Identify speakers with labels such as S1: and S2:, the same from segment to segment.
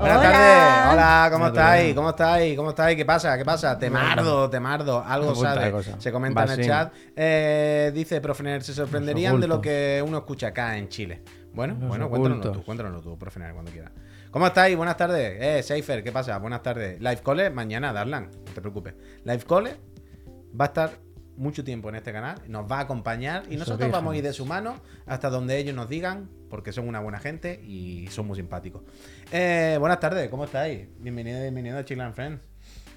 S1: Buenas
S2: Hola.
S1: tardes. Hola, ¿cómo estáis? ¿Cómo estáis? ¿Cómo estáis? ¿Qué pasa? ¿Qué pasa? Temardo, temardo. Algo
S3: Oculta
S1: sabe.
S3: cosa.
S1: Se comenta en el
S3: Basín.
S1: chat. Eh, dice, Profener, se sorprenderían de lo
S3: ocultos.
S1: que uno escucha acá en Chile. Bueno,
S3: Los
S1: bueno, cuéntanoslo
S3: ocultos.
S1: tú, cuéntanoslo tú, Profener, cuando quieras. ¿Cómo estáis? Buenas tardes. Eh, Seifer, ¿qué pasa? Buenas tardes. Live Cole, mañana, Darlan, no te preocupes. Live Cole va a estar mucho tiempo en este canal, nos va a acompañar y nosotros vamos a ir de su mano hasta donde ellos nos digan, porque son una buena gente y son muy simpáticos. Eh, buenas tardes, ¿cómo estáis? Bienvenido, bienvenido a Chill and Friends.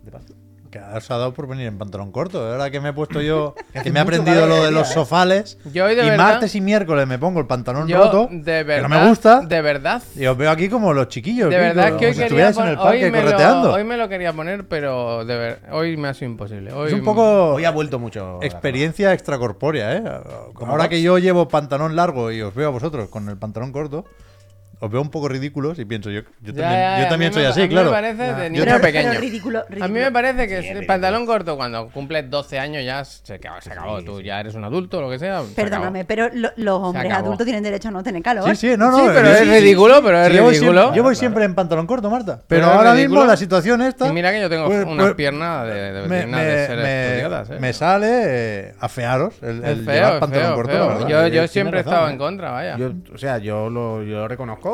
S1: De paso.
S3: Que os ha dado por venir en pantalón corto. Ahora que me he puesto yo, que me he aprendido lo de los
S1: ¿eh?
S3: sofales.
S4: Yo hoy de
S3: y
S4: verdad-
S3: martes y miércoles me pongo el pantalón
S4: Yo,
S3: roto.
S4: de
S3: que
S4: verdad.
S3: no me gusta.
S4: De verdad.
S3: Y os veo aquí como los chiquillos.
S4: De verdad
S3: como
S4: que hoy
S3: si estuvierais en el
S4: pon- hoy
S3: parque
S4: me,
S3: correteando.
S4: lo, hoy me lo quería poner, pero de ver, hoy me ha sido imposible. Hoy,
S3: es un poco
S1: Hoy ha vuelto mucho.
S3: experiencia extracorpórea, ¿eh?
S1: ¿Cómo
S3: Ahora que yo llevo pantalón largo y os veo a vosotros con el pantalón corto, os veo un poco ridículos y pienso, yo, yo
S4: Ya,
S3: también,
S4: ya,
S3: yo
S4: a
S3: también
S4: mí
S3: soy
S4: me-
S3: así,
S4: a mí
S3: claro.
S4: me parece de
S3: Yo
S4: niño
S2: Pero,
S4: pequeño.
S2: pero ridículo, ridículo.
S4: A mí me parece que
S1: Sí,
S4: el pantalón corto, cuando cumples 12 años, ya se, acabó. Se acabó.
S1: sí,
S4: Tú
S1: sí.
S4: ya eres un adulto, lo que sea. se
S2: Perdóname,
S4: acabó.
S2: pero lo- los hombres adultos tienen derecho a no tener calor.
S3: Sí, sí, no, no.
S4: Sí, pero es ridículo, pero es
S3: Sí, yo voy
S4: ridículo.
S3: siempre- yo voy siempre en pantalón corto, Marta. Pero ahora
S4: ridículo.
S3: mismo la situación esta.
S4: Y mira que yo tengo
S3: pues-
S4: unas
S3: pues,
S4: piernas de, de,
S3: me,
S4: de ser ¿eh?
S3: me sale eh, afearos el, el pantalón corto.
S4: Yo, siempre he estado
S1: ¿eh?
S4: en contra, vaya.
S1: Yo, o sea, yo lo,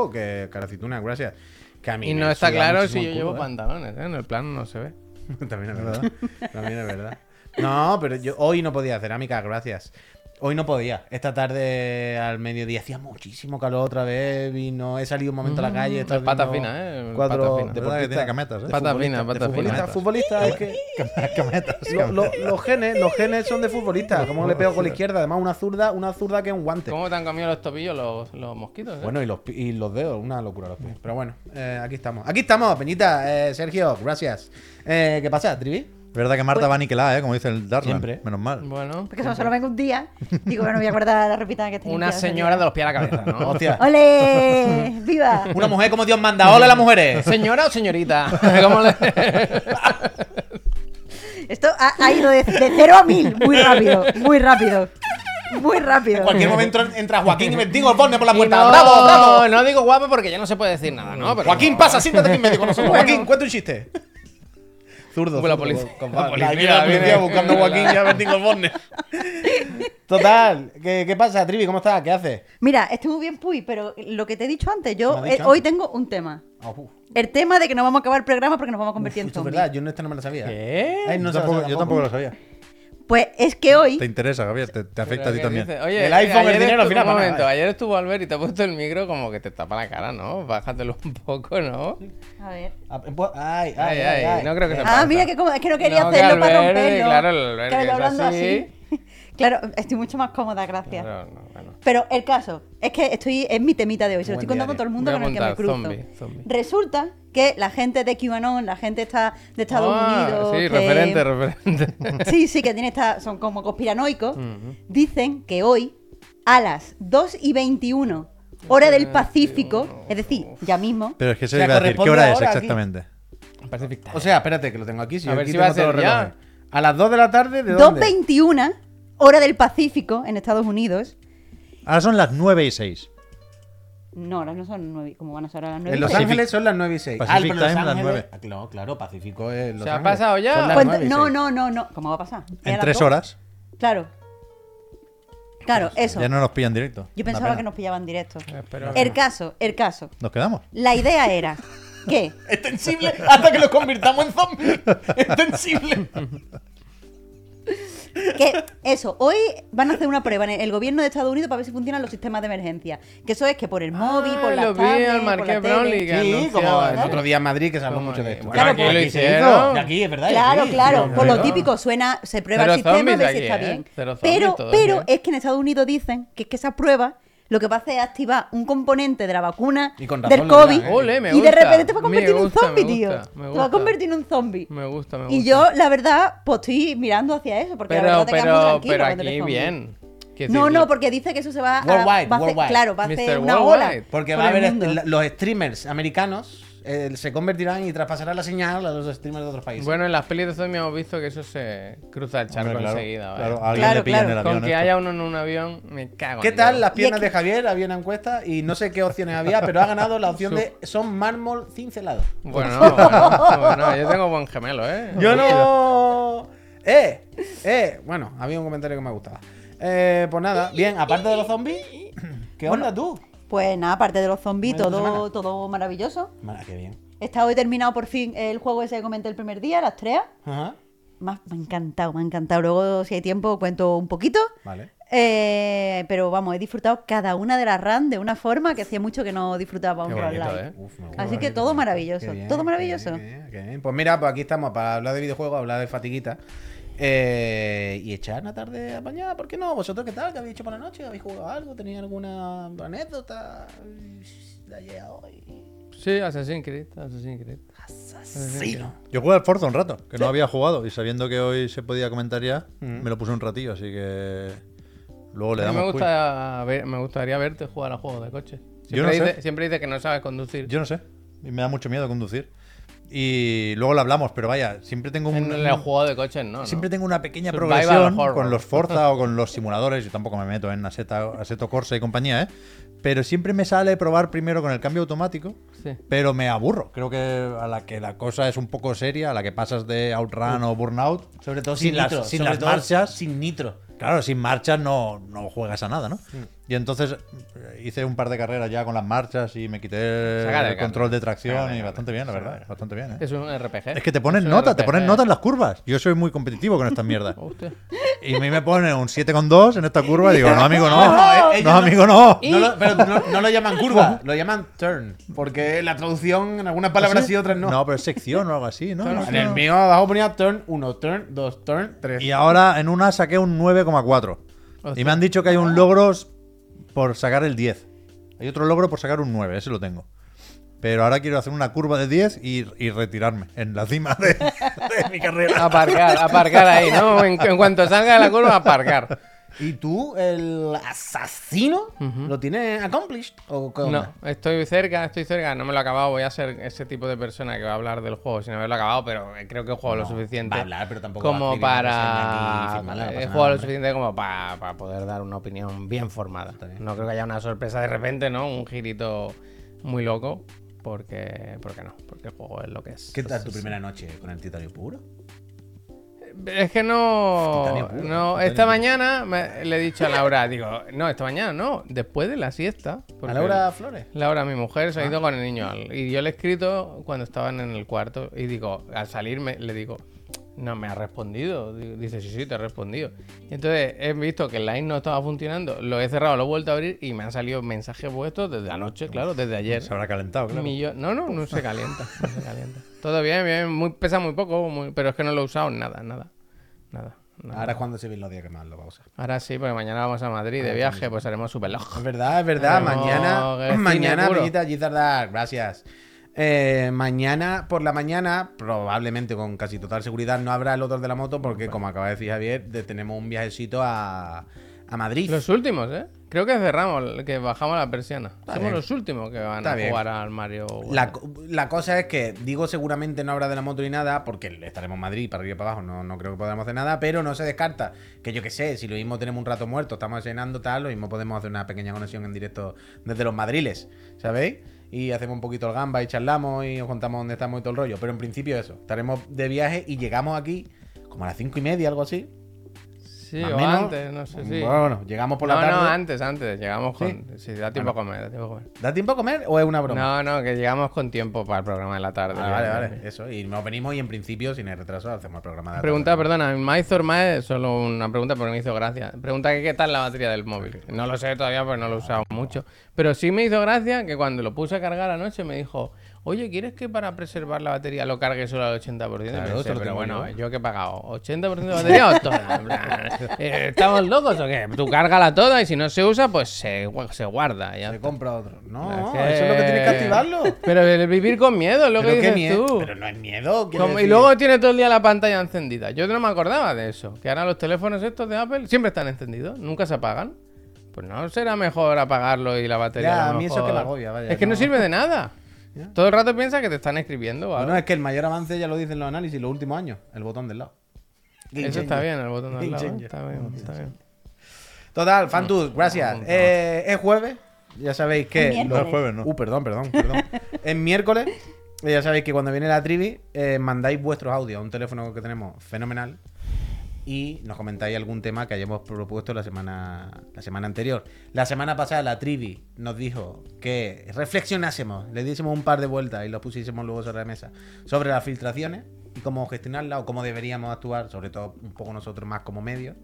S1: yo que Caracituna, gracias. Que a mí
S4: y no está claro si yo llevo
S1: ¿eh?
S4: pantalones, ¿eh? En el plano no se ve.
S1: También es verdad. También es verdad. No, pero yo hoy no podía, cerámica, gracias. Hoy no podía. Esta tarde al mediodía hacía muchísimo calor otra vez. Vino, he salido un momento a la calle.
S4: Es pata fina, ¿eh?
S1: Cuatro
S4: Pata fina.
S3: De verdad que tiene cametas, ¿eh?
S4: Pata fina, pata fina.
S1: futbolista, es que
S3: Cametas.
S1: lo- lo- los genes, los genes son de futbolista. ¿Cómo le pego con la izquierda? Además, una zurda, una zurda que es un guante.
S4: ¿Cómo te han comido los tobillos los, los mosquitos? eh?
S1: Bueno, y los, y los dedos, una locura los pies. Pero bueno, eh, aquí estamos. Aquí estamos, Peñita. Eh, Sergio, gracias. Eh, ¿Qué pasa, Trivi?
S3: Verdad que Marta va aniquilada, ¿eh? Como dice el Darlan.
S1: Siempre.
S3: Menos mal.
S4: Bueno,
S2: Porque solo, solo vengo un día. Digo, bueno, voy a guardar la repita que está
S4: una señora de los pies a la cabeza, ¿no?
S1: Hostia.
S2: ¡Ole! ¡Viva!
S1: Una mujer como Dios manda. ¡Hola, las mujeres!
S4: ¿Señora o señorita? ¿Cómo le-
S2: Esto ha, ha ido de, de 0 a 1000 muy rápido, muy rápido. Muy rápido.
S1: En cualquier momento entra Joaquín y me digo el por la puerta.
S4: no,
S1: ¡Bravo, bravo!
S4: No digo guapo porque ya no se puede decir nada, ¿no? Pero
S1: Joaquín,
S4: no.
S1: pasa, siéntate aquí en medio con nosotros. Joaquín, cuenta un chiste. Zurdo.
S4: La policía-
S1: con-
S4: la
S1: con-
S4: policía
S1: la policía
S4: viene-
S1: buscando a Joaquín y a Bertín. Total. ¿Qué, ¿Qué pasa, Trivi? ¿Cómo estás? ¿Qué haces?
S2: Mira, estoy muy bien, Puy, pero lo que te he dicho antes, yo
S1: ¿Me has dicho
S2: eh, hoy tengo un tema.
S1: Ah.
S2: El tema de que no vamos a acabar el programa porque nos vamos a convertir en
S1: Esto es
S2: zombies.
S1: verdad, yo no, esta no me la sabía.
S4: ¿Qué?
S1: Ay, no
S3: yo,
S1: se la
S3: tampoco,
S1: sabía
S3: yo tampoco lo sabía.
S2: Pues es que hoy
S3: Te interesa, Javier. Te, te afecta a ti
S4: ¿qué
S3: también.
S4: dices? Oye,
S1: El iPhone, el dinero, al final,
S4: Un
S1: para nada,
S4: momento, ayer estuvo Albert y te ha puesto el micro como que te tapa la cara, ¿no? Bájatelo un poco, ¿no?
S2: A ver.
S1: Ay, ay,
S4: Ay,
S1: ay,
S4: ay, no creo que se
S2: Ah,
S4: pasa.
S2: mira que como, es que no quería
S4: No, que
S2: hacerlo para
S4: Albert,
S2: romperlo.
S4: claro, el Albert que
S2: hablando
S4: así.
S2: así. Claro, estoy mucho más cómoda, gracias.
S4: Claro, no, bueno.
S2: Pero el caso es que estoy es mi temita de hoy, se lo estoy contando a todo el mundo con el que me cruzo.
S4: zombie, zombie.
S2: Resulta que la gente de QAnon, la gente está de Estados
S4: Ah,
S2: Unidos,
S4: Sí,
S2: que-
S4: referente, referente.
S2: sí, sí, que tiene esta, son como conspiranoicos, dicen que hoy a las 2 y 21 hora del Pacífico, es decir, ya mismo,
S3: Pero es que se
S1: O sea,
S3: iba a decir. ¿Qué hora es
S1: aquí.
S3: exactamente?
S1: O sea, espérate, que lo tengo aquí. Si
S4: A
S1: yo
S4: ver
S1: aquí
S4: si va a ser ya.
S1: A las 2 de la tarde, ¿de dónde?
S2: 2.21 hora del Pacífico en Estados Unidos.
S3: Ahora son las 9 y 6.
S2: No, ahora no son 9, como van a ser ahora las 9.
S1: En Los Ángeles son las 9 y 6.
S3: Pacific
S1: pero Los
S3: Time, las
S1: Ángeles-
S3: 9.
S1: Ah, Claro, claro, Pacífico es Los
S4: ¿Se ha
S1: Ángeles.
S4: pasado ya?
S1: Son las
S2: Pues,
S1: 9 y
S2: no,
S1: 6.
S2: no, no, no. ¿Cómo va a pasar? ¿Es a
S3: En
S2: las
S3: 3
S2: dos?
S3: horas.
S2: Claro. Claro, eso.
S3: Ya no nos pillan directo.
S2: Yo
S3: Una
S2: pensaba
S3: pena.
S2: que nos pillaban directo.
S4: Espero.
S2: El caso, el caso.
S3: ¿Nos quedamos?
S2: La idea era que
S1: Extensible hasta que los convirtamos en zombies. Extensible.
S2: que eso, hoy van a hacer una prueba en el gobierno de Estados Unidos para ver si funcionan los sistemas de emergencia. Que eso es que por el móvil, por
S4: Ah,
S2: la
S4: lo vi
S2: tablet,
S4: al
S2: por
S4: Marqués
S2: la
S4: Brownlee
S2: tele.
S4: que
S1: Sí, como el
S4: ¿no?
S1: otro día en Madrid que se habló mucho de esto.
S2: Claro,
S4: aquí
S2: pues,
S4: lo hicieron.
S1: hizo. Y aquí, es verdad. y
S2: Claro,
S1: aquí.
S2: claro, por lo típico suena, se prueba
S4: Cero
S2: el sistema,
S4: zombies
S2: ve si
S4: aquí,
S2: está
S4: ¿eh?
S2: bien.
S4: Cero zombies
S2: Pero, pero es que en Estados Unidos dicen que es que esa prueba lo que va a hacer es activar un componente de la vacuna
S1: Y con razón
S2: del COVID
S1: ¿eh?
S4: Ole, me
S2: y de
S4: gusta.
S2: repente te va a convertir en un
S4: gusta,
S2: zombie, tío.
S4: gusta,
S2: Te va a
S4: gusta.
S2: convertir en un zombie.
S4: Me gusta, me gusta.
S2: Y yo, la verdad, pues estoy mirando hacia eso, porque la
S4: Pero,
S2: verdad te quedas muy
S4: pero,
S2: tranquilo
S4: pero aquí bien.
S2: No, no, porque dice que eso se va a,
S1: Worldwide,
S2: va a hacer,
S1: worldwide.
S2: claro, va a hacer
S4: Mr.
S2: una
S4: Worldwide.
S2: ola.
S1: Porque
S2: por
S1: va a haber est- la- los streamers americanos eh, se convertirán y traspasarán la señal a los streamers de otros países.
S4: Bueno, en las pelis de zombie hemos visto que eso se cruza el charco
S3: Hombre, claro,
S4: enseguida. ¿vale?
S3: claro, a alguien
S2: Claro,
S3: le pillan
S2: claro.
S3: el
S4: Con que
S3: esto.
S4: haya uno en un avión, me cago.
S1: ¿Qué
S4: en
S1: tal
S4: Dios.
S1: las piernas de Javier? Había una encuesta y no sé qué opciones había, pero ha ganado la opción de son mármol cincelado.
S4: Bueno, bueno, bueno, yo tengo buen gemelo, ¿eh?
S1: Yo no. ¡Eh! ¡Eh! Bueno, había un comentario que me gustaba. Eh, pues nada, bien, aparte de los zombies, ¿qué onda tú?
S2: Pues nada, aparte de los zombies, todo, todo maravilloso.
S1: Mira, qué bien.
S2: Está hoy terminado por fin el juego ese que comenté el primer día, las tres.
S1: Ajá.
S2: Me ha, me ha encantado, me ha encantado. Luego, si hay tiempo, cuento un poquito.
S1: Vale.
S2: Eh, pero vamos, he disfrutado cada una de las runs de una forma que hacía mucho que no disfrutaba un
S4: bonito. ¿eh?
S1: Uf.
S2: Así que todo maravilloso,
S1: Qué bien,
S2: todo
S1: qué
S2: maravilloso.
S1: bien, qué bien, qué bien. Pues mira, pues aquí estamos para hablar de videojuegos, hablar de fatiguita. Eh, y echar una tarde apañada, ¿por qué no? ¿Vosotros qué tal? ¿Qué habéis hecho por la noche? ¿Habéis jugado algo? ¿Tenéis alguna anécdota de ayer a hoy?
S4: Sí, Assassin's Creed, Assassin's Creed.
S1: Asesino.
S3: Yo jugué al Forza un rato, que no había jugado. Y sabiendo que hoy se podía comentar ya, me lo puse un ratillo, así que. Luego le
S4: A mí
S3: damos.
S4: me, gusta ver- me gustaría verte jugar a juegos de coche. Siempre,
S3: Yo no sé.
S4: dice, siempre dice que no sabes conducir.
S3: Yo no sé. Y me da mucho miedo conducir. Y luego lo hablamos, pero vaya, siempre tengo un.
S4: en el juego de coches no, ¿no?
S3: Siempre tengo una pequeña
S4: Survival
S3: progresión
S4: horror.
S3: con los Forza o con los simuladores. Yo tampoco me meto en Assetto, Assetto Corsa y compañía, ¿eh? Pero siempre me sale probar primero con el cambio automático.
S4: Sí.
S3: Pero me aburro. Creo que a la que la cosa es un poco seria, a la que pasas de Outrun o Burnout.
S1: Sobre todo
S3: sin
S1: sin,
S3: las, sin
S1: sobre
S3: las
S1: todo
S3: marchas.
S1: Sin nitro.
S3: Claro, sin marchas no, no juegas a nada, ¿no? Y entonces eh, hice un par de carreras ya con las marchas y me quité el control de tracción y bastante bien, la verdad. Bastante bien, ¿eh?
S4: Es un RPG.
S3: Es que te ponen nota, te ponen nota en las curvas. Yo soy muy competitivo con estas mierdas.
S4: Hostia.
S3: Y a mí me ponen un 7,2 en esta curva y digo, no, amigo, no.
S1: No, eh,
S3: No,
S1: no-
S3: amigo, no.
S1: No lo, pero no, no lo llaman curva, lo llaman turn. Porque la traducción en algunas palabras sí, otras no.
S3: No, pero es sección o algo así, ¿no?
S1: En el mío abajo ponía turn 1, turn 2, turn 3.
S3: Y ahora en una saqué un 9,4. Y me han dicho que hay un logro por sacar el 10. Hay otro logro por sacar un 9, ese lo tengo. Pero ahora quiero hacer una curva de 10 y, y retirarme en la cima de, mi carrera.
S4: Aparcar, aparcar ahí, ¿no? En, en cuanto salga de la curva, aparcar.
S1: ¿Y tú, el asesino, lo tienes accomplished? ¿O qué onda?
S4: No, estoy cerca, estoy cerca, no me lo he acabado, voy a ser ese tipo de persona que va a hablar del juego sin haberlo acabado, pero creo que he jugado lo suficiente.
S1: va a hablar, pero tampoco va a
S4: como
S1: aquí
S4: para
S1: y firmarla, no
S4: he jugado
S1: nada,
S4: lo suficiente como para, para poder dar una opinión bien formada.
S1: bien.
S4: No creo que haya una sorpresa de repente, ¿no? Un girito muy loco, porque porque no, porque el juego es lo que es.
S1: ¿Qué tal tu primera noche con el titanio puro?
S4: Es que no.
S3: Puro,
S4: no esta
S3: puro.
S4: mañana me- le he dicho a Laura, digo, no, esta mañana no, después de la siesta.
S1: ¿A Laura Flores?
S4: Laura, mi mujer, se ha
S1: Ah.
S4: ido con el niño. Y yo le he escrito cuando estaban en el cuarto. Y digo, al salirme, le digo, no me ha respondido. Dice, sí, sí, te he respondido. Y entonces he visto que el line no estaba funcionando. Lo he cerrado, lo he vuelto a abrir y me han salido mensajes vuestros desde anoche, claro, desde ayer.
S3: Se habrá calentado, claro.
S4: Millo- No, no, no se calienta. No se calienta. Todo bien, bien. Muy, pesa muy poco, muy- pero es que no lo he usado nada, nada. Nada.
S1: Ahora es cuando se ven los días que más lo va a usar.
S4: Ahora sí, porque mañana vamos a Madrid de viaje, pues haremos super
S1: Es verdad, es verdad.
S4: No,
S1: mañana, mañana, amiguita Gizardar, gracias. Eh, mañana por la mañana, probablemente con casi total seguridad, no habrá el otro de la moto porque, como acaba de decir Javier, tenemos un viajecito a, a Madrid.
S4: Los últimos, ¿eh? Creo que cerramos, que bajamos la persiana. Somos
S1: bien.
S4: los últimos que van
S1: Está
S4: a
S1: bien.
S4: jugar al Mario.
S1: La, co- la cosa es que, digo, seguramente no habrá de la moto ni nada, porque estaremos en Madrid, para arriba y para abajo, no, no creo que podamos hacer nada, pero no se descarta que yo que sé, si lo mismo tenemos un rato muerto, estamos cenando tal, lo mismo podemos hacer una pequeña conexión en directo desde los madriles, ¿sabéis? Y hacemos un poquito el gamba y charlamos y os contamos dónde estamos y todo el rollo. Pero en principio eso, estaremos de viaje y llegamos aquí como a las cinco y media, algo así.
S4: Sí,
S1: más
S4: o
S1: menos.
S4: antes, no sé si.
S1: Bueno, llegamos por
S4: no,
S1: la tarde.
S4: no, antes, antes. Llegamos con. Sí, da tiempo a comer, da tiempo a comer.
S1: ¿Da tiempo a comer o es una broma?
S4: No, no, que llegamos con tiempo para el programa de la tarde.
S1: Ah, vale, vale, eso. Y nos venimos y en principio, sin el retraso, hacemos el programa de la
S4: Pregunta,
S1: tarde.
S4: perdona, Maizor Mae, solo una pregunta porque me hizo gracia. Pregunta que qué tal la batería del móvil. No lo sé todavía porque no lo he usado mucho. Pero sí me hizo gracia que cuando lo puse a cargar anoche me dijo, oye, ¿quieres que para preservar la batería lo cargue solo al 80%? Y
S1: Claro,
S4: pero bueno,
S1: yo".
S4: yo. que he pagado, ¿80% de batería o toda? Eh, ¿Estamos locos o qué? Tú cárgala toda y si no se usa, pues se, gu- se guarda. Ya
S1: Se
S4: está.
S1: compra otro. No,
S4: que-
S1: eso es lo que tienes que activarlo.
S4: Pero el vivir con miedo es lo que
S1: Pero
S4: dices
S1: miedo.
S4: tú.
S1: Pero no es miedo.
S4: Como- y luego tiene todo el día la pantalla encendida. Yo no me acordaba de eso. Que ahora los teléfonos estos de Apple siempre están encendidos, nunca se apagan. Pues no será mejor apagarlo y la batería.
S1: Ya,
S4: a
S1: mí eso es que me agobia, vaya,
S4: Es que no
S1: no.
S4: sirve de nada. Todo el rato piensa que te están escribiendo o algo.
S1: Bueno, es que el mayor avance ya lo dicen los análisis los últimos años. El botón del lado. Game
S4: Eso está bien, el botón de al
S1: Game
S4: lado. ¿eh? Está bien, está bien.
S1: Total, Fantus, gracias. Eh, es jueves. Ya sabéis que.
S3: No es jueves, ¿no?
S1: Uh, perdón, perdón, perdón. es miércoles. y Ya sabéis que cuando viene la trivi, eh, mandáis vuestros audios a un teléfono que tenemos fenomenal y nos comentáis algún tema que hayamos propuesto la semana, la semana anterior. La semana pasada la trivi nos dijo que reflexionásemos, le diésemos un par de vueltas y lo pusiésemos luego sobre la mesa sobre las filtraciones y cómo gestionarlas o cómo deberíamos actuar, sobre todo un poco nosotros más como medios.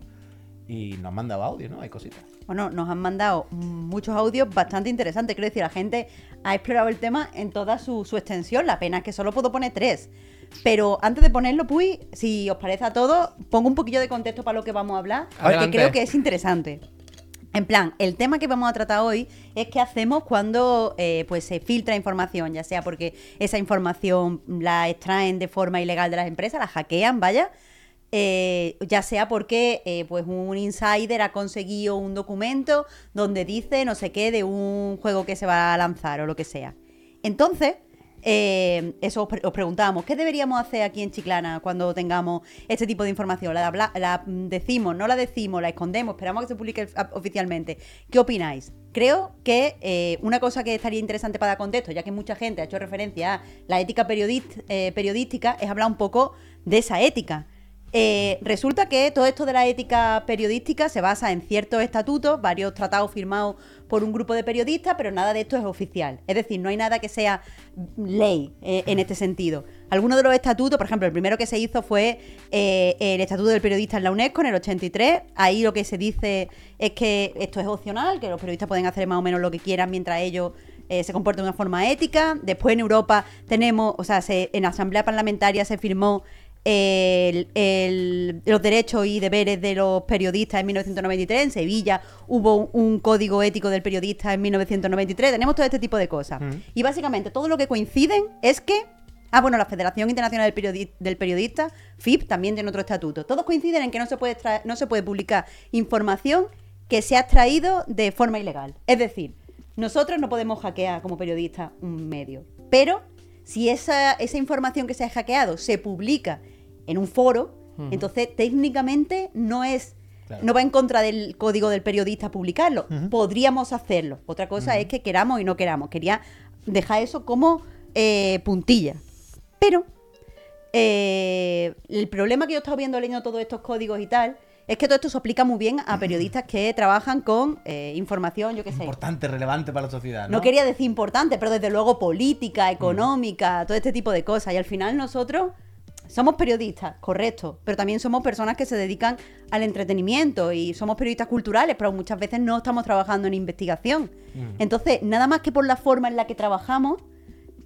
S1: Y nos han mandado audio, ¿no? Hay cositas.
S2: Bueno, nos han mandado muchos audios bastante interesantes. Quiero decir, la gente ha explorado el tema en toda su, su extensión. La pena es que solo puedo poner tres. Pero antes de ponerlo, Puy, si os parece a todos, pongo un poquillo de contexto para lo que vamos a hablar,
S4: Adelante.
S2: que creo que es interesante. En plan, el tema que vamos a tratar hoy es qué hacemos cuando eh, pues se filtra información, ya sea porque esa información la extraen de forma ilegal de las empresas, la hackean, vaya, eh, ya sea porque eh, pues un insider ha conseguido un documento donde dice no sé qué de un juego que se va a lanzar o lo que sea. Entonces, eh, eso os, pre- os preguntábamos, ¿qué deberíamos hacer aquí en Chiclana cuando tengamos este tipo de información? ¿La, decimos, no la decimos, la escondemos, esperamos que se publique oficialmente? ¿Qué opináis? Creo que eh, una cosa que estaría interesante para dar contexto, ya que mucha gente ha hecho referencia a la ética eh, periodística, es hablar un poco de esa ética. Eh, resulta que todo esto de la ética periodística se basa en ciertos estatutos, varios tratados firmados por un grupo de periodistas, pero nada de esto es oficial. Es decir, no hay nada que sea ley eh, en este sentido. Algunos de los estatutos, por ejemplo, el primero que se hizo fue eh, el Estatuto del Periodista en la UNESCO en el 83. Ahí lo que se dice es que esto es opcional, que los periodistas pueden hacer más o menos lo que quieran mientras ellos eh, se comporten de una forma ética. Después en Europa tenemos, o sea, se- en Asamblea Parlamentaria se firmó el- el- los derechos y deberes de los periodistas en 1993. En Sevilla hubo un, un código ético del periodista en 1993. Tenemos todo este tipo de cosas. Y básicamente todo lo que coinciden es que. Ah, bueno, la Federación Internacional del, Periodi- del Periodista, FIP, también tiene otro estatuto. Todos coinciden en que no se puede no se puede publicar información que se ha extraído de forma ilegal. Es decir, nosotros no podemos hackear como periodistas un medio. Pero si esa, esa información que se ha hackeado se publica en un foro, entonces técnicamente no es. No va en contra del código del periodista publicarlo. Podríamos hacerlo. Otra cosa es que queramos y no queramos. Quería dejar eso como eh, puntilla. Pero eh, el problema que yo he estado viendo leyendo todos estos códigos y tal es que todo esto se aplica muy bien a periodistas que trabajan con eh, información, yo qué sé.
S1: Importante, relevante para la sociedad.
S2: No
S1: No,
S2: quería decir importante, pero desde luego política, económica, todo este tipo de cosas. Y al final nosotros somos periodistas, correcto, pero también somos personas que se dedican al entretenimiento y somos periodistas culturales, pero muchas veces no estamos trabajando en investigación. Entonces, nada más que por la forma en la que trabajamos,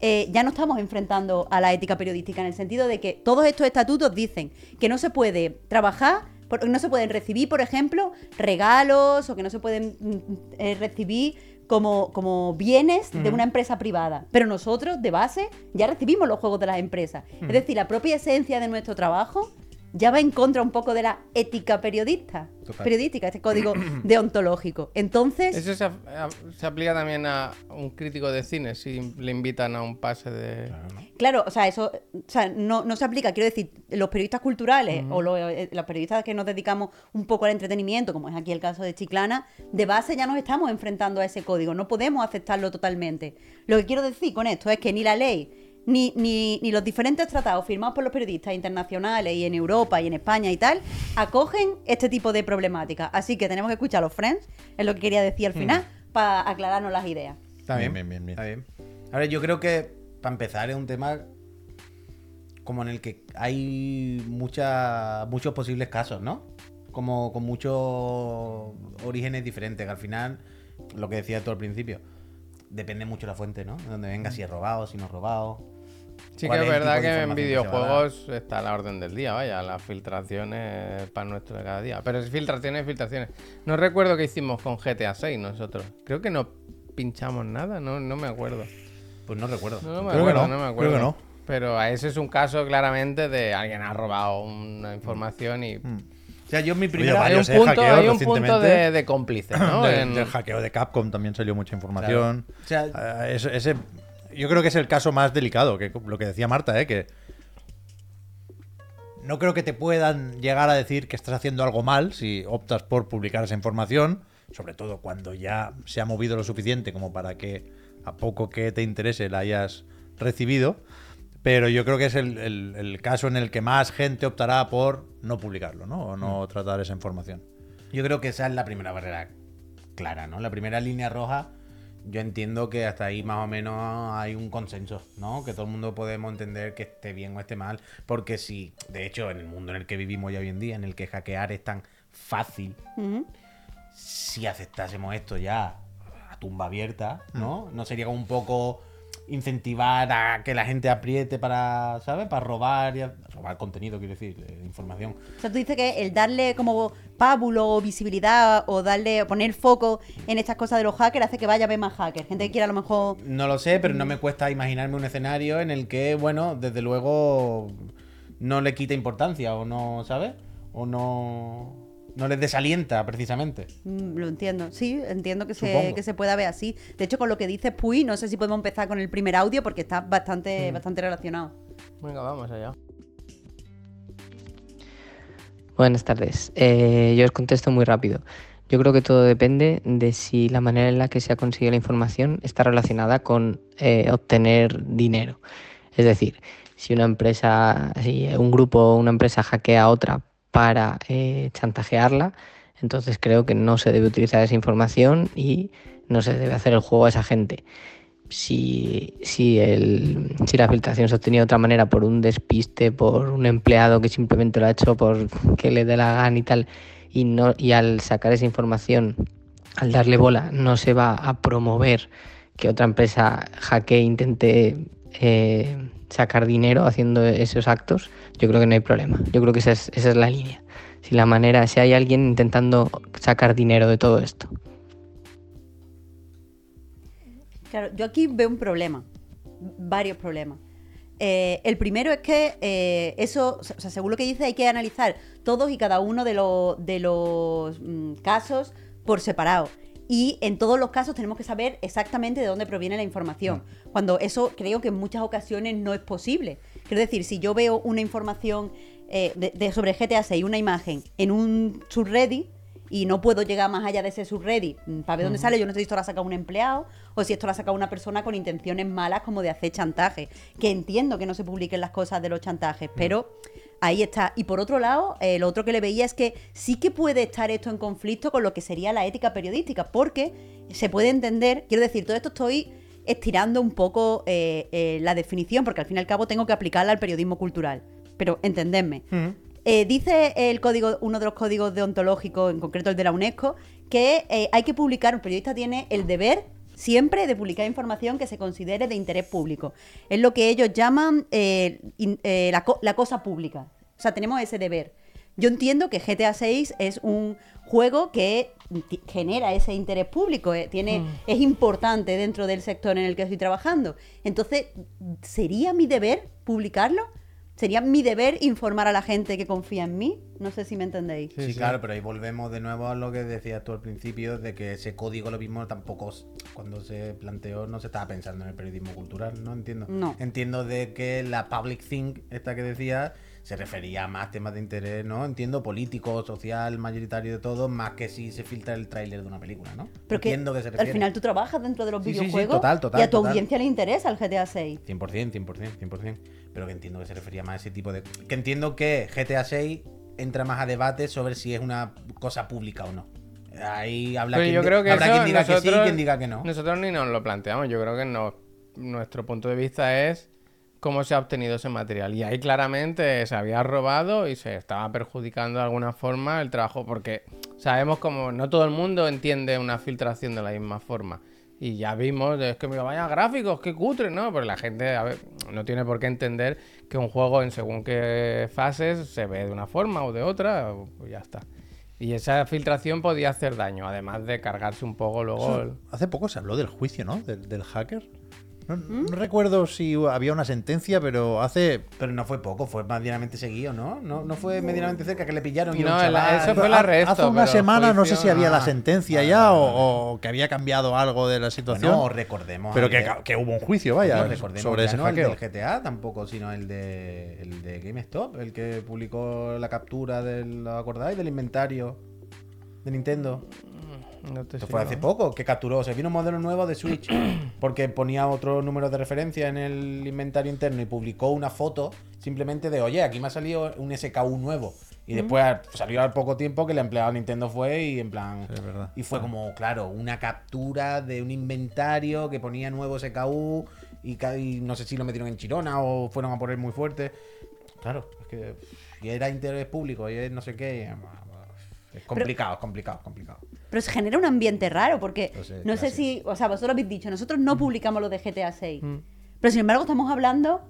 S2: eh, ya no estamos enfrentando a la ética periodística en el sentido de que todos estos estatutos dicen que no se puede trabajar, por- no se pueden recibir, por ejemplo, regalos o que no se pueden mm, eh, recibir como, como bienes de una empresa privada. Pero nosotros, de base, ya recibimos los juegos de las empresas. Es decir, la propia esencia de nuestro trabajo ya va en contra un poco de la ética periodista,
S1: Total.
S2: periodística, este código deontológico. Entonces,
S4: Eso se, a- se aplica también a un crítico de cine si le invitan a un pase de.
S2: Claro, o sea, eso o sea, no, no se aplica. Quiero decir, los periodistas culturales o los, eh, los periodistas que nos dedicamos un poco al entretenimiento, como es aquí el caso de Chiclana, de base ya nos estamos enfrentando a ese código. No podemos aceptarlo totalmente. Lo que quiero decir con esto es que ni la ley, ni, ni, ni los diferentes tratados firmados por los periodistas internacionales y en Europa y en España y tal, acogen este tipo de problemáticas. Así que tenemos que escuchar a los friends, es lo que quería decir al final, para aclararnos las ideas.
S1: Está bien,
S3: Bien, bien, bien,
S1: Está bien. A ver, yo creo que para empezar es un tema como en el que hay mucha, muchos posibles casos, ¿no? Como con muchos orígenes diferentes, que al final, lo que decía tú al principio, depende mucho la fuente, ¿no? De donde venga, si es robado, si no es robado.
S4: Sí que es verdad
S1: de
S4: que en videojuegos está a la orden del día, vaya, las filtraciones para nuestro de cada día. Pero es filtraciones, filtraciones. No recuerdo qué hicimos con GTA 6 nosotros. Creo que no pinchamos nada, no, no me acuerdo.
S1: Pues no recuerdo.
S4: No, no me
S3: Creo que
S4: acuerdo,
S3: no,
S4: no, me
S3: creo
S4: acuerdo.
S3: que no.
S4: Pero a ese es un caso claramente de alguien ha robado una información y...
S1: O sea, yo mi
S3: Oye,
S1: primera...
S4: Hay un
S3: eh,
S4: punto, hay un punto de, de cómplice, ¿no?
S3: Del,
S4: En-
S3: del hackeo de Capcom también salió mucha información.
S1: O sea,
S3: Eh, ese, ese- yo creo que es el caso más delicado, que lo que decía Marta, ¿eh? que no creo que te puedan llegar a decir que estás haciendo algo mal si optas por publicar esa información, sobre todo cuando ya se ha movido lo suficiente como para que a poco que te interese la hayas recibido. Pero yo creo que es el, el- el caso en el que más gente optará por no publicarlo, ¿no? O no tratar esa información.
S1: Yo creo que esa es la primera barrera clara, ¿no? La primera línea roja, yo entiendo que hasta ahí más o menos hay un consenso, ¿no? Que todo el mundo podemos entender que esté bien o esté mal, porque si, de hecho, en el mundo en el que vivimos ya hoy en día, en el que hackear es tan fácil, si aceptásemos esto ya a tumba abierta, ¿no? No sería como un poco incentivar a que la gente apriete para, ¿sabes? Para robar, y a- robar contenido, quiero decir, eh, información.
S2: O sea, tú dices que el darle como pábulo o visibilidad o darle poner foco en estas cosas de los hackers hace que vaya a ver más hackers. Gente que quiera a lo mejor
S1: No lo sé, pero no me cuesta imaginarme un escenario en el que, bueno, desde luego no le quita importancia o no, ¿sabes? O no, no les desalienta precisamente.
S2: Mm, Lo entiendo, sí, entiendo que se, que se pueda ver así. De hecho, con lo que dices Puy, no sé si podemos empezar con el primer audio porque está bastante, bastante relacionado.
S4: Venga, vamos allá.
S5: Buenas tardes. Eh, yo os contesto muy rápido. Yo creo que todo depende de si la manera en la que se ha conseguido la información está relacionada con eh, obtener dinero. Es decir, si una empresa, si un grupo o una empresa hackea a otra para eh, chantajearla, entonces creo que no se debe utilizar esa información y no se debe hacer el juego a esa gente. Si, si, el, si la filtración se ha obtenido de otra manera por un despiste, por un empleado que simplemente lo ha hecho por que le dé la gana y tal, y, no, y al sacar esa información, al darle bola, no se va a promover que otra empresa hackee e intente eh, sacar dinero haciendo esos actos, yo creo que no hay problema. Yo creo que esa es, esa es la línea. Si la manera, si hay alguien intentando sacar dinero de todo esto.
S2: Claro, yo aquí veo un problema, varios problemas. Eh, el primero es que eh, eso, o sea, según lo que dice, hay que analizar todos y cada uno de, los de los mm, casos por separado. Y en todos los casos tenemos que saber exactamente de dónde proviene la información. Cuando eso creo que en muchas ocasiones no es posible. Quiero decir, si yo veo una información eh, de, de- sobre GTA 6, una imagen, en un subreddit, y no puedo llegar más allá de ese subreddit mm, para ver dónde sale. Yo no sé si esto lo ha sacado un empleado o si esto lo ha sacado una persona con intenciones malas como de hacer chantaje. Que entiendo que no se publiquen las cosas de los chantajes, pero ahí está. Y por otro lado, eh, lo otro que le veía es que sí que puede estar esto en conflicto con lo que sería la ética periodística, porque se puede entender, quiero decir, todo esto estoy estirando un poco eh, eh, la definición, porque al fin y al cabo tengo que aplicarla al periodismo cultural. Pero entendedme. Eh, dice el código, uno de los códigos deontológicos, en concreto el de la UNESCO, que eh, hay que publicar, un periodista tiene el deber siempre de publicar información que se considere de interés público. Es lo que ellos llaman eh, in- eh, la, co- la cosa pública. O sea, tenemos ese deber. Yo entiendo que GTA 6 es un juego que genera ese interés público, eh, tiene, es importante dentro del sector en el que estoy trabajando. Entonces, ¿sería mi deber publicarlo? ¿Sería mi deber informar a la gente que confía en mí? No sé si me entendéis.
S1: Sí, claro, pero ahí volvemos de nuevo a lo que decías tú al principio, de que ese código lo mismo tampoco, cuando se planteó, no se estaba pensando en el periodismo cultural, ¿no? Entiendo.
S2: No.
S1: Entiendo de que la public thing, esta que decía, se refería a más temas de interés, ¿no? Entiendo político, social, mayoritario de todo, más que si se filtra el tráiler de una película, ¿no?
S2: Pero que
S1: Entiendo que se
S2: al
S1: refiere.
S2: final tú trabajas dentro de los
S1: Sí, sí, sí,
S2: videojuegos
S1: total, total,
S2: y a tu
S1: total.
S2: audiencia le interesa el GTA 6.
S1: 100%, 100%, 100%. Pero que entiendo que se refería más a ese tipo de... Que entiendo que GTA 6 entra más a debate sobre si es una cosa pública o no. Ahí habla
S4: Pero
S1: quien,
S4: yo creo que
S1: habrá quien diga que sí y
S4: nosotros-
S1: quien diga que no.
S4: Nosotros ni nos lo planteamos. Yo creo que no, nuestro punto de vista es cómo se ha obtenido ese material. Y ahí claramente se había robado y se estaba perjudicando de alguna forma el trabajo, porque sabemos como no todo el mundo entiende una filtración de la misma forma. Y ya vimos, es que mira, vaya gráficos, qué cutre, ¿no? Pero la gente a ver, no tiene por qué entender que un juego en según qué fases se ve de una forma o de otra, pues ya está. Y esa filtración podía hacer daño, además de cargarse un poco luego el...
S3: Hace poco se habló del juicio, ¿no? Del, del hacker. No, no recuerdo si había una sentencia, pero hace.
S1: Pero no fue poco, fue medianamente seguido, ¿no? No, no fue medianamente cerca que le pillaron y
S4: No,
S1: un
S4: el-
S1: chaval-
S4: eso fue el arresto.
S3: hace una semana no sé si había la
S1: ah,
S3: sentencia ya o, o que había cambiado algo de la situación.
S1: No, recordemos.
S3: pero
S1: el
S3: que, que hubo un juicio, vaya,
S1: no, recordemos
S3: sobre ese
S1: no el
S3: hackeo.
S1: del GTA tampoco, sino el de, el de GameStop, el que publicó la captura del, ¿lo acordáis? Del inventario de Nintendo.
S4: No te
S1: fue hace poco, que capturó. Se vino un modelo nuevo de Switch porque ponía otro número de referencia en el inventario interno y publicó una foto simplemente de, oye, aquí me ha salido un SKU nuevo. Y después al- salió al poco tiempo que el empleado de Nintendo fue y en plan...
S3: Sí.
S1: Y fue como, claro, una captura de un inventario que ponía nuevo SKU y, no sé si lo metieron en Chirona o fueron a poner muy fuerte. Claro, es que... Y era interés público y es no sé qué. Es complicado, es complicado, es complicado.
S2: Pero se genera un ambiente raro porque
S1: Pues,
S2: no sé si, o sea, vosotros habéis dicho, nosotros no publicamos lo de GTA 6.
S4: Mm.
S2: Pero sin embargo estamos hablando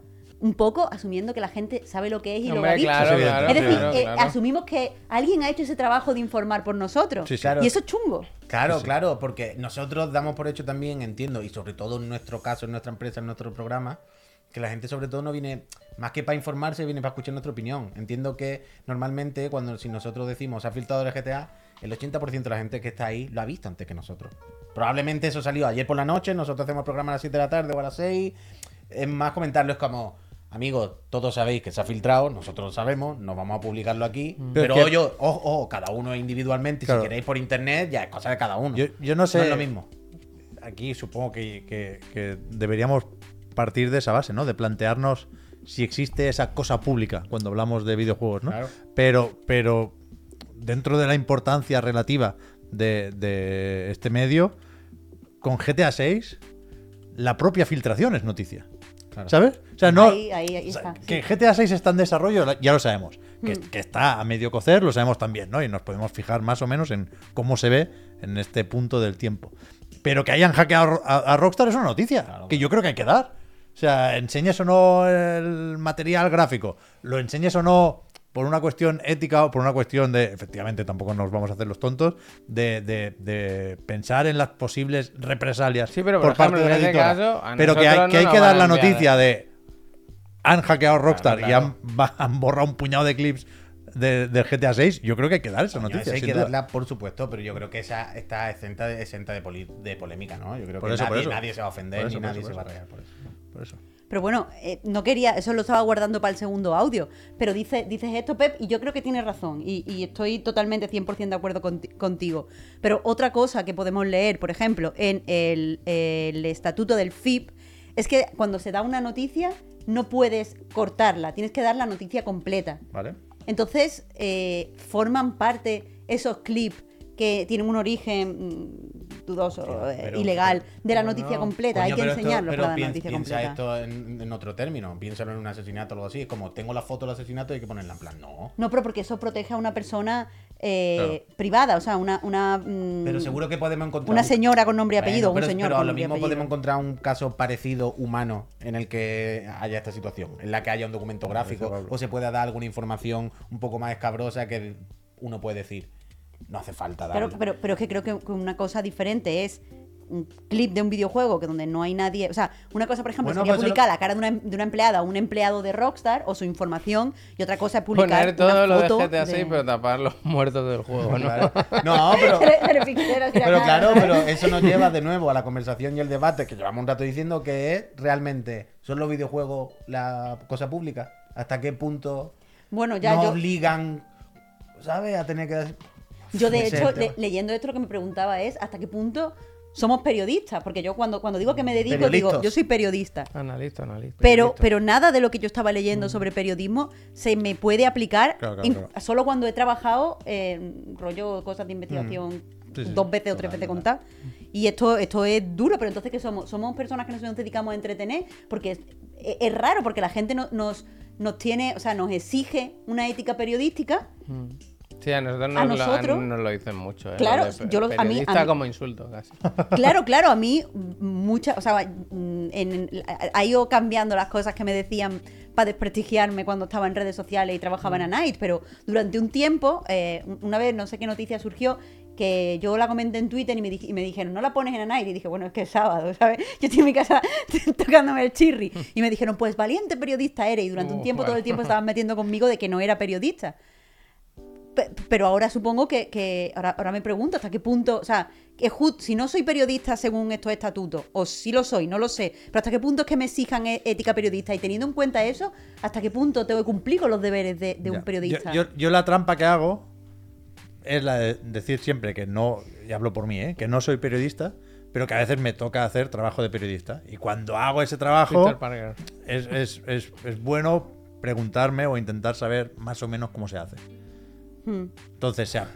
S2: un poco asumiendo que la gente sabe lo que es y lo ha visto.
S4: claro,
S3: Sí,
S4: claro,
S2: es decir,
S4: claro,
S2: eh,
S4: claro.
S2: asumimos que alguien ha hecho ese trabajo de informar por nosotros.
S3: Sí, sí.
S1: Claro.
S2: Y eso es chungo.
S1: Claro, claro, porque nosotros damos por hecho también, entiendo, y sobre todo en nuestro caso, en nuestra empresa, en nuestro programa, que la gente sobre todo no viene, más que para informarse, viene para escuchar nuestra opinión. Entiendo que normalmente cuando si nosotros decimos ha filtrado el GTA, el 80% de la gente que está ahí lo ha visto antes que nosotros. Probablemente eso salió ayer por la noche, nosotros hacemos el programa a las 7 de la tarde o a las 6. Es más comentarlo, es como, amigos, todos sabéis que se ha filtrado, nosotros lo sabemos, no vamos a publicarlo aquí, pero,
S3: Pero que-
S1: oye, ojo, ojo, cada uno individualmente,
S3: Claro.
S1: si queréis por internet, ya es cosa de cada uno.
S3: Yo, yo no sé.
S1: es lo mismo.
S3: Aquí supongo que, que- que deberíamos partir de esa base, ¿no? De plantearnos si existe esa cosa pública cuando hablamos de videojuegos, ¿no?
S1: Claro.
S3: Pero, pero dentro de la importancia relativa de, de este medio, con GTA 6, la propia filtración es noticia.
S1: Claro.
S3: ¿Sabes? O sea, no.
S2: Ahí, ahí, ahí
S3: o sea,
S2: está,
S3: Que
S2: sí.
S3: GTA 6 está en desarrollo, ya lo sabemos. Que,
S2: Mm.
S3: que está a medio cocer, lo sabemos también, ¿no? Y nos podemos fijar más o menos en cómo se ve en este punto del tiempo. Pero que hayan hackeado a, a Rockstar es una noticia,
S1: Claro,
S3: que yo creo que hay que dar. O sea, enseñes o no el material gráfico, lo enseñes o no por una cuestión ética o por una cuestión de, efectivamente, tampoco nos vamos a hacer los tontos, de, de- de pensar en las posibles represalias
S4: Sí, pero, por
S3: por parte de la editora.
S4: caso,
S3: pero que hay, que, hay dar la noticia de han hackeado Rockstar
S1: Claro,
S3: y han, han borrado un puñado de clips de- del GTA 6, yo creo que hay que dar esa
S1: Coño,
S3: noticia.
S1: esa hay que
S3: duda.
S1: darla, por supuesto, pero yo creo que esa está exenta de, exenta de, poli- de polémica, ¿no? Yo creo
S3: Por
S1: que
S3: eso, por
S1: nadie,
S3: eso.
S1: nadie se va a ofender
S3: eso,
S1: ni nadie
S3: eso,
S1: se va a rayar por eso.
S3: Por eso.
S2: Pero bueno, eh, no quería, eso lo estaba guardando para el segundo audio. Pero dice, dices esto, Pep, y yo creo que tienes razón. Y, y estoy totalmente 100% de acuerdo conti- contigo. Pero otra cosa que podemos leer, por ejemplo, en el, el estatuto del FIP, es que cuando se da una noticia, no puedes cortarla, tienes que dar la noticia completa.
S3: ¿Vale?
S2: Entonces, eh, forman parte esos clips que tienen un origen mm, dudoso, eh,
S1: pero-
S2: ilegal, de la noticia
S4: no.
S2: completa.
S1: Coño,
S2: Hay que enseñarlo para la noticia
S1: piensa
S2: completa.
S1: esto en, en otro término. Piénsalo en un asesinato o algo así. Es como, tengo la foto del asesinato y hay que ponerla en plan. No.
S2: No, pero porque eso protege a una persona eh, privada, o sea, una... una mm,
S1: Pero seguro que podemos encontrar.
S2: Una
S1: un-
S2: señora con nombre y
S1: Bueno,
S2: apellido,
S1: pero,
S2: un señor
S1: pero
S2: con
S1: a lo
S2: nombre
S1: mismo
S2: apellido.
S1: podemos encontrar un caso parecido humano en el que haya esta situación, en la que haya un documento gráfico o se pueda dar alguna información un poco más escabrosa que uno puede decir. No hace falta darla.
S2: Pero, pero, pero es que creo que una cosa diferente es un clip de un videojuego que donde no hay nadie. O sea, una cosa, por ejemplo,
S1: Bueno,
S2: sería
S1: pues
S2: publicar la cara de una, de una empleada o un empleado de Rockstar o su información, y otra cosa es publicar.
S4: Poner todo
S2: una
S4: lo de GTA 6, pero tapar los muertos del juego, ¿no?
S1: Claro. No, pero.
S2: Pero
S1: claro, pero eso nos lleva de nuevo a la conversación y el debate que llevamos un rato diciendo que es realmente, ¿son los videojuegos la cosa pública? ¿Hasta qué punto
S2: Bueno, ya
S1: nos
S2: yo,
S1: obligan, ¿sabes? A tener que...
S2: yo de hecho, le- leyendo esto, lo que me preguntaba es hasta qué punto somos periodistas. Porque yo cuando, cuando digo que me dedico, digo, yo soy periodista.
S4: Analista, analista.
S2: Pero, pero nada de lo que yo estaba leyendo sobre periodismo se me puede aplicar
S3: Claro, claro,
S2: solo cuando he trabajado en rollo cosas de investigación
S3: Sí, sí,
S2: dos veces o tres veces contadas. Y esto, esto es duro, pero entonces que somos? Somos personas que nos dedicamos a entretener, porque es, es- es raro, porque la gente no- nos, nos tiene, o sea, nos exige una ética periodística.
S4: Sí, a nosotros
S2: a
S4: nos, lo-
S2: nosotros-
S4: nos lo dicen mucho. ¿eh?
S2: Claro,
S4: Lo
S2: yo lo- a mí- a mí-
S4: como insulto, casi.
S2: Claro, claro, a mí muchas, o sea, mm, en- ha ido cambiando las cosas que me decían para desprestigiarme cuando estaba en redes sociales y trabajaba en A Night, pero durante un tiempo, eh, una vez no sé qué noticia surgió que yo la comenté en Twitter y me, di- y me dijeron, no la pones en Anair. Y dije, bueno, es que es sábado, ¿sabes? Yo estoy en mi casa tocándome el chirri. Y me dijeron, pues valiente periodista eres. Y durante un
S4: Uh,
S2: tiempo, todo el tiempo estaban metiendo conmigo de que no era periodista. Pe- Pero ahora supongo que, que- ahora, ahora me pregunto hasta qué punto, o sea, que si no soy periodista según estos estatutos, o si lo soy, no lo sé, pero hasta qué punto es que me exijan e- ética periodista y teniendo en cuenta eso, hasta qué punto tengo que cumplir con los deberes de, un periodista.
S3: Yo, yo- yo la trampa que hago es la de decir siempre que no, y hablo por mí, ¿eh? que no soy periodista, pero que a veces me toca hacer trabajo de periodista. Y cuando hago ese trabajo, es, es- es- es bueno preguntarme o intentar saber más o menos cómo se hace.
S2: Hmm.
S3: Entonces, o sea,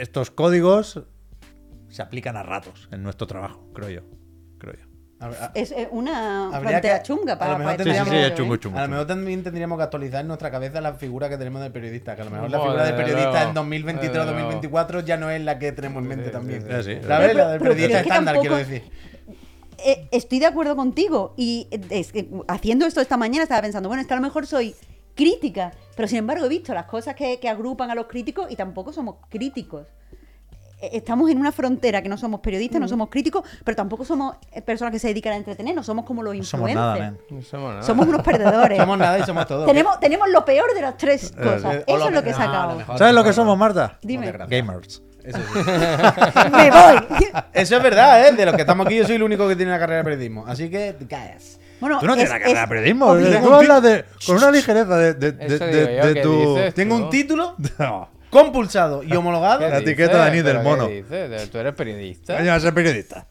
S3: estos códigos se aplican a ratos en nuestro trabajo, creo yo. Creo yo.
S1: A- a-
S2: Es eh, una frontera
S1: que-
S2: chunga
S1: a
S2: para,
S1: lo mejor
S2: para
S3: Sí, sí, sí, chungo, chungo.
S1: A lo mejor también tendríamos que actualizar en nuestra cabeza la figura que tenemos del periodista. Que a lo mejor la figura del periodista en 2023-2024 ya no es la que tenemos en mente
S4: Sí,
S1: también.
S4: sí,
S3: sí, sí.
S1: ¿Sabes? La del
S2: pero- pero
S1: periodista
S2: es que
S1: estándar, quiero decir.
S2: Eh, estoy de acuerdo contigo. Y es que haciendo esto esta mañana estaba pensando, bueno, es que a lo mejor soy crítica, pero sin embargo he visto las cosas que, que agrupan a los críticos y tampoco somos críticos. Eh, Estamos en una frontera que no somos periodistas,
S1: Mm.
S2: no somos críticos, pero tampoco somos eh, personas que se dedican a entretener, no somos como los influencers.
S3: somos nada, man.
S4: No somos nada.
S2: Somos unos perdedores.
S1: Somos nada y somos todo.
S2: tenemos, tenemos lo peor de las tres cosas.
S1: Eh,
S2: Eso es lo que
S1: no, lo mejor.
S3: ¿Sabes lo que somos, Marta?
S2: Dime.
S3: Gamers.
S1: Eso, sí.
S2: Me voy.
S1: Eso es verdad, ¿eh? De los que estamos aquí, yo soy el único que tiene una carrera de periodismo. Así que callas.
S2: Bueno,
S3: Tú no tienes
S2: es-
S3: la carrera de periodismo. eh, Tú hablas de, con una ligereza de, de, de,
S4: Eso
S3: de-
S4: digo yo,
S3: de
S4: ¿qué
S3: tu.
S4: dices?
S1: Tengo un título
S3: No.
S1: compulsado y homologado.
S4: ¿Qué
S3: La etiqueta de Dani del
S4: ¿Pero qué
S3: mono.
S4: dices? ¿Tú eres periodista?
S3: A ser periodista.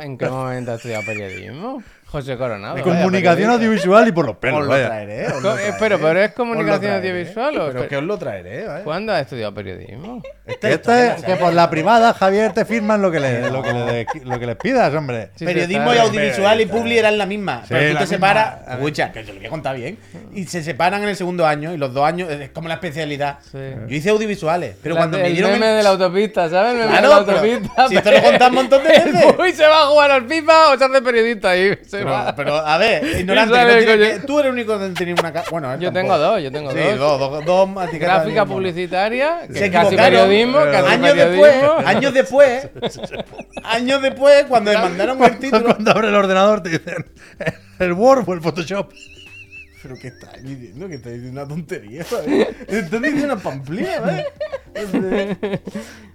S4: ¿En qué momento has estudiado periodismo? José Coronado.
S3: De
S4: vaya
S3: comunicación audiovisual y por los
S1: Os
S3: pelos,
S1: lo
S3: vaya.
S1: traeré. os lo
S4: eh,
S1: traeré.
S4: pero- pero es comunicación
S1: traeré.
S4: audiovisual, ¿o?
S1: Pero que os lo traeré, ¿vale?
S4: ¿Cuándo has estudiado periodismo?
S1: Este-
S3: Este, que por la privada, Javier, te firman lo que, le, lo que, le, lo que les pidas, hombre.
S4: Sí,
S1: Periodismo y audiovisual y publi eran la misma.
S3: Sí,
S1: pero tú te separas. Escucha, que te lo voy a contar bien. Y se separan en el segundo año y los dos años es como la especialidad.
S4: Sí.
S1: Yo hice audiovisuales, pero
S4: La-
S1: cuando me
S4: el
S1: dieron.
S4: meme
S1: el-
S4: de la autopista, ¿sabes? El meme
S1: Claro,
S4: de la
S1: pero
S4: autopista.
S1: si esto lo contás un montón de veces.
S4: Puy se va a jugar al FIFA o se hace periodista y se
S1: Pero, a ver, ignorante. No tiene tú eres el único que tenía una. Bueno,
S4: Yo
S1: tampoco.
S4: tengo dos, yo tengo
S1: Sí,
S4: dos.
S1: dos, dos, dos etiquetas
S4: Gráfica publicitaria, que
S1: Se
S4: es casi periodismo, casi
S1: años
S4: periodismo.
S1: después, años después, años después, cuando me mandaron el título.
S3: Cuando abre el ordenador te dicen el Word o el Photoshop.
S1: Pero que estás diciendo que estás diciendo una tontería, ¿sabes? Estás diciendo una pamplina, ¿vale?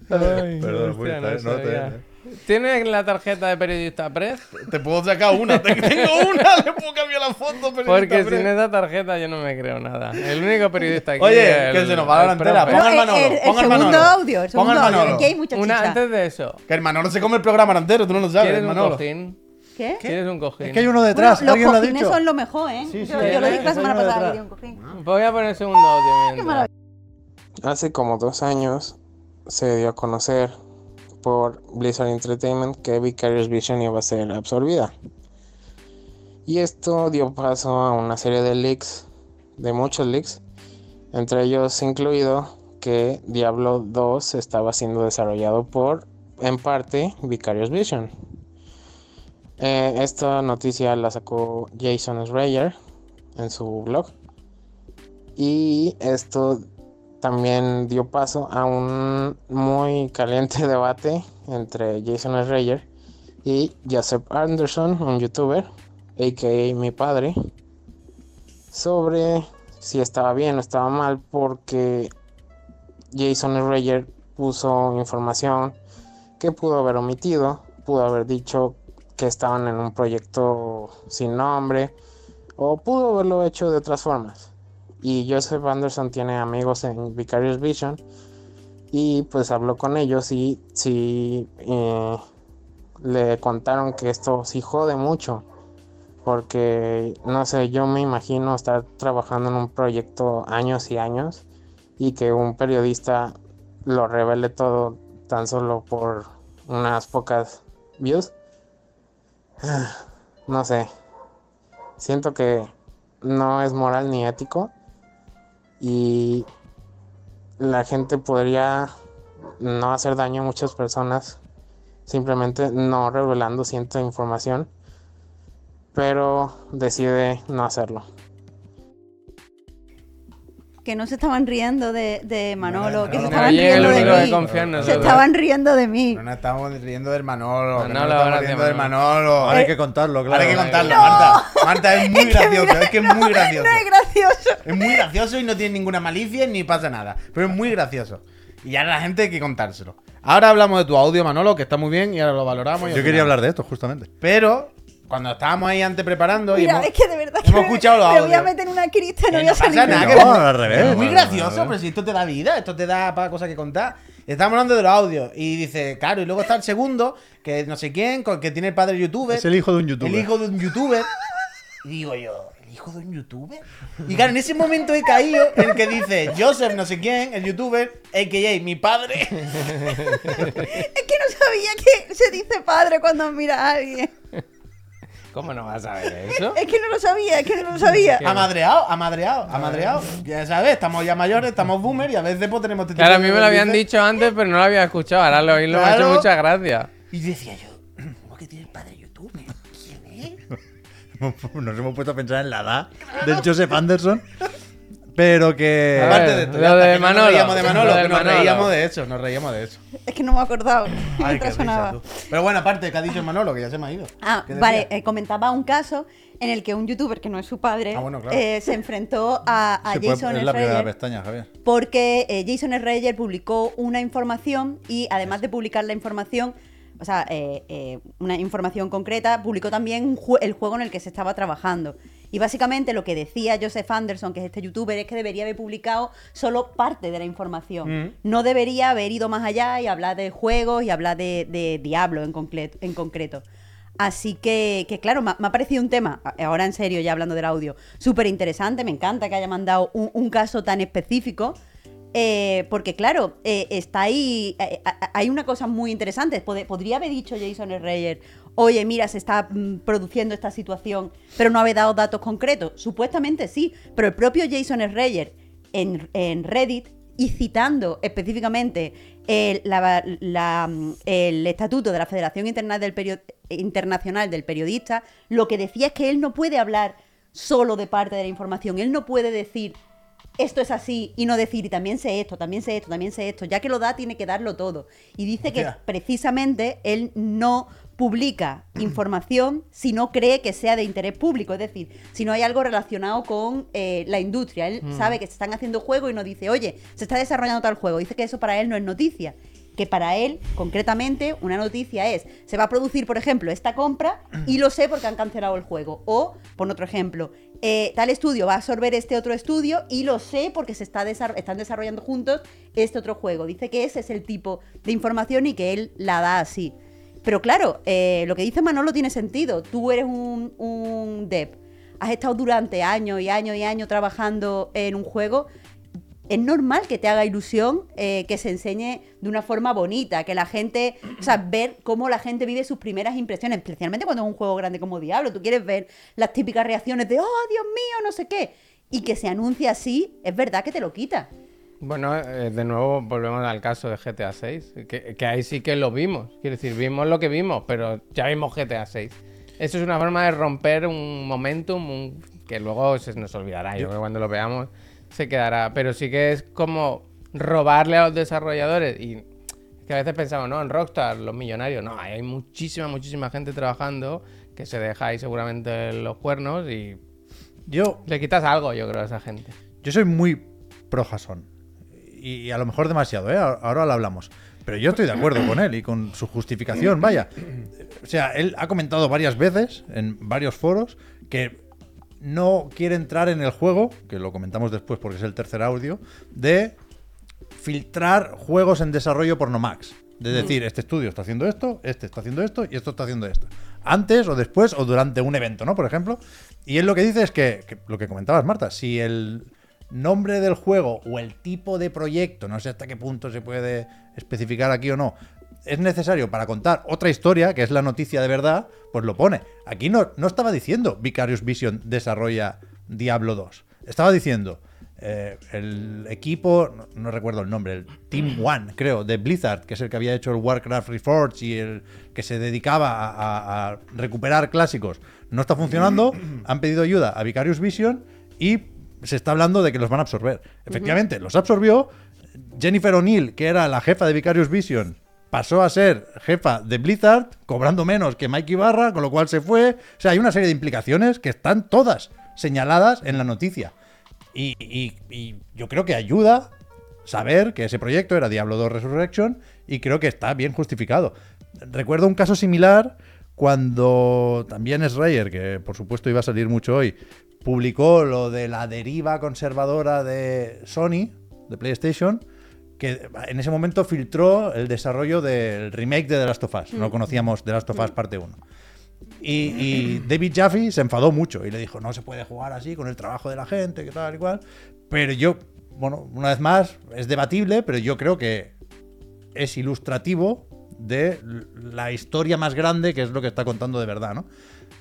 S4: Ay,
S3: Perdón,
S4: hostia,
S3: pues,
S4: no
S3: no te-
S4: sabía. ¿Tienes la tarjeta de periodista Press?
S1: Te puedo sacar una, te- tengo una, le puedo cambiar la foto. pero
S4: Porque
S1: está
S4: sin esa tarjeta yo no me creo nada. El único periodista aquí
S1: Oye,
S4: es
S1: que
S4: el-
S1: se nos va la
S4: el profe.
S1: Ponga el
S2: No,
S1: Manolo,
S2: el, el
S1: ponga el
S2: segundo
S1: Manolo.
S2: audio, el segundo
S1: Ponga el. Manolo.
S2: Aquí hay mucha
S4: Una
S2: chicha.
S4: antes de eso.
S1: Que el Manolo se come el programa entero, tú no lo sabes,
S4: ¿Quieres
S1: el
S4: un
S1: Manolo.
S4: cojín?
S2: ¿Qué?
S4: ¿Quieres un cojín?
S3: Es que hay uno detrás,
S2: Bueno,
S3: alguien lo
S2: los
S3: ha
S2: cojines
S3: dicho.
S2: son lo mejor, ¿eh?
S3: Sí, sí,
S2: yo, yo lo dije la semana pasada que un cojín.
S4: Voy a poner el segundo audio.
S6: Hace como dos años se dio a conocer por Blizzard Entertainment que Vicarious Vision iba a ser absorbida. Y esto dio paso a una serie de leaks, de muchos leaks, entre ellos incluido que Diablo 2 estaba siendo desarrollado por, en parte, Vicarious Vision. Eh, esta noticia la sacó Jason Schreier en su blog. Y esto también dio paso a un muy caliente debate entre Jason Schreier y Joseph Anderson, un youtuber, a.k.a. mi padre, sobre si estaba bien o estaba mal porque Jason Schreier puso información que pudo haber omitido, pudo haber dicho que estaban en un proyecto sin nombre o pudo haberlo hecho de otras formas y Joseph Anderson tiene amigos en Vicarious Vision y pues habló con ellos y sí eh, le contaron que esto sí jode mucho porque no sé yo me imagino estar trabajando en un proyecto años y años y que un periodista lo revele todo tan solo por unas pocas views. No sé. Siento que no es moral ni ético y la gente podría no hacer daño a muchas personas simplemente no revelando cierta información pero decide no hacerlo
S2: que no se estaban riendo de, de Manolo,
S1: no,
S2: que
S1: no,
S2: se
S1: no,
S2: estaban riendo de mí. Se estaban riendo de mí.
S1: No nos estamos riendo del Manolo. que no estamos riendo del
S4: Manolo.
S3: Ahora hay que contarlo, claro.
S1: Ahora hay que contarlo, Marta. Marta es muy gracioso, es que es muy gracioso.
S2: No es gracioso.
S1: Es muy gracioso y no tiene ninguna malicia ni pasa nada. Pero es muy gracioso. Y ahora la gente hay que contárselo. Ahora hablamos de tu audio, Manolo, que está muy bien y ahora lo valoramos. y
S3: Yo quería hablar de esto, justamente.
S1: Pero cuando estábamos ahí antes preparando y
S2: Mira,
S1: hemos-
S2: es que de verdad que
S1: hemos escuchado los
S2: me voy a
S1: audios.
S2: meter en una crista y no voy a
S1: no pasa
S2: salir.
S1: nada,
S3: No,
S1: que-
S3: al revés.
S1: Es muy
S3: No, no,
S1: gracioso,
S3: no.
S1: pero si esto te da vida, esto te da para cosas que contar. Estamos hablando de los audios y dice, claro, y luego está el segundo, que no sé quién, que tiene el padre youtuber.
S3: Es el hijo de un youtuber.
S1: El hijo de un youtuber. Y digo yo, ¿el hijo de un youtuber? Y claro, en ese momento he caído en el que dice Joseph no sé quién, el youtuber, a.k.a. mi padre.
S2: Es que no sabía que se dice padre cuando mira a alguien.
S4: ¿Cómo no vas a ver eso?
S2: Es que no lo sabía, es que no lo sabía.
S1: Amadreado, amadreado, amadreado. Ya sabes, estamos ya mayores, estamos boomer y a veces pues tenemos... este
S4: Claro, a mí me lo habían dicho antes, pero no lo había escuchado. Ahora lo oírlo me ha hecho
S1: Claro.
S4: mucha gracia.
S1: Y decía yo, ¿cómo que tiene el padre youtuber? ¿Quién es?
S3: Nos hemos puesto a pensar en la edad del Joseph Anderson. Pero que.
S4: A
S1: Aparte
S4: ver,
S1: de esto,
S4: lo de
S1: que
S4: Manolo,
S1: Nos reíamos de
S4: lo
S1: Manolo,
S4: de
S1: que nos
S4: Manolo.
S1: reíamos de eso, nos reíamos de eso.
S2: Es que no me he acordado.
S1: Ay, qué risa, tú. Pero bueno, aparte, que ha dicho Manolo, que ya se me ha ido.
S2: Ah,
S1: ¿Qué
S2: vale, eh, comentaba un caso en el que un youtuber que no es su padre
S1: Ah, bueno, claro.
S2: eh, se enfrentó a, a
S3: puede-
S2: Jason
S3: es la primera
S2: Schreier
S3: pestaña, Javier.
S2: porque eh, Jason Schreier publicó una información y además de publicar la información, o sea, eh, eh, una información concreta, publicó también un jue- el juego en el que se estaba trabajando. Y básicamente lo que decía Joseph Anderson, que es este youtuber, es que debería haber publicado solo parte de la información.
S1: Mm.
S2: No debería haber ido más allá y hablar de juegos y hablar de, de Diablo en, concreto- en concreto. Así que, que claro, me ha, me ha parecido un tema, ahora en serio, ya hablando del audio, súper interesante. Me encanta que haya mandado un, un caso tan específico. eh, porque claro, eh, está ahí, eh, hay una cosa muy interesante. Pod- podría haber dicho Jason Schreier, oye, mira, se está mm, produciendo esta situación, pero no haber dado datos concretos. Supuestamente sí, pero el propio Jason Schreier en, en Reddit y citando específicamente el, la- la, mm, el estatuto de la Federación Interna- del Perio- Internacional del Periodista, lo que decía es que él no puede hablar solo de parte de la información, él no puede decir esto es así y no decir y también sé esto, también sé esto, también sé esto, ya que lo da tiene que darlo todo. Y dice que precisamente él no publica información si no cree que sea de interés público, es decir, si no hay algo relacionado con eh, la industria. Él sabe que se están haciendo juegos y no dice, oye, se está desarrollando tal juego. Dice que eso para él no es noticia. Que para él, concretamente, una noticia es, se va a producir, por ejemplo, esta compra y lo sé porque han cancelado el juego. O, pon otro ejemplo, eh, tal estudio va a absorber este otro estudio y lo sé porque se está están desarrollando juntos este otro juego. Dice que ese es el tipo de información y que él la da así. Pero claro, eh, lo que dice Manolo tiene sentido. Tú eres un, un dev, has estado durante años y años y años trabajando en un juego. Es normal que te haga ilusión eh, que se enseñe de una forma bonita, que la gente, o sea, ver cómo la gente vive sus primeras impresiones, especialmente cuando es un juego grande como Diablo. Tú quieres ver las típicas reacciones de, oh, Dios mío, no sé qué. Y que se anuncie así, es verdad que te lo quita.
S4: Bueno, eh, de nuevo volvemos al caso de GTA 6, que, que ahí sí que lo vimos. Quiero decir, vimos lo que vimos, pero ya vimos GTA 6. Eso es una forma de romper un momentum un- que luego se nos olvidará. Yo creo que cuando lo veamos se quedará. Pero sí que es como robarle a los desarrolladores. Y que a veces pensamos, no, en Rockstar, los millonarios. No, hay muchísima, muchísima gente trabajando que se deja ahí seguramente los cuernos y
S3: Yo,
S4: le quitas algo, yo creo, a esa gente.
S3: yo soy muy pro Jason. Y a lo mejor demasiado, ¿eh? Ahora lo hablamos. Pero yo estoy de acuerdo con él y con su justificación, vaya. O sea, él ha comentado varias veces en varios foros que no quiere entrar en el juego, que lo comentamos después porque es el tercer audio, de filtrar juegos en desarrollo por Nomax. De decir, este estudio está haciendo esto, este está haciendo esto y esto está haciendo esto. Antes o después o durante un evento, ¿no? Por ejemplo. Y él lo que dice es que, que lo que comentabas, Marta, si el nombre del juego o el tipo de proyecto, no sé hasta qué punto se puede especificar aquí o no, es necesario para contar otra historia, que es la noticia de verdad, pues lo pone. Aquí no, no estaba diciendo Vicarious Vision desarrolla Diablo 2. Estaba diciendo eh, el equipo, no, no recuerdo el nombre, el Team One, creo, de Blizzard, que es el que había hecho el Warcraft Reforged y el que se dedicaba a, a- a recuperar clásicos, no está funcionando. Han pedido ayuda a Vicarious Vision y se está hablando de que los van a absorber. Efectivamente, los absorbió. Jennifer O'Neill, que era la jefa de Vicarious Vision, pasó a ser jefa de Blizzard, cobrando menos que Mike Ibarra, con lo cual se fue. O sea, hay una serie de implicaciones que están todas señaladas en la noticia. Y, y- y yo creo que ayuda saber que ese proyecto era Diablo 2 Resurrection y creo que está bien justificado. Recuerdo un caso similar cuando también Schreier, que por supuesto iba a salir mucho hoy, publicó lo de la deriva conservadora de Sony, de PlayStation, que en ese momento filtró el desarrollo del remake de The Last of Us. No conocíamos The Last of Us parte 1. Y, y David Jaffe se enfadó mucho y le dijo, no se puede jugar así con el trabajo de la gente, que tal y cual. Pero yo, bueno, una vez más, es debatible, pero yo creo que es ilustrativo de la historia más grande que es lo que está contando de verdad, ¿no?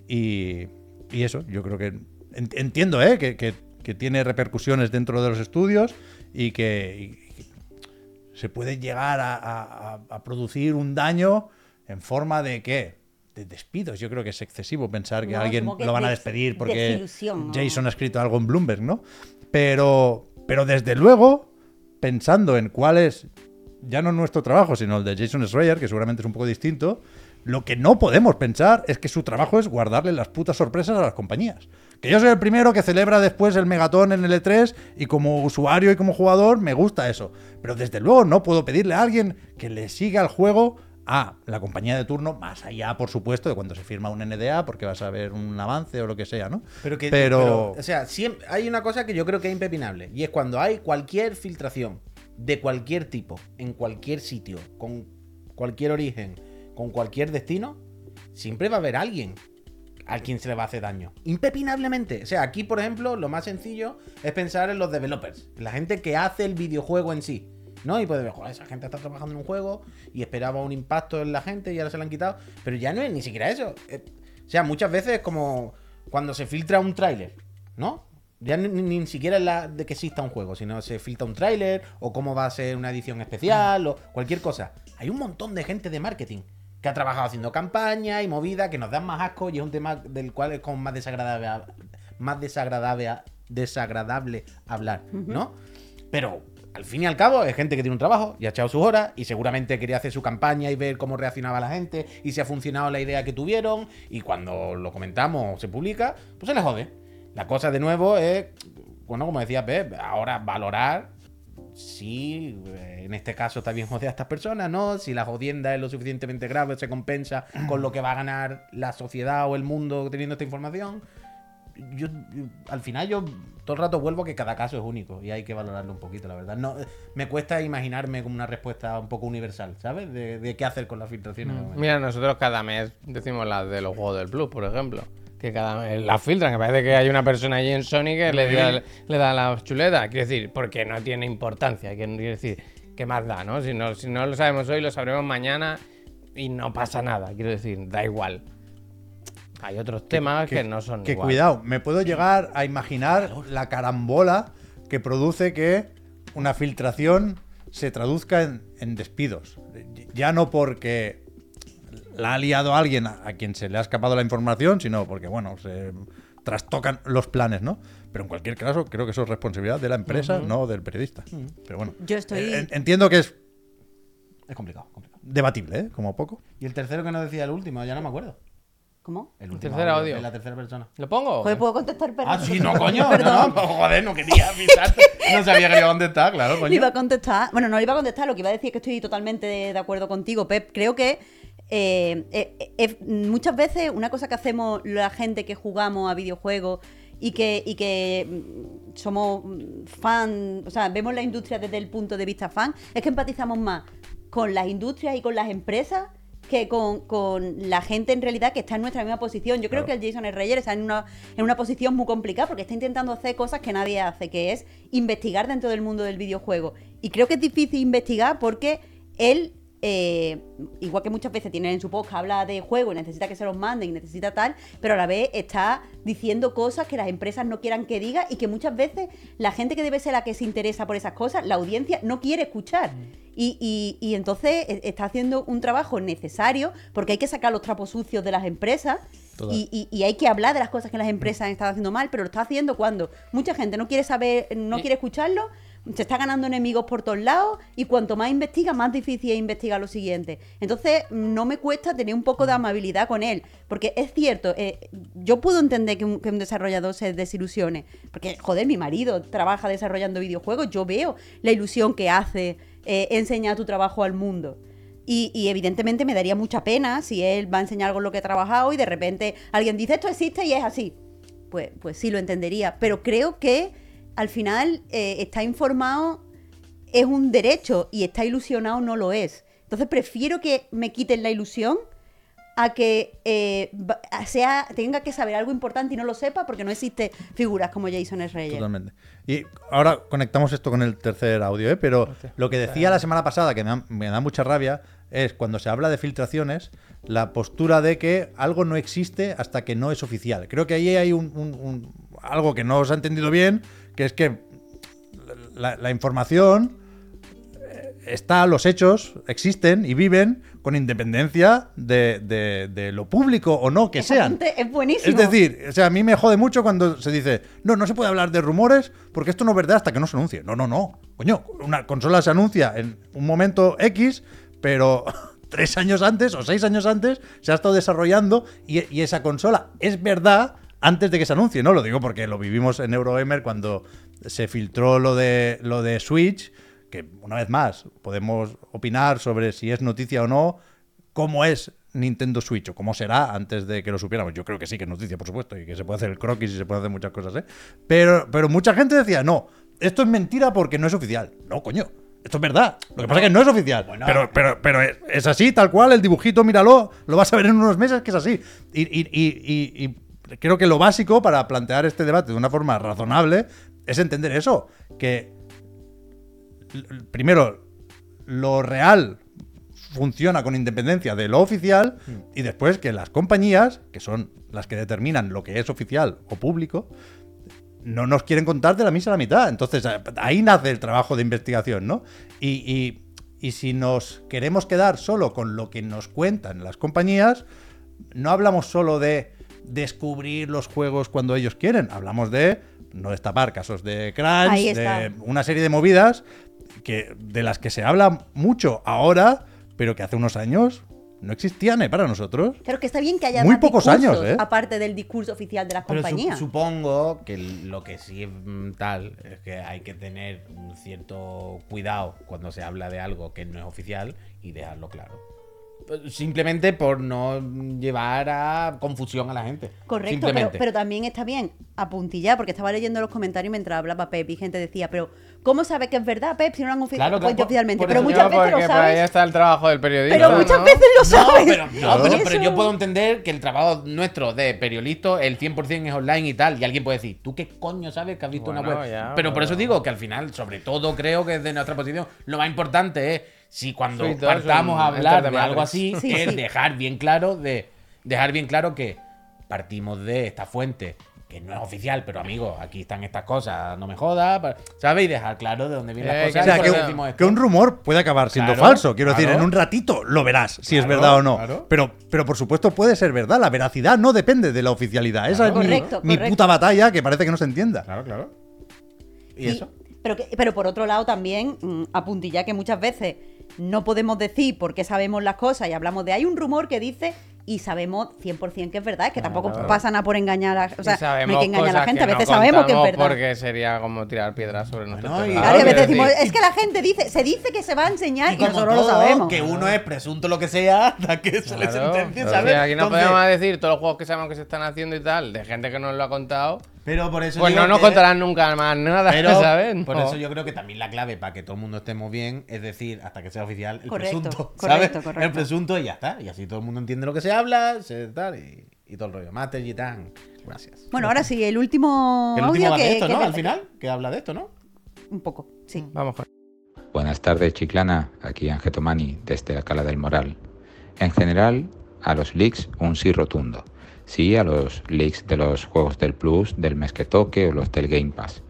S3: Y, y eso, yo creo que entiendo, ¿eh? Que, que- que tiene repercusiones dentro de los estudios y que, y que se puede llegar a, a- a- a producir un daño en forma de qué? De despidos. Yo creo que es excesivo pensar que
S2: No,
S3: a alguien lo van a
S2: des-
S3: despedir porque. Jason ha escrito algo en Bloomberg, ¿no? Pero, pero desde luego, pensando en cuál es ya no nuestro trabajo, sino el de Jason Schreier, que seguramente es un poco distinto, lo que no podemos pensar es que su trabajo es guardarle las putas sorpresas a las compañías. Que yo soy el primero que celebra después el megatón en el E3 y como usuario y como jugador me gusta eso. Pero desde luego no puedo pedirle a alguien que le siga el juego a la compañía de turno, más allá, por supuesto, de cuando se firma un NDA, porque vas a ver un avance o lo que sea, ¿no?
S1: Pero que,
S3: Pero-
S1: pero, o sea, siempre, hay una cosa que yo creo que es impepinable. Y es cuando hay cualquier filtración de cualquier tipo, en cualquier sitio, con cualquier origen, con cualquier destino, siempre va a haber alguien a quien se le va a hacer daño. Impepinablemente. O sea, aquí, por ejemplo, lo más sencillo es pensar en los developers, la gente que hace el videojuego en sí. ¿No? Y puede ver, joder, esa gente está trabajando en un juego y esperaba un impacto en la gente y ahora se lo han quitado. Pero ya no es ni siquiera eso. Eh, O sea, muchas veces es como cuando se filtra un tráiler, ¿no? Ya ni, ni- siquiera es la de que exista un juego, sino se filtra un tráiler o cómo va a ser una edición especial o cualquier cosa. Hay un montón de gente de marketing que ha trabajado haciendo campaña y movida que nos dan más asco y es un tema del cual es como más desagradable, más desagradable, desagradable hablar, ¿no? Pero al fin y al cabo es gente que tiene un trabajo y ha echado sus horas y seguramente quería hacer su campaña y ver cómo reaccionaba la gente y si ha funcionado la idea que tuvieron y cuando lo comentamos o se publica, pues se les jode. La cosa de nuevo es, bueno, como decía Pep, ahora valorar si eh, en este caso está bien joder a estas personas, ¿no? Si la jodienda es lo suficientemente grave, se compensa con lo que va a ganar la sociedad o el mundo teniendo esta información. Yo, al final yo todo el rato vuelvo a que cada caso es único y hay que valorarlo un poquito, la verdad. No, me cuesta imaginarme como una respuesta un poco universal, ¿sabes? De, qué hacer con las filtraciones. momento.
S4: Mira, nosotros cada mes decimos las de los juegos del Plus, por ejemplo. Que cada las filtran, que parece que hay una persona allí en Sony que le da, le da la chuleta. Quiero decir, porque no tiene importancia. Quiero decir, ¿qué más da, no? Si, no? si no lo sabemos hoy, lo sabremos mañana y no pasa nada. Quiero decir, da igual. Hay otros temas que, no son
S3: Que
S4: igual.
S3: cuidado, me puedo llegar a imaginar la carambola que produce que una filtración se traduzca en, en despidos. Ya no porque la ha liado alguien a, a quien se le ha escapado la información, sino porque, bueno, se trastocan los planes, ¿no? Pero en cualquier caso, creo que eso es responsabilidad de la empresa, no del periodista. Pero bueno,
S2: Yo estoy-
S3: eh, entiendo que es
S1: Es complicado, complicado.
S3: debatible, ¿eh? Como poco.
S1: Y el tercero que nos decía el último, ya no me acuerdo.
S2: ¿Cómo?
S1: El último
S4: Tercer audio.
S1: la tercera persona.
S4: ¿Lo pongo?
S2: Joder, ¿puedo contestar? Pero
S1: Ah, sí, no, coño. No, no, joder, no quería avisarte. No sabía que le iba a contestar, claro,
S2: Le
S1: coño.
S2: iba a contestar. Bueno, no le iba a contestar. Lo que iba a decir es que estoy totalmente de acuerdo contigo, Pep. Creo que eh, eh, eh, muchas veces una cosa que hacemos la gente que jugamos a videojuegos y que, y que mm, somos mm, fan, o sea, vemos la industria desde el punto de vista fan, es que empatizamos más con las industrias y con las empresas que con, con la gente en realidad que está en nuestra misma posición. Yo creo
S3: Claro.
S2: que el Jason Reyer está en una, en una posición muy complicada porque está intentando hacer cosas que nadie hace, que es investigar dentro del mundo del videojuego. Y creo que es difícil investigar porque él, eh, igual que muchas veces tiene en su podcast, habla de juego, y necesita que se los manden, y necesita tal, pero a la vez está diciendo cosas que las empresas no quieran que diga y que muchas veces la gente que debe ser la que se interesa por esas cosas, la audiencia no quiere escuchar. Y, y- y entonces eh, está haciendo un trabajo necesario porque hay que sacar los trapos sucios de las empresas. Y, y- y hay que hablar de las cosas que las empresas han estado haciendo mal, pero lo está haciendo cuando mucha gente no quiere saber, no quiere escucharlo, se está ganando enemigos por todos lados y cuanto más investiga, más difícil es investigar lo siguiente. Entonces, no me cuesta tener un poco de amabilidad con él, porque es cierto, eh, yo puedo entender que un, desarrollador se desilusione, porque, joder, mi marido trabaja desarrollando videojuegos, yo veo la ilusión que hace eh, enseñar tu trabajo al mundo. Y, evidentemente me daría mucha pena si él va a enseñar en lo que ha trabajado y de repente alguien dice esto existe y es así. Pues, pues sí lo entendería. Pero creo que al final eh, está informado es un derecho y está ilusionado no lo es. Entonces prefiero que me quiten la ilusión a que eh, sea, tenga que saber algo importante y no lo sepa porque no existe figuras como Jason S. Reyes.
S3: Totalmente. Y ahora conectamos esto con el tercer audio, ¿eh? pero lo que decía la semana pasada, que me da, me da mucha rabia, es cuando se habla de filtraciones, la postura de que algo no existe hasta que no es oficial. Creo que ahí hay un, un- un- algo que no os ha entendido bien, que es que la, la información eh, está, los hechos existen y viven con independencia de, de- de lo público o no que sean.
S2: es buenísimo.
S3: Es decir, o sea, a mí me jode mucho cuando se dice, no, no se puede hablar de rumores porque esto no es verdad hasta que no se anuncie. No, no, no. Coño, una consola se anuncia en un momento X, pero tres años antes o seis años antes se ha estado desarrollando y, y esa consola es verdad antes de que se anuncie, ¿no? Lo digo porque lo vivimos en Eurogamer cuando se filtró lo de, lo de Switch, que una vez más podemos opinar sobre si es noticia o no, cómo es Nintendo Switch o cómo será antes de que lo supiéramos. Yo creo que sí que es noticia, por supuesto, y que se puede hacer el croquis y se puede hacer muchas cosas, ¿eh? Pero, pero mucha gente decía, no, esto es mentira porque no es oficial. No, coño. Esto es verdad. Lo que pasa es que no es oficial.
S1: Bueno.
S3: pero pero, pero es, es así, tal cual. El dibujito, míralo. Lo vas a ver en unos meses que es así. Y, y- y- y- y creo que lo básico para plantear este debate de una forma razonable es entender eso. Que primero, lo real funciona con independencia de lo oficial y después que las compañías, que son las que determinan lo que es oficial o público, no nos quieren contar de la misa a la mitad. Entonces, ahí nace el trabajo de investigación, ¿no? Y, y- y si nos queremos quedar solo con lo que nos cuentan las compañías, no hablamos solo de descubrir los juegos cuando ellos quieren, hablamos de no destapar casos de crunch, de una serie de movidas que, de las que se habla mucho ahora, pero que hace unos años no existían ¿eh? para nosotros.
S2: Claro que está bien que haya
S3: Muy pocos años, ¿eh?
S2: aparte del discurso oficial de las
S1: Pero su-
S2: compañías.
S1: supongo que lo que sí es mm, tal es que hay que tener un cierto cuidado cuando se habla de algo que no es oficial y dejarlo claro. Pues, Simplemente por no llevar a confusión a la gente.
S2: Correcto, pero,
S1: Simplemente.
S2: pero también está bien apuntillar, porque estaba leyendo los comentarios mientras hablaba Pep y gente decía, pero ¿cómo sabe que es verdad, Pep, si no lo han ofi-
S1: Claro, claro,
S2: oficialmente?
S1: por
S2: pero muchas veces lo
S4: por ahí
S2: sabes.
S4: está el trabajo del periodista.
S2: Pero muchas
S4: ¿no?
S2: veces lo
S1: No,
S2: sabes.
S1: pero, no, pero, yo puedo entender que el trabajo nuestro de periodista, el 100% es online y tal. Y alguien puede decir, ¿tú qué coño sabes que has visto
S4: Bueno,
S1: una web?
S4: ya,
S1: pero por eso digo que al final, sobre todo, creo que desde nuestra posición, lo más importante es si cuando partamos a hablar de algo así,
S2: Sí,
S1: es
S2: sí.
S1: dejar bien claro de dejar bien claro que partimos de esta fuente que no es oficial, pero amigo, aquí están estas cosas, no me jodas. Y dejar claro de dónde vienen
S4: Eh,
S1: las
S4: que
S3: O
S1: cosas.
S3: sea, que,
S4: un-
S1: decimos esto.
S3: que un rumor puede acabar siendo
S1: Claro,
S3: falso. Quiero decir, en un ratito lo verás si es verdad o no.
S1: claro.
S3: Pero, pero por supuesto puede ser verdad. La veracidad no depende de la oficialidad. Esa es mi-
S2: Correcto,
S3: mi,
S2: correcto.
S3: puta batalla que parece que no se entienda.
S1: Claro, claro. ¿Y,
S2: Y-
S1: eso?
S2: Pero, que- pero por otro lado también mm, apuntillar que muchas veces no podemos decir por qué sabemos las cosas y hablamos de hay un rumor que dice y sabemos 100% que es verdad, es que tampoco
S4: Claro.
S2: pasa nada por engañar a, o sea, no hay que engañar a la gente, a
S4: no
S2: veces sabemos que es verdad.
S4: Porque sería como tirar piedras sobre nuestro
S1: Bueno,
S2: Claro, y a veces
S4: quiero
S2: decimos,
S4: decir.
S2: es que la gente dice, se dice que se va a enseñar y, nosotros lo sabemos.
S1: Que uno es presunto lo que sea hasta que se le sentencia,
S4: o
S1: ¿sabes?
S4: sea, aquí no
S1: Entonces-
S4: podemos decir todos los juegos que sabemos que se están haciendo y tal, de gente que nos lo ha contado.
S1: Pero por eso
S4: Pues no nos
S1: que-
S4: contarán nunca más nada,
S1: Pero
S4: ¿sabes?
S1: por
S4: No.
S1: eso yo creo que también la clave para que todo el mundo estemos bien es decir, hasta que sea oficial, el
S2: Correcto,
S1: presunto.
S2: correcto,
S1: ¿sabes?
S2: correcto.
S1: El presunto y ya está. Y así todo el mundo entiende lo que se habla, se tal y, y todo el rollo. Master Gitán. Gracias.
S2: Bueno, ahora sí, el último
S1: Que el último
S2: audio
S1: va de
S2: que,
S1: esto,
S2: que-
S1: ¿no? Al final, que habla de esto, ¿no?
S2: Un poco, sí.
S4: Vamos con
S7: Buenas tardes, Chiclana. Aquí Angetomani, desde Alcalá del Moral. En general, a los leaks un sí rotundo. Sí a los leaks de los juegos del Plus, del mes que toque o los del Game Pass.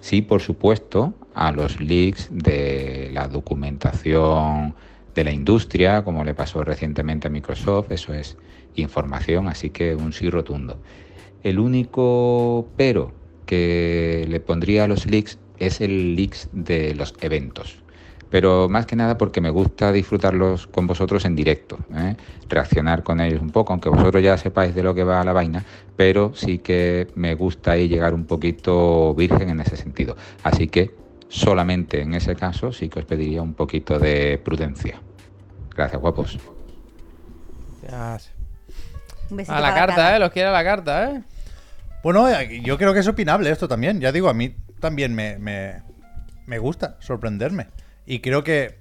S7: Sí, por supuesto, a los leaks de la documentación de la industria, como le pasó recientemente a Microsoft, eso es información, así que un sí rotundo. El único pero que le pondría a los leaks es el leaks de los eventos. Pero más que nada porque me gusta disfrutarlos con vosotros en directo, ¿eh? reaccionar con ellos un poco, aunque vosotros ya sepáis de lo que va la vaina, pero sí que me gusta ahí llegar un poquito virgen en ese sentido. Así que solamente en ese caso sí que os pediría un poquito de prudencia. Gracias, guapos.
S4: Ya.
S2: Un besito
S4: A la carta, ¿eh? Los quiere a la carta, ¿eh?
S3: Bueno, eh, yo creo que es opinable esto también. Ya digo, a mí también me, me, me gusta sorprenderme. Y creo que,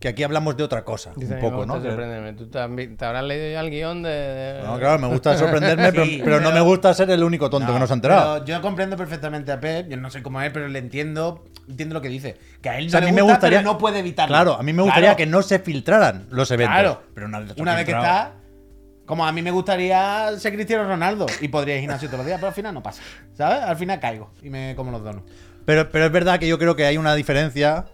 S3: que aquí hablamos de otra cosa,
S4: Dice,
S3: un
S4: mí
S3: poco, ¿no?
S4: sorprenderme. Tú te, has vi- te habrás leído ya el guion de. de-
S3: No, claro, me gusta sorprenderme, pero,
S1: Sí,
S3: pero no
S1: pero-
S3: me gusta ser el único tonto que no se ha enterado.
S1: pero yo comprendo perfectamente a Pep, yo no sé cómo es, pero le entiendo, entiendo lo que dice. Que a él
S3: O
S1: no
S3: sea, a
S1: le
S3: mí me
S1: gusta,
S3: gustaría.
S1: pero no puede evitarlo.
S3: Claro, a mí me gustaría
S1: Claro,
S3: que no se filtraran los eventos.
S1: Claro,
S3: Pero una vez,
S1: una vez que
S3: filtrado-
S1: está, como a mí me gustaría ser Cristiano Ronaldo y podría ir al gimnasio todos los días, pero al final no pasa. ¿Sabes? Al final caigo y me como los donuts.
S3: Pero, pero es verdad que yo creo que hay una diferencia,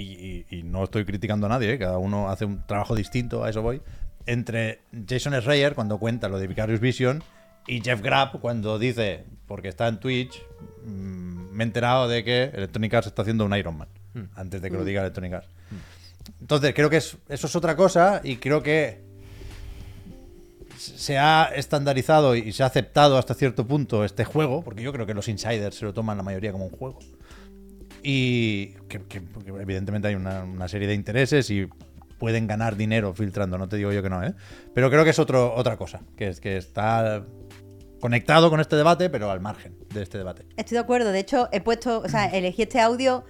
S3: y, no estoy criticando a nadie, ¿eh? cada uno hace un trabajo distinto, a eso voy, entre Jason Schreier cuando cuenta lo de Vicarious Vision y Jeff Grapp cuando dice, porque está en Twitch, mm, me he enterado de que Electronic Arts está haciendo un Iron Man, antes de que lo diga Electronic Arts. Entonces, creo que es- eso es otra cosa y creo que se ha estandarizado y se ha aceptado hasta cierto punto este juego, porque yo creo que los insiders se lo toman la mayoría como un juego. Y que, evidentemente hay una, una serie de intereses y pueden ganar dinero filtrando, no te digo yo que no, ¿eh? Pero creo que es otro, otra cosa, que es que está conectado con este debate, pero al margen de este debate.
S2: Estoy de acuerdo. De hecho, he puesto, o sea, elegí este audio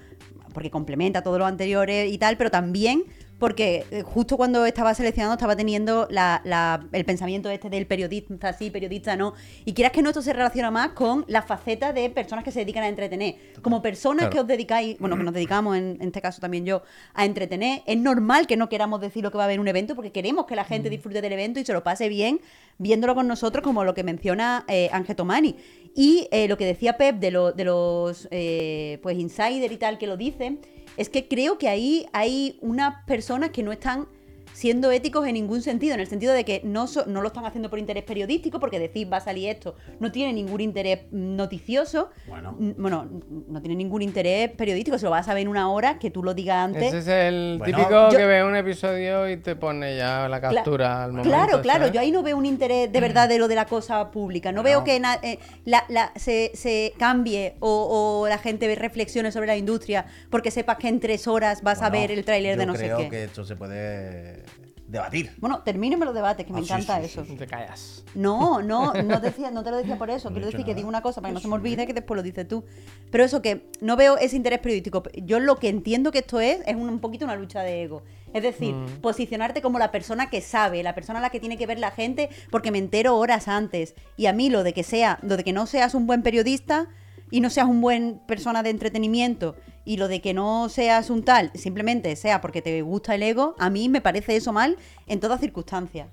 S2: porque complementa todo lo anteriores y tal, pero también porque eh, justo cuando estaba seleccionando estaba teniendo la- la- el pensamiento este del periodista sí, periodista no. Y quieras que no, esto se relaciona más con la faceta de personas que se dedican a entretener. Como personas
S3: Claro.
S2: que os dedicáis, bueno, que nos dedicamos en, en este caso también yo, a entretener, es normal que no queramos decir lo que va a haber en un evento porque queremos que la gente disfrute del evento y se lo pase bien viéndolo con nosotros, como lo que menciona eh, Ángel Tomani. Y eh, lo que decía Pep de, lo- de los eh, pues insider y tal que lo dicen, es que creo que ahí hay unas personas que no están siendo éticos en ningún sentido, en el sentido de que no, so- no lo están haciendo por interés periodístico, porque decir va a salir esto, no tiene ningún interés noticioso,
S1: Bueno.
S2: Bueno, no tiene ningún interés periodístico, se lo vas a ver en una hora que tú lo digas antes.
S4: Ese es el
S1: Bueno,
S4: típico
S2: yo-
S4: que ve un episodio y te pone ya la
S2: Cla-
S4: captura al momento.
S2: Claro, claro,
S4: ¿sabes?
S2: yo ahí no veo un interés de verdad de lo de la cosa pública. No veo que na- eh, la- la- se, se cambie o, o la gente reflexione sobre la industria porque sepas que en tres horas vas a ver el tráiler de no sé
S1: creo
S2: qué.
S1: que esto se puede debatir.
S2: Bueno, termíneme los debates, que me
S1: Ah,
S2: encanta
S1: sí,
S2: eso.
S1: sí,
S4: Te callas.
S2: No, no, no, decía, no te lo decía por eso.
S1: No
S2: Quiero decir que digo una cosa para que no se me olvide que después lo dices tú. Pero eso que no veo ese interés periodístico. Yo lo que entiendo que esto es es un, un poquito una lucha de ego. Es decir,
S1: Mm.
S2: posicionarte como la persona que sabe, la persona a la que tiene que ver la gente, porque me entero horas antes. Y a mí lo de que sea, lo de que no seas un buen periodista y no seas un buen persona de entretenimiento y lo de que no seas un tal, simplemente sea porque te gusta el ego, a mí me parece eso mal en todas circunstancias.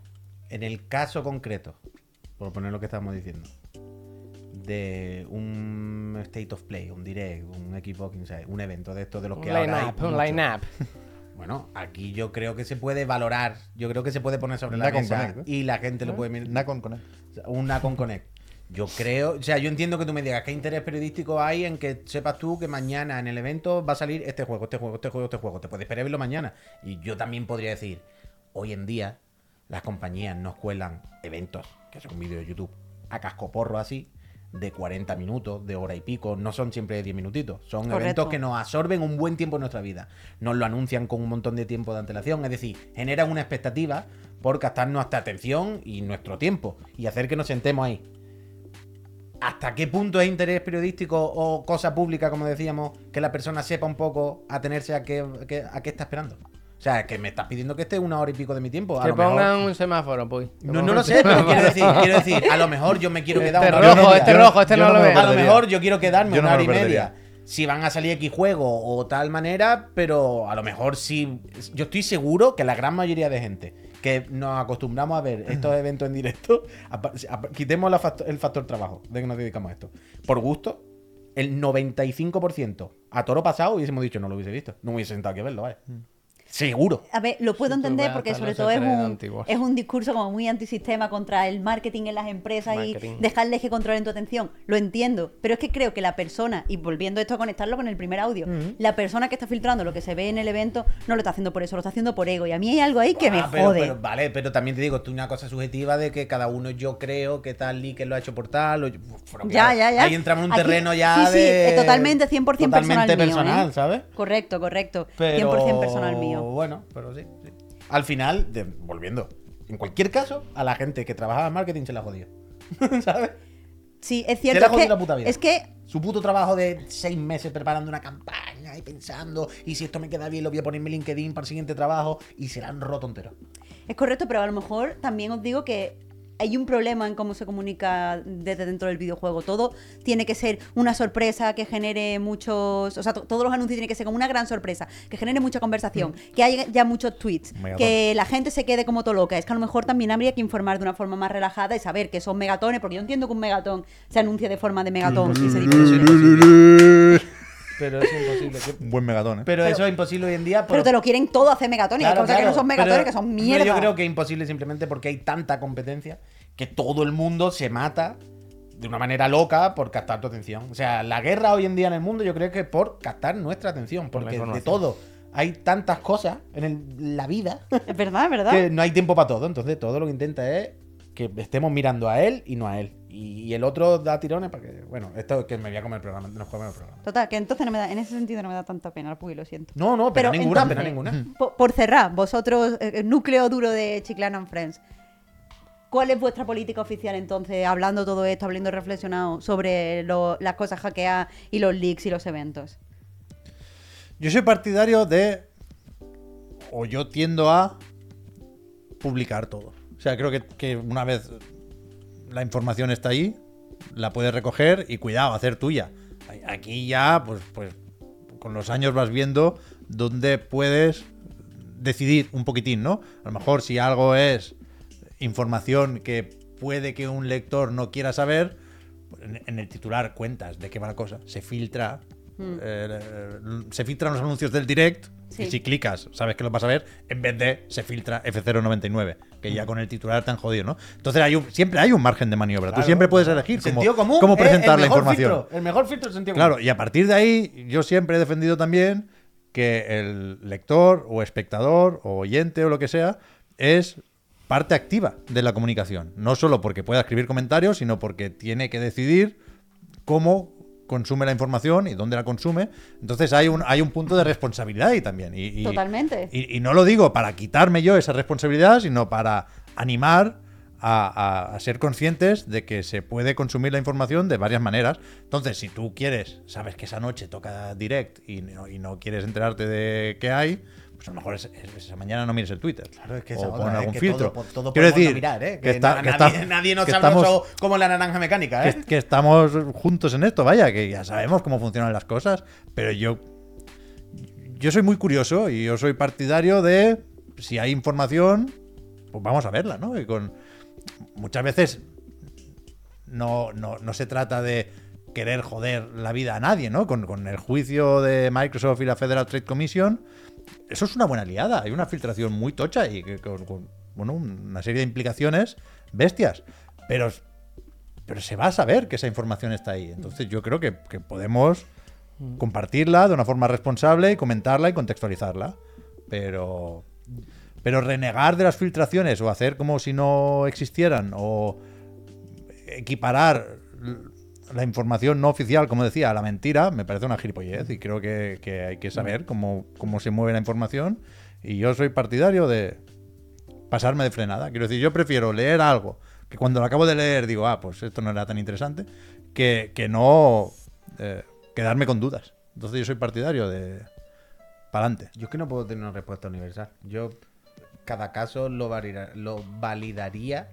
S1: En el caso concreto, por poner lo que estamos diciendo, de un State of Play, un Direct, un Xbox un evento de estos de los
S4: Un
S1: que ahora hay
S4: line-up, un
S1: muchos.
S4: line-up.
S1: Bueno, aquí yo creo que se puede valorar, yo creo que se puede poner sobre la
S3: Nacon
S1: mesa
S3: Connect, ¿eh?
S1: y la gente lo puede mirar.
S3: Nacon Connect.
S1: Un Nacon Connect. Yo creo, o sea, yo entiendo que tú me digas qué interés periodístico hay en que sepas tú que mañana en el evento va a salir este juego, este juego, este juego, este juego. Te puedes esperar verlo mañana. Y yo también podría decir, hoy en día las compañías nos cuelan eventos, que son vídeos de YouTube, a cascoporro así, de 40 minutos, de hora y pico. No son siempre de 10 minutitos. Son
S2: Correcto.
S1: eventos que nos absorben un buen tiempo en nuestra vida. Nos lo anuncian con un montón de tiempo de antelación. Es decir, generan una expectativa por gastar nuestra atención y nuestro tiempo y hacer que nos sentemos ahí. ¿Hasta qué punto es interés periodístico o cosa pública, como decíamos, que la persona sepa un poco atenerse a qué, qué- a qué está esperando? O sea, que me estás pidiendo que esté una hora y pico de mi tiempo. A
S4: Que
S1: lo mejor-
S4: pongan un semáforo, pues.
S1: No, no lo sé, pero quiero decir, quiero decir, a lo mejor yo me quiero quedar
S4: Este
S1: una hora y
S4: rojo,
S1: media.
S4: este rojo, este
S3: yo
S4: no
S3: no
S4: lo veo.
S1: A lo mejor yo quiero quedarme
S3: Yo
S1: una hora y media. Si van a salir X juegos o tal manera, pero a lo mejor sí. Yo estoy seguro que la gran mayoría de gente que nos acostumbramos a ver estos eventos en directo, quitemos la factor- el factor trabajo de que nos dedicamos a esto. Por gusto, el 95% a toro pasado hubiésemos dicho no lo hubiese visto. No hubiese sentado aquí a verlo, ¿vale? Seguro.
S2: A ver, lo puedo
S4: Sí,
S2: entender porque sobre todo es un, es un discurso como muy antisistema contra el marketing en las empresas
S4: Marketing.
S2: y dejarles que controlen tu atención. Lo entiendo, pero es que creo que la persona, y volviendo esto a conectarlo con el primer audio, la persona que está filtrando lo que se ve en el evento no lo está haciendo por eso, lo está haciendo por ego. Y a mí hay algo ahí que me
S1: Ah, pero-
S2: jode.
S1: pero, vale, pero también te digo, tú una cosa subjetiva de que cada uno yo creo que tal que lo ha hecho por tal. o yo- pero
S2: Ya,
S1: claro,
S2: ya, ya.
S1: Ahí entramos en un
S2: Aquí-
S1: terreno ya
S2: sí, sí,
S1: de.
S2: eh, totalmente 100%
S1: totalmente
S2: personal mío,
S1: personal,
S2: ¿eh?
S1: ¿sabes?
S2: Correcto, correcto.
S1: Pero,
S2: 100% personal mío.
S1: Bueno, pero sí, sí. Al final, de- volviendo. En cualquier caso, a la gente que trabajaba en marketing se la jodió. ¿Sabes?
S2: Sí, es
S1: Se
S2: cierto.
S1: la
S2: Es
S1: jodió
S2: que,
S1: la puta vida.
S2: es que
S1: Su puto trabajo de seis meses preparando una campaña y pensando, y si esto me queda bien, lo voy a poner en mi LinkedIn para el siguiente trabajo, y se la han roto entero.
S2: Es correcto, pero a lo mejor también os digo que hay un problema en cómo se comunica desde dentro del videojuego. Todo tiene que ser una sorpresa que genere muchos. O sea, to- todos los anuncios tienen que ser como una gran sorpresa, que genere mucha conversación, que haya ya muchos tweets,
S3: Megatón.
S2: que la gente se quede como todo loca. Es que a lo mejor también habría que informar de una forma más relajada y saber que son megatones, porque yo entiendo que un megatón se anuncia de forma de megatón y se dice.
S1: Pero es imposible.
S3: Un buen megatón, ¿eh?
S1: Pero, eso es imposible hoy en día.
S2: Pero te lo quieren todo hacer megatones.
S1: Claro,
S2: hay cosas que no son megatones,
S1: pero-
S2: que son mierda.
S1: Yo creo que es imposible simplemente porque hay tanta competencia que todo el mundo se mata de una manera loca por captar tu atención. O sea, la guerra hoy en día en el mundo yo creo que es por captar nuestra atención.
S4: Por
S1: Porque de todo hay tantas cosas en el- la vida
S2: Es verdad, es verdad.
S1: que no hay tiempo para todo. Entonces todo lo que intenta es que estemos mirando a él y no a él. Y, y el otro da tirones para que... Bueno, esto es que me voy a comer el programa. Nos comemos el programa.
S2: Total, que entonces no me da, en ese sentido no me da tanta pena, Puy, lo siento.
S1: No, no, pena
S2: Pero
S1: ninguna,
S2: entonces,
S1: pena ninguna.
S2: Por, por cerrar, vosotros, eh, el núcleo duro de Chiclana and Friends, ¿cuál es vuestra política oficial entonces, hablando todo esto, habiendo reflexionado sobre las cosas hackeadas y los leaks y los eventos?
S3: Yo soy partidario de. O yo tiendo a publicar todo. O sea, creo que, que una vez la información está ahí, la puedes recoger y cuidado, hacer tuya. Aquí ya, pues, pues con los años vas viendo dónde puedes decidir un poquitín, ¿no? A lo mejor si algo es información que puede que un lector no quiera saber, pues, en, en el titular cuentas de qué va la cosa, se filtra, eh, se filtran los anuncios del direct
S2: Sí.
S3: y si clicas sabes que lo vas a ver, en vez de se filtra F099, que ya con el titular te han jodido, ¿no? Entonces hay un- siempre hay un margen de maniobra, tú siempre puedes elegir
S1: El
S3: cómo,
S1: común
S3: presentar la información.
S1: filtro, el mejor filtro es el sentido
S3: Claro,
S1: común.
S3: y a partir de ahí, yo siempre he defendido también que el lector o espectador o oyente o lo que sea es parte activa de la comunicación. No solo porque pueda escribir comentarios, sino porque tiene que decidir cómo consume la información y dónde la consume. Entonces hay un, hay un punto de responsabilidad ahí también. Y, y-
S2: Totalmente.
S3: Y, y no lo digo para quitarme yo esa responsabilidad, sino para animar a, a- a ser conscientes de que se puede consumir la información de varias maneras. Entonces, si tú quieres, sabes que esa noche toca direct y no, y no quieres enterarte de qué hay, pues a lo mejor es- es- esa mañana no mires el Twitter.
S1: Claro, es que
S3: o pon
S1: es
S3: algún
S1: que
S3: filtro.
S1: Todo, todo
S3: Quiero decir
S1: mirar, ¿eh?
S3: que,
S1: Que,
S3: está- que
S1: nadie,
S3: está-
S1: nadie nos
S3: que estamos-
S1: como la naranja mecánica, ¿eh?
S3: que, que estamos juntos en esto, vaya, que ya sabemos cómo funcionan las cosas, pero yo yo soy muy curioso y yo soy partidario de si hay información, pues vamos a verla, ¿no? Y con muchas veces no, no, no se trata de querer joder la vida a nadie, ¿no? Con, con el juicio de Microsoft y la Federal Trade Commission, eso es una buena liada. Hay una filtración muy tocha y que, con, con, bueno, una serie de implicaciones bestias. Pero, pero se va a saber que esa información está ahí. Entonces yo creo que, que podemos compartirla de una forma responsable y comentarla y contextualizarla. Pero, pero renegar de las filtraciones o hacer como si no existieran o equiparar la información no oficial, como decía, la mentira, me parece una gilipollez y creo que, que hay que saber cómo, cómo se mueve la información. Y yo soy partidario de pasarme de frenada. Quiero decir, yo prefiero leer algo que cuando lo acabo de leer digo, ah, pues esto no era tan interesante, que, que no eh, quedarme con dudas. Entonces yo soy partidario de... Para adelante.
S1: Yo es que no puedo tener una respuesta universal. Yo cada caso lo, valida- lo validaría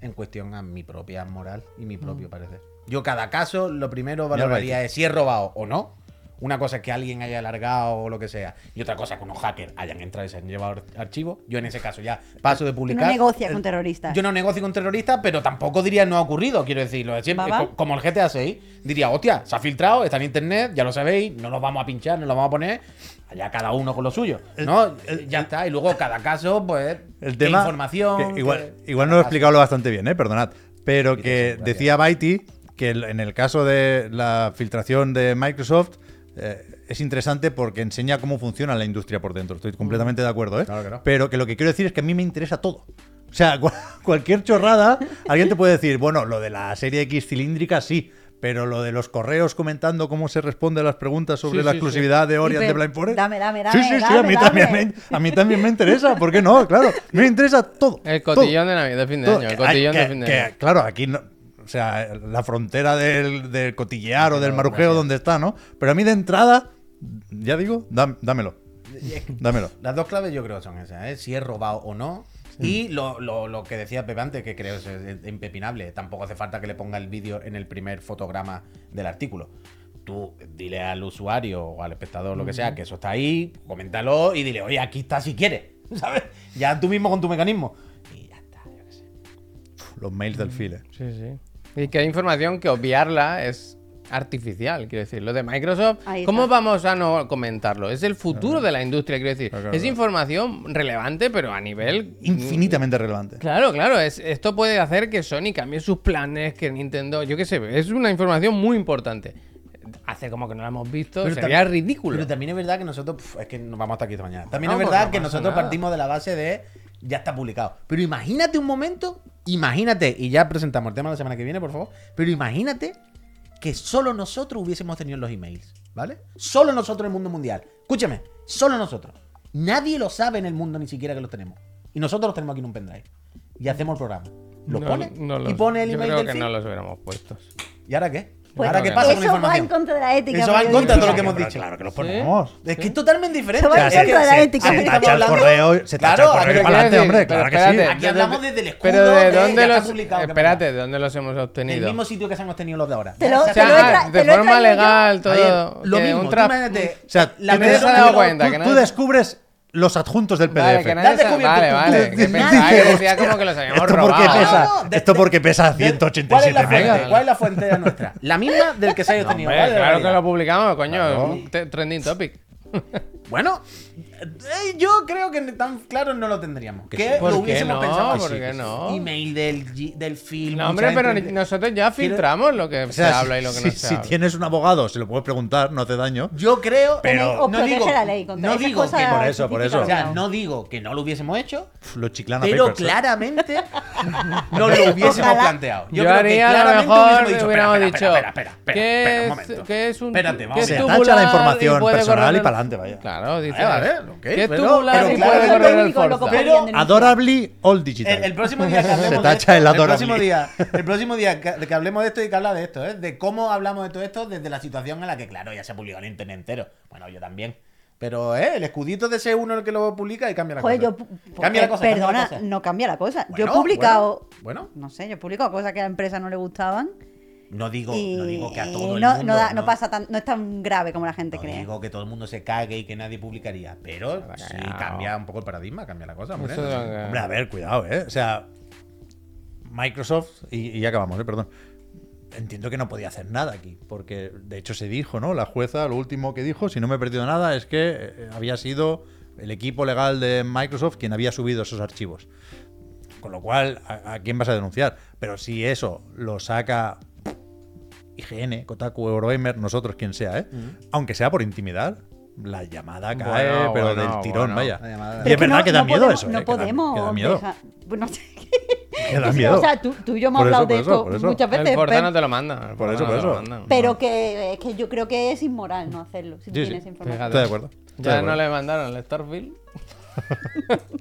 S1: en cuestión a mi propia moral y mi propio parecer. Yo cada caso lo primero valoraría es si he robado o no. Una cosa es que alguien haya alargado o lo que sea, y otra cosa es que unos hackers hayan entrado y se han llevado ar- archivos. Yo en ese caso ya paso de publicar.
S2: no negocias con terroristas.
S1: Yo no negocio con terroristas, pero tampoco diría no ha ocurrido, quiero decirlo. Siempre, como el GTA 6, diría, hostia, se ha filtrado, está en internet, ya lo sabéis, no nos vamos a pinchar, no lo vamos a poner, allá cada uno con lo suyo. ¿No? ya está. Y luego cada caso, pues,
S3: El tema.
S1: información.
S3: que igual, igual no lo he explicado lo bastante bien, ¿eh? perdonad. Pero que decía Baiti que en el caso de la filtración de Microsoft eh, es interesante porque enseña cómo funciona la industria por dentro. Estoy completamente de acuerdo, ¿eh?
S1: Claro que no.
S3: Pero que lo que quiero decir es que a mí me interesa todo. O sea, cu- cualquier chorrada, alguien te puede decir, bueno, lo de la serie X cilíndrica sí, pero lo de los correos comentando cómo se responde a las preguntas sobre
S4: Sí,
S3: la
S4: sí,
S3: exclusividad de Orient de Blind Forest.
S2: dame, dame,
S3: Sí,
S2: dame,
S3: sí, sí,
S2: dame,
S3: a, mí
S2: dame.
S3: También me, a mí también me interesa, ¿por qué no? Claro, me interesa todo.
S4: El
S3: todo.
S4: cotillón de Navidad de fin de
S3: Todo.
S4: año. El cotillón
S3: que-
S4: de fin de
S3: que,
S4: año.
S3: Claro, aquí no. O sea, la frontera del, del cotillear o del marujeo donde está, ¿no? Pero a mí de entrada, ya digo, dám- dámelo. Dámelo.
S1: Las dos claves yo creo son esas, ¿eh? si es robado o no. Y lo, lo- lo que decía Pepe antes, que creo es, es impepinable. Tampoco hace falta que le ponga el vídeo en el primer fotograma del artículo. Tú dile al usuario o al espectador, lo que sea, que eso está ahí, coméntalo y dile, oye, aquí está si quieres. ¿Sabes? Ya tú mismo con tu mecanismo. Y ya está, yo qué sé.
S3: Los mails del file.
S4: Sí, sí. Y que hay información que obviarla es artificial, quiero decir. Lo de Microsoft, ¿cómo vamos a no comentarlo? Es el futuro de la industria, quiero decir.
S3: Claro,
S4: Es
S3: claro.
S4: información relevante, pero a nivel...
S3: Infinitamente relevante.
S4: Claro, claro, es, esto puede hacer que Sony cambie sus planes, que Nintendo, yo qué sé, es una información muy importante. Hace como que no la hemos visto,
S1: Pero
S4: sería rídiculo.
S1: Pero también es verdad que nosotros, pf, es que nos vamos hasta aquí esta mañana. También
S4: No,
S1: es verdad
S4: no
S1: que nosotros
S4: nada.
S1: partimos de la base de ya está publicado. Pero imagínate un momento, imagínate, y ya presentamos el tema la semana que viene, por favor. Pero imagínate que solo nosotros hubiésemos tenido los emails, ¿vale? Solo nosotros en el mundo mundial. Escúchame, solo nosotros. Nadie lo sabe en el mundo ni siquiera que los tenemos. Y nosotros los tenemos aquí en un pendrive. Y hacemos el programa. Lo
S4: No-
S1: pone
S4: no
S1: y pone el
S4: yo
S1: email
S4: creo
S1: del
S4: que
S1: feed.
S4: no los hubiéramos puestos.
S1: ¿Y ahora qué?
S2: Pues
S1: ¿Ahora qué
S4: eso
S1: pasa con la
S2: Eso va
S1: información?
S2: en contra de la ética.
S1: Eso va en contra de todo lo que hemos dicho.
S3: Claro que los ponemos.
S1: Es que es totalmente diferente.
S2: Eso va en contra de la
S1: se-
S2: ética.
S1: aquí
S3: Se tacha el
S1: hablando-
S3: correo, se tacha
S1: Claro,
S3: el correo para adelante, hombre, claro que sí.
S1: Aquí hablamos desde el escudo
S4: Pero de
S1: de
S4: dónde
S1: ya está
S4: los.
S1: publicado, ¿qué
S4: espérate? ¿de dónde los hemos
S1: En el
S4: obtenido?
S1: mismo sitio que se han obtenido los de ahora.
S2: Te lo-
S4: O
S1: sea,
S2: te lo he
S4: sea,
S2: tra-
S4: ah,
S2: te
S4: de forma legal, todo.
S1: Ayer, lo
S4: que
S1: mismo, tú imagínate,
S3: O sea,
S1: la
S3: tú te-
S4: dado
S3: tú-
S4: cuenta,
S3: tú-
S4: que
S3: tú
S4: nadie-
S3: descubres los adjuntos del
S4: Vale,
S3: PDF.
S4: que nadie vale, vale. Que
S3: Dices,
S4: pensaba que decía como que los habíamos
S3: ¿Esto pesa?
S1: No, no, de-
S3: ¿Esto porque pesa
S1: de-
S3: 187
S1: ¿Cuál es la fuente?
S3: megas?
S1: ¿Cuál es la fuente nuestra? La misma del que se haya obtenido.
S4: Hombre,
S1: ¿cuál es la
S4: claro que lo publicamos, coño. Trending topic.
S1: Bueno, eh, yo creo que tan claro no lo tendríamos.
S3: Que
S1: Que
S3: sí.
S1: lo
S4: ¿Por qué
S1: hubiésemos
S4: no?
S1: pensado.
S4: ¿Por qué no?
S1: Email del, del film.
S4: No, hombre, pero
S1: gente-
S4: nosotros ya filtramos lo que
S3: O sea,
S4: se
S3: si-
S4: habla y lo que
S3: si,
S4: no se
S3: si
S4: habla.
S3: tienes un abogado, se lo puedes preguntar, no hace daño.
S1: Yo creo.
S3: Pero-
S2: Os
S1: no digo,
S2: la ley contra
S1: no digo que
S3: Por eso, por eso.
S1: O sea, no digo que no lo hubiésemos hecho,
S3: Los chiclana
S1: pero
S3: papers, ¿eh?
S1: claramente nos lo hubiésemos
S2: Ojalá.
S1: planteado.
S4: Yo,
S1: creo que
S4: haría a lo mejor
S1: hubiésemos dicho, espera,
S4: dicho
S1: espera, espera, espera,
S4: ¿qué,
S1: espera, un
S4: es,
S1: momento. Espérate, vamos a
S4: es
S1: ver.
S3: Se tacha la información personal y para adelante, vaya.
S4: Claro, dice.
S1: A ver, ok,
S4: ¿Qué es
S1: pero-
S4: tubular
S1: pero
S4: y
S1: claro,
S4: correr el Forza?
S3: Adorably all digital.
S1: El, el próximo día que hablemos
S3: Se
S1: de esto,
S3: el
S1: próximo día, el próximo día que, que hablemos de esto y que habla de esto, ¿eh? de cómo hablamos de todo esto desde la situación en la que, claro, ya se ha publicado en internet entero. Bueno, yo también. Pero eh, el escudito de ese uno el que lo publica y cambia la
S2: Joder,
S1: cosa.
S2: yo.
S1: cambia la
S2: eh,
S1: cosa. cambia la
S2: Perdona,
S1: cosa.
S2: no cambia la cosa. yo he
S1: Bueno,
S2: publicado.
S1: Bueno,
S2: No sé, yo he publicado cosas que a la empresa no le gustaban.
S1: No digo,
S2: Y
S1: no digo que a todo el
S2: no,
S1: mundo.
S2: no da- no pasa tan, no es tan grave como la gente
S1: no
S2: cree.
S1: digo que todo el mundo se cague y que nadie publicaría, pero sí cambia un poco el paradigma, cambia la cosa. hombre.
S4: Que-
S3: Hombre, a ver, cuidado, ¿eh? O sea, Microsoft, y, y ya acabamos, ¿eh? Perdón. Entiendo que no podía hacer nada aquí, porque de hecho se dijo, ¿no? La jueza, lo último que dijo, si no me he perdido nada, es que eh, había sido el equipo legal de Microsoft quien había subido esos archivos. Con lo cual, ¿a, a quién vas a denunciar? Pero si eso lo saca IGN, Kotaku, Eurogamer, nosotros, quien sea, ¿eh? Aunque sea por intimidar, la llamada cae,
S4: Bueno,
S3: pero
S4: bueno,
S3: del tirón,
S4: bueno.
S3: vaya. Y
S2: Pero
S3: es verdad
S2: no-
S3: que da
S2: no
S3: miedo
S2: podemos-
S3: eso, ¿eh?
S2: No
S3: Que da-
S2: podemos.
S3: que da miedo.
S2: dejar- bueno, no sé.
S3: Que da miedo.
S2: O sea, tú, tú y yo hemos
S3: Por eso,
S2: hablado de
S3: eso,
S2: esto
S3: por eso.
S2: muchas veces.
S4: El Forza
S2: Pep,
S4: no te lo manda.
S3: Por eso, por eso.
S2: pero que, es que yo creo que es inmoral no hacerlo si tú
S3: Sí, sí.
S2: tienes información.
S4: Fíjate.
S3: Estoy de acuerdo. Estoy de
S4: Ya no le mandaron el Starfield.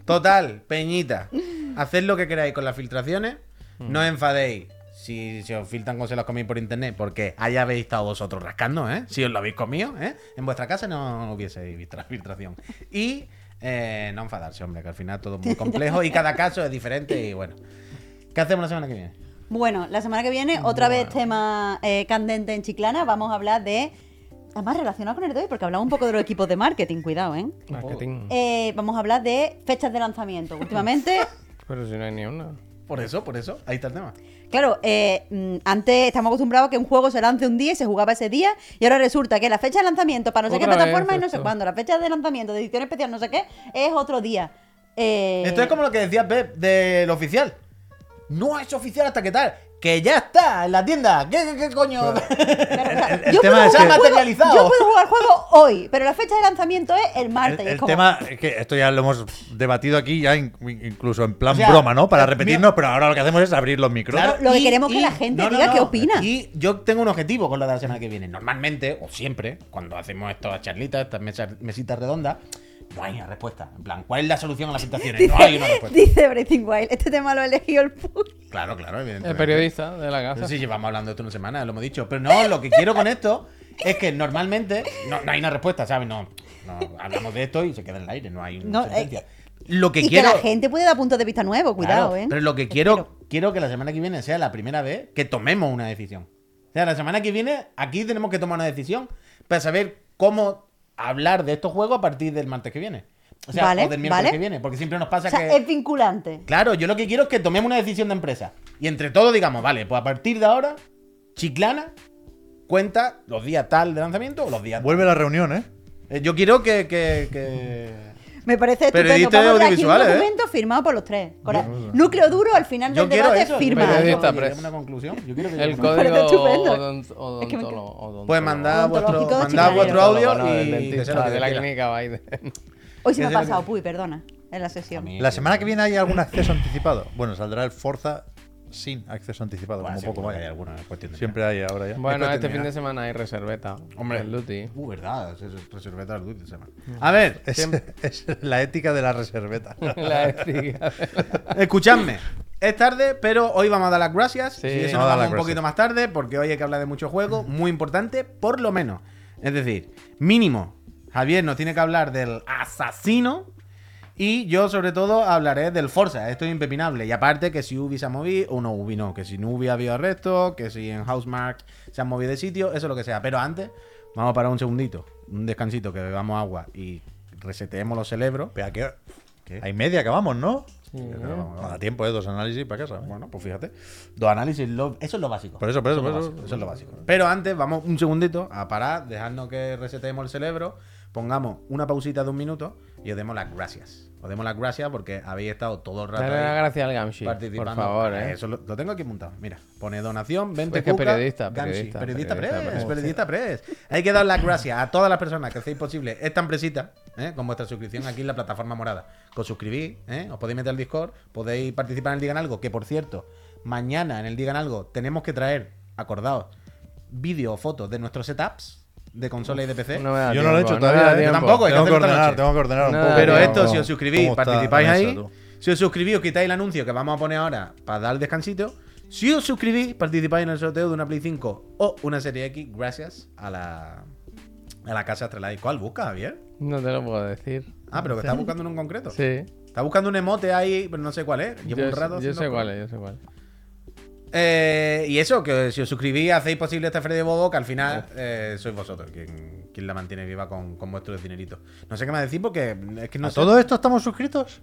S1: Total, Peñita. Haced lo que queráis con las filtraciones. No os enfadéis si se os filtran cosas las coméis por internet, porque allá habéis estado vosotros rascando, ¿eh? Si os lo habéis comido, ¿eh? En vuestra casa no hubieseis visto la filtración. Y eh, no enfadarse, hombre, que al final todo es muy complejo y cada caso es diferente y bueno. ¿Qué hacemos la semana que viene?
S2: Bueno, la semana que viene, otra vez tema eh, candente en Chiclana, vamos a hablar de además relacionado con el de hoy, porque hablamos un poco de los equipos de marketing, cuidado, ¿eh?
S4: Marketing.
S2: Eh, Vamos a hablar de fechas de lanzamiento. Últimamente,
S4: Pero si no hay ni una.
S1: Por eso, por eso, ahí está el tema.
S2: claro, eh, mm, antes estamos acostumbrados a que un juego se lance un día y se jugaba ese día, y ahora resulta que la fecha de lanzamiento para no sé qué
S4: vez
S2: plataforma y no sé
S4: esto.
S2: cuándo, la fecha de lanzamiento de edición especial no sé qué, es otro día. Eh,
S1: Esto es como lo que decía Pep del oficial. No es oficial hasta que tal. Que ya está en la tienda. ¿Qué, qué, qué coño?
S2: Claro, o sea,
S3: El- el
S2: yo,
S3: tema
S2: puedo
S3: es
S2: jugar
S3: que-
S2: juego-
S1: materializado.
S2: yo puedo jugar juego hoy, pero la fecha de lanzamiento es el
S3: El,
S2: martes. y es
S3: el
S2: como-
S3: tema es que esto ya lo hemos debatido aquí, ya in- incluso en plan
S1: O sea,
S3: broma, ¿no? Para
S1: eh,
S3: repetirnos, pero ahora lo que hacemos es abrir los micros.
S2: Claro, lo que queremos es que la gente diga qué opina.
S1: Y yo tengo un objetivo con la de la semana que viene. Normalmente, o siempre, cuando hacemos estas charlitas, estas mesas- mesitas redondas, no hay una respuesta. En plan, ¿cuál es la solución a las situaciones? No hay una respuesta.
S2: Dice Breathing Wild, este tema lo ha elegido el Puy.
S1: Claro, claro, evidentemente.
S4: El periodista de la
S1: No
S4: casa.
S1: sé si llevamos hablando de esto una semana, lo hemos dicho. Pero no, lo que quiero con esto es que normalmente no, no hay una respuesta, ¿sabes? No, no, hablamos de esto y se queda en el aire, no hay una
S2: No,
S1: sentencia.
S2: eh,
S1: Lo que
S2: y
S1: quiero.
S2: que la gente puede dar puntos de vista nuevos, cuidado,
S1: Claro,
S2: ¿eh?
S1: Pero lo que quiero, quiero que la semana que viene sea la primera vez que tomemos una decisión. O sea, la semana que viene aquí tenemos que tomar una decisión para saber cómo hablar de estos juegos a partir del martes que viene. O sea,
S2: Vale,
S1: o del miércoles
S2: vale.
S1: que viene, porque siempre nos pasa
S2: O sea,
S1: que...
S2: es vinculante.
S1: Claro, yo lo que quiero es que tomemos una decisión de empresa. Y entre todos digamos, vale, pues a partir de ahora, Chiclana cuenta los días tal de lanzamiento o los días tal.
S3: Vuelve la reunión, ¿eh?
S1: Eh, Yo quiero que... que- que-
S2: Me parece estupendo. Vamos a aquí un
S1: ¿eh?
S2: documento firmado por los tres. Con el núcleo duro al final
S1: Yo
S2: del
S1: quiero
S2: debate
S1: eso.
S2: firma.
S4: Periodista,
S1: Lleguemos
S4: press.
S1: a una conclusión. Yo quiero que
S4: El código
S2: estupendo.
S4: odont-
S2: Es que me
S4: odontolo- odontólogo.
S1: Pues mandad vuestro, audio y
S4: de la clínica Biden.
S2: Hoy se me ha pasado,
S1: que-
S2: Puy, perdona, en la sesión.
S3: La semana que viene hay algún acceso anticipado. Bueno, saldrá el Forza sin acceso anticipado,
S1: Bueno,
S3: como poco
S1: hay
S3: vaya.
S1: alguna cuestión de
S3: Siempre hay ahora ya.
S4: Bueno,
S1: Después
S4: este fin de semana hay reserveta.
S1: Hombre.
S4: El Duty.
S1: Uh, verdad, es reserveta al Duty, se llama. A ver,
S3: Es, es la ética de la reserveta.
S4: La ética.
S1: escuchadme. Es tarde, pero hoy vamos a dar las gracias.
S4: Sí.
S1: y eso
S3: Vamos
S1: nos
S3: a dar
S1: vamos un poquito más tarde, porque hoy hay que hablar de muchos juegos, muy importante, por lo menos. Es decir, mínimo, Javier nos tiene que hablar del asesino. Y yo, sobre todo, hablaré del Forza. Esto es impepinable. Y aparte, que si Ubi se ha movido, o no, Ubi no, que si no Ubi ha habido arresto, que si en Housemark se han movido de sitio, eso es lo que sea. Pero antes, vamos a parar un segundito, un descansito, que bebamos agua y reseteemos los cerebros.
S3: Pero ¿a qué?
S1: ¿Qué?
S3: Hay media, acabamos, ¿no?
S1: Pero
S3: No da tiempo, ¿eh? Dos análisis para casa. ¿eh?
S1: Bueno, pues fíjate. Dos análisis, lo- eso es lo básico.
S3: Por eso, por eso,
S1: es lo
S3: por eso.
S1: básico, eso es lo básico. Pero antes, vamos un segundito a parar, dejadnos que resetemos el cerebro, pongamos una pausita de un minuto y os demos las gracias. Os demos las gracias porque habéis estado todo el rato
S4: Dale las
S1: ahí
S4: gracias al Gamshi. Por
S1: participando.
S4: favor,
S1: Ah,
S4: eh.
S1: Eso lo, lo tengo aquí montado. Mira, pone donación, 20
S4: Es que
S1: cucas,
S4: periodista,
S1: Gamshi.
S4: periodista,
S1: periodista,
S4: periodista,
S1: press,
S4: periodista.
S1: press. Hay que dar las gracias a todas las personas que hacéis posible esta empresita, ¿eh? con vuestra suscripción aquí en la plataforma morada. Os suscribís, ¿eh? os podéis meter al Discord, podéis participar en el Digan Algo, que por cierto, mañana en el Digan Algo tenemos que traer, acordaos, vídeo o fotos de nuestros setups de consola y de PC.
S4: No
S3: Yo no lo he hecho todavía, ¿eh?
S4: tiempo.
S1: Tampoco,
S3: Tengo que ordenar, tengo que ordenar un poco.
S1: Pero esto, si os suscribís,
S3: ¿Cómo está
S1: participáis ahí. Si os suscribís, os quitáis el anuncio que vamos a poner ahora para dar el descansito. Si os suscribís, participáis en el sorteo de una Play 5 o una Serie X gracias a la, a la casa Astralife. ¿Cuál busca, Javier?
S4: No te lo puedo decir.
S1: Ah, pero que está buscando en un concreto.
S4: Sí.
S1: Está buscando un emote ahí, pero no sé cuál es. Llevo
S4: Yo,
S1: un rato.
S4: yo
S1: haciendo
S4: sé cuál es, yo sé cuál.
S1: Eh, y eso, que si os suscribís, hacéis posible este Freddy Bobo, que al final eh, sois vosotros quien, quien la mantiene viva con, con vuestros dineritos. No sé qué más decir porque es que no
S3: ¿A
S1: sé.
S3: todo esto estamos suscritos?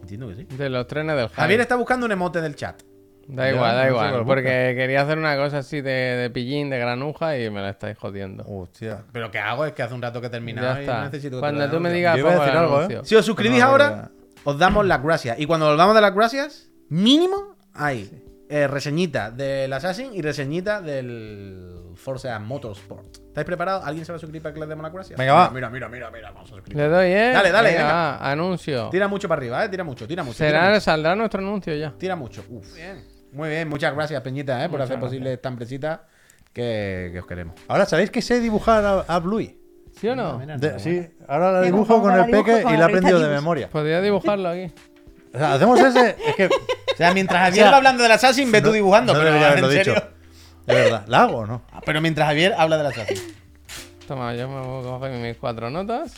S1: Entiendo que sí.
S4: De los trenes del Hype.
S1: Javier está buscando un emote del chat.
S4: Da
S3: Ya,
S4: igual, da
S3: no sé
S4: igual. Porque quería hacer una cosa así de, de pillín, de granuja y me la estáis jodiendo.
S3: Hostia.
S1: Pero ¿qué hago? Es que hace un rato que he terminado
S4: ya
S1: y necesito que
S4: Cuando tú me digas,
S3: Yo a decir algo, ¿eh?
S1: Si os suscribís
S3: No,
S1: ahora, os damos las gracias. Y cuando volvamos de las gracias, mínimo hay eh, reseñita del Assassin y reseñita del Forza Motorsport. ¿Estáis preparados? ¿Alguien se va a suscribir para que le demos las gracias?
S3: Venga, va.
S1: Mira, mira, mira, mira, vamos a suscribir.
S4: Le doy, ¿eh?
S1: Dale, dale,
S4: Venga,
S1: venga.
S4: va, anuncio.
S1: Tira mucho para arriba, ¿eh? Tira mucho, tira mucho. Tira
S4: Será,
S1: mucho.
S4: saldrá nuestro anuncio ya.
S1: Tira mucho. Uf. Muy bien, muchas gracias, Peñita, ¿eh? por hacer posible esta empresita que, que os queremos.
S3: Ahora, ¿sabéis que sé dibujar a, a Bluey?
S4: ¿Sí o no?
S3: De- sí, ahora la dibujo con el peque y
S2: la
S3: he aprendido de memoria.
S4: Podría dibujarlo aquí.
S3: O sea, hacemos ese. Es que.
S1: O sea, mientras Javier
S3: O sea,
S1: va hablando del Assassin, ve tú
S3: no-
S1: dibujando.
S3: no
S1: pero
S3: debería
S1: en
S3: haberlo
S1: serio.
S3: dicho. De verdad. ¿La hago o no?
S1: Ah, Pero mientras Javier habla del Assassin.
S4: Toma, yo me voy a coger mis cuatro notas.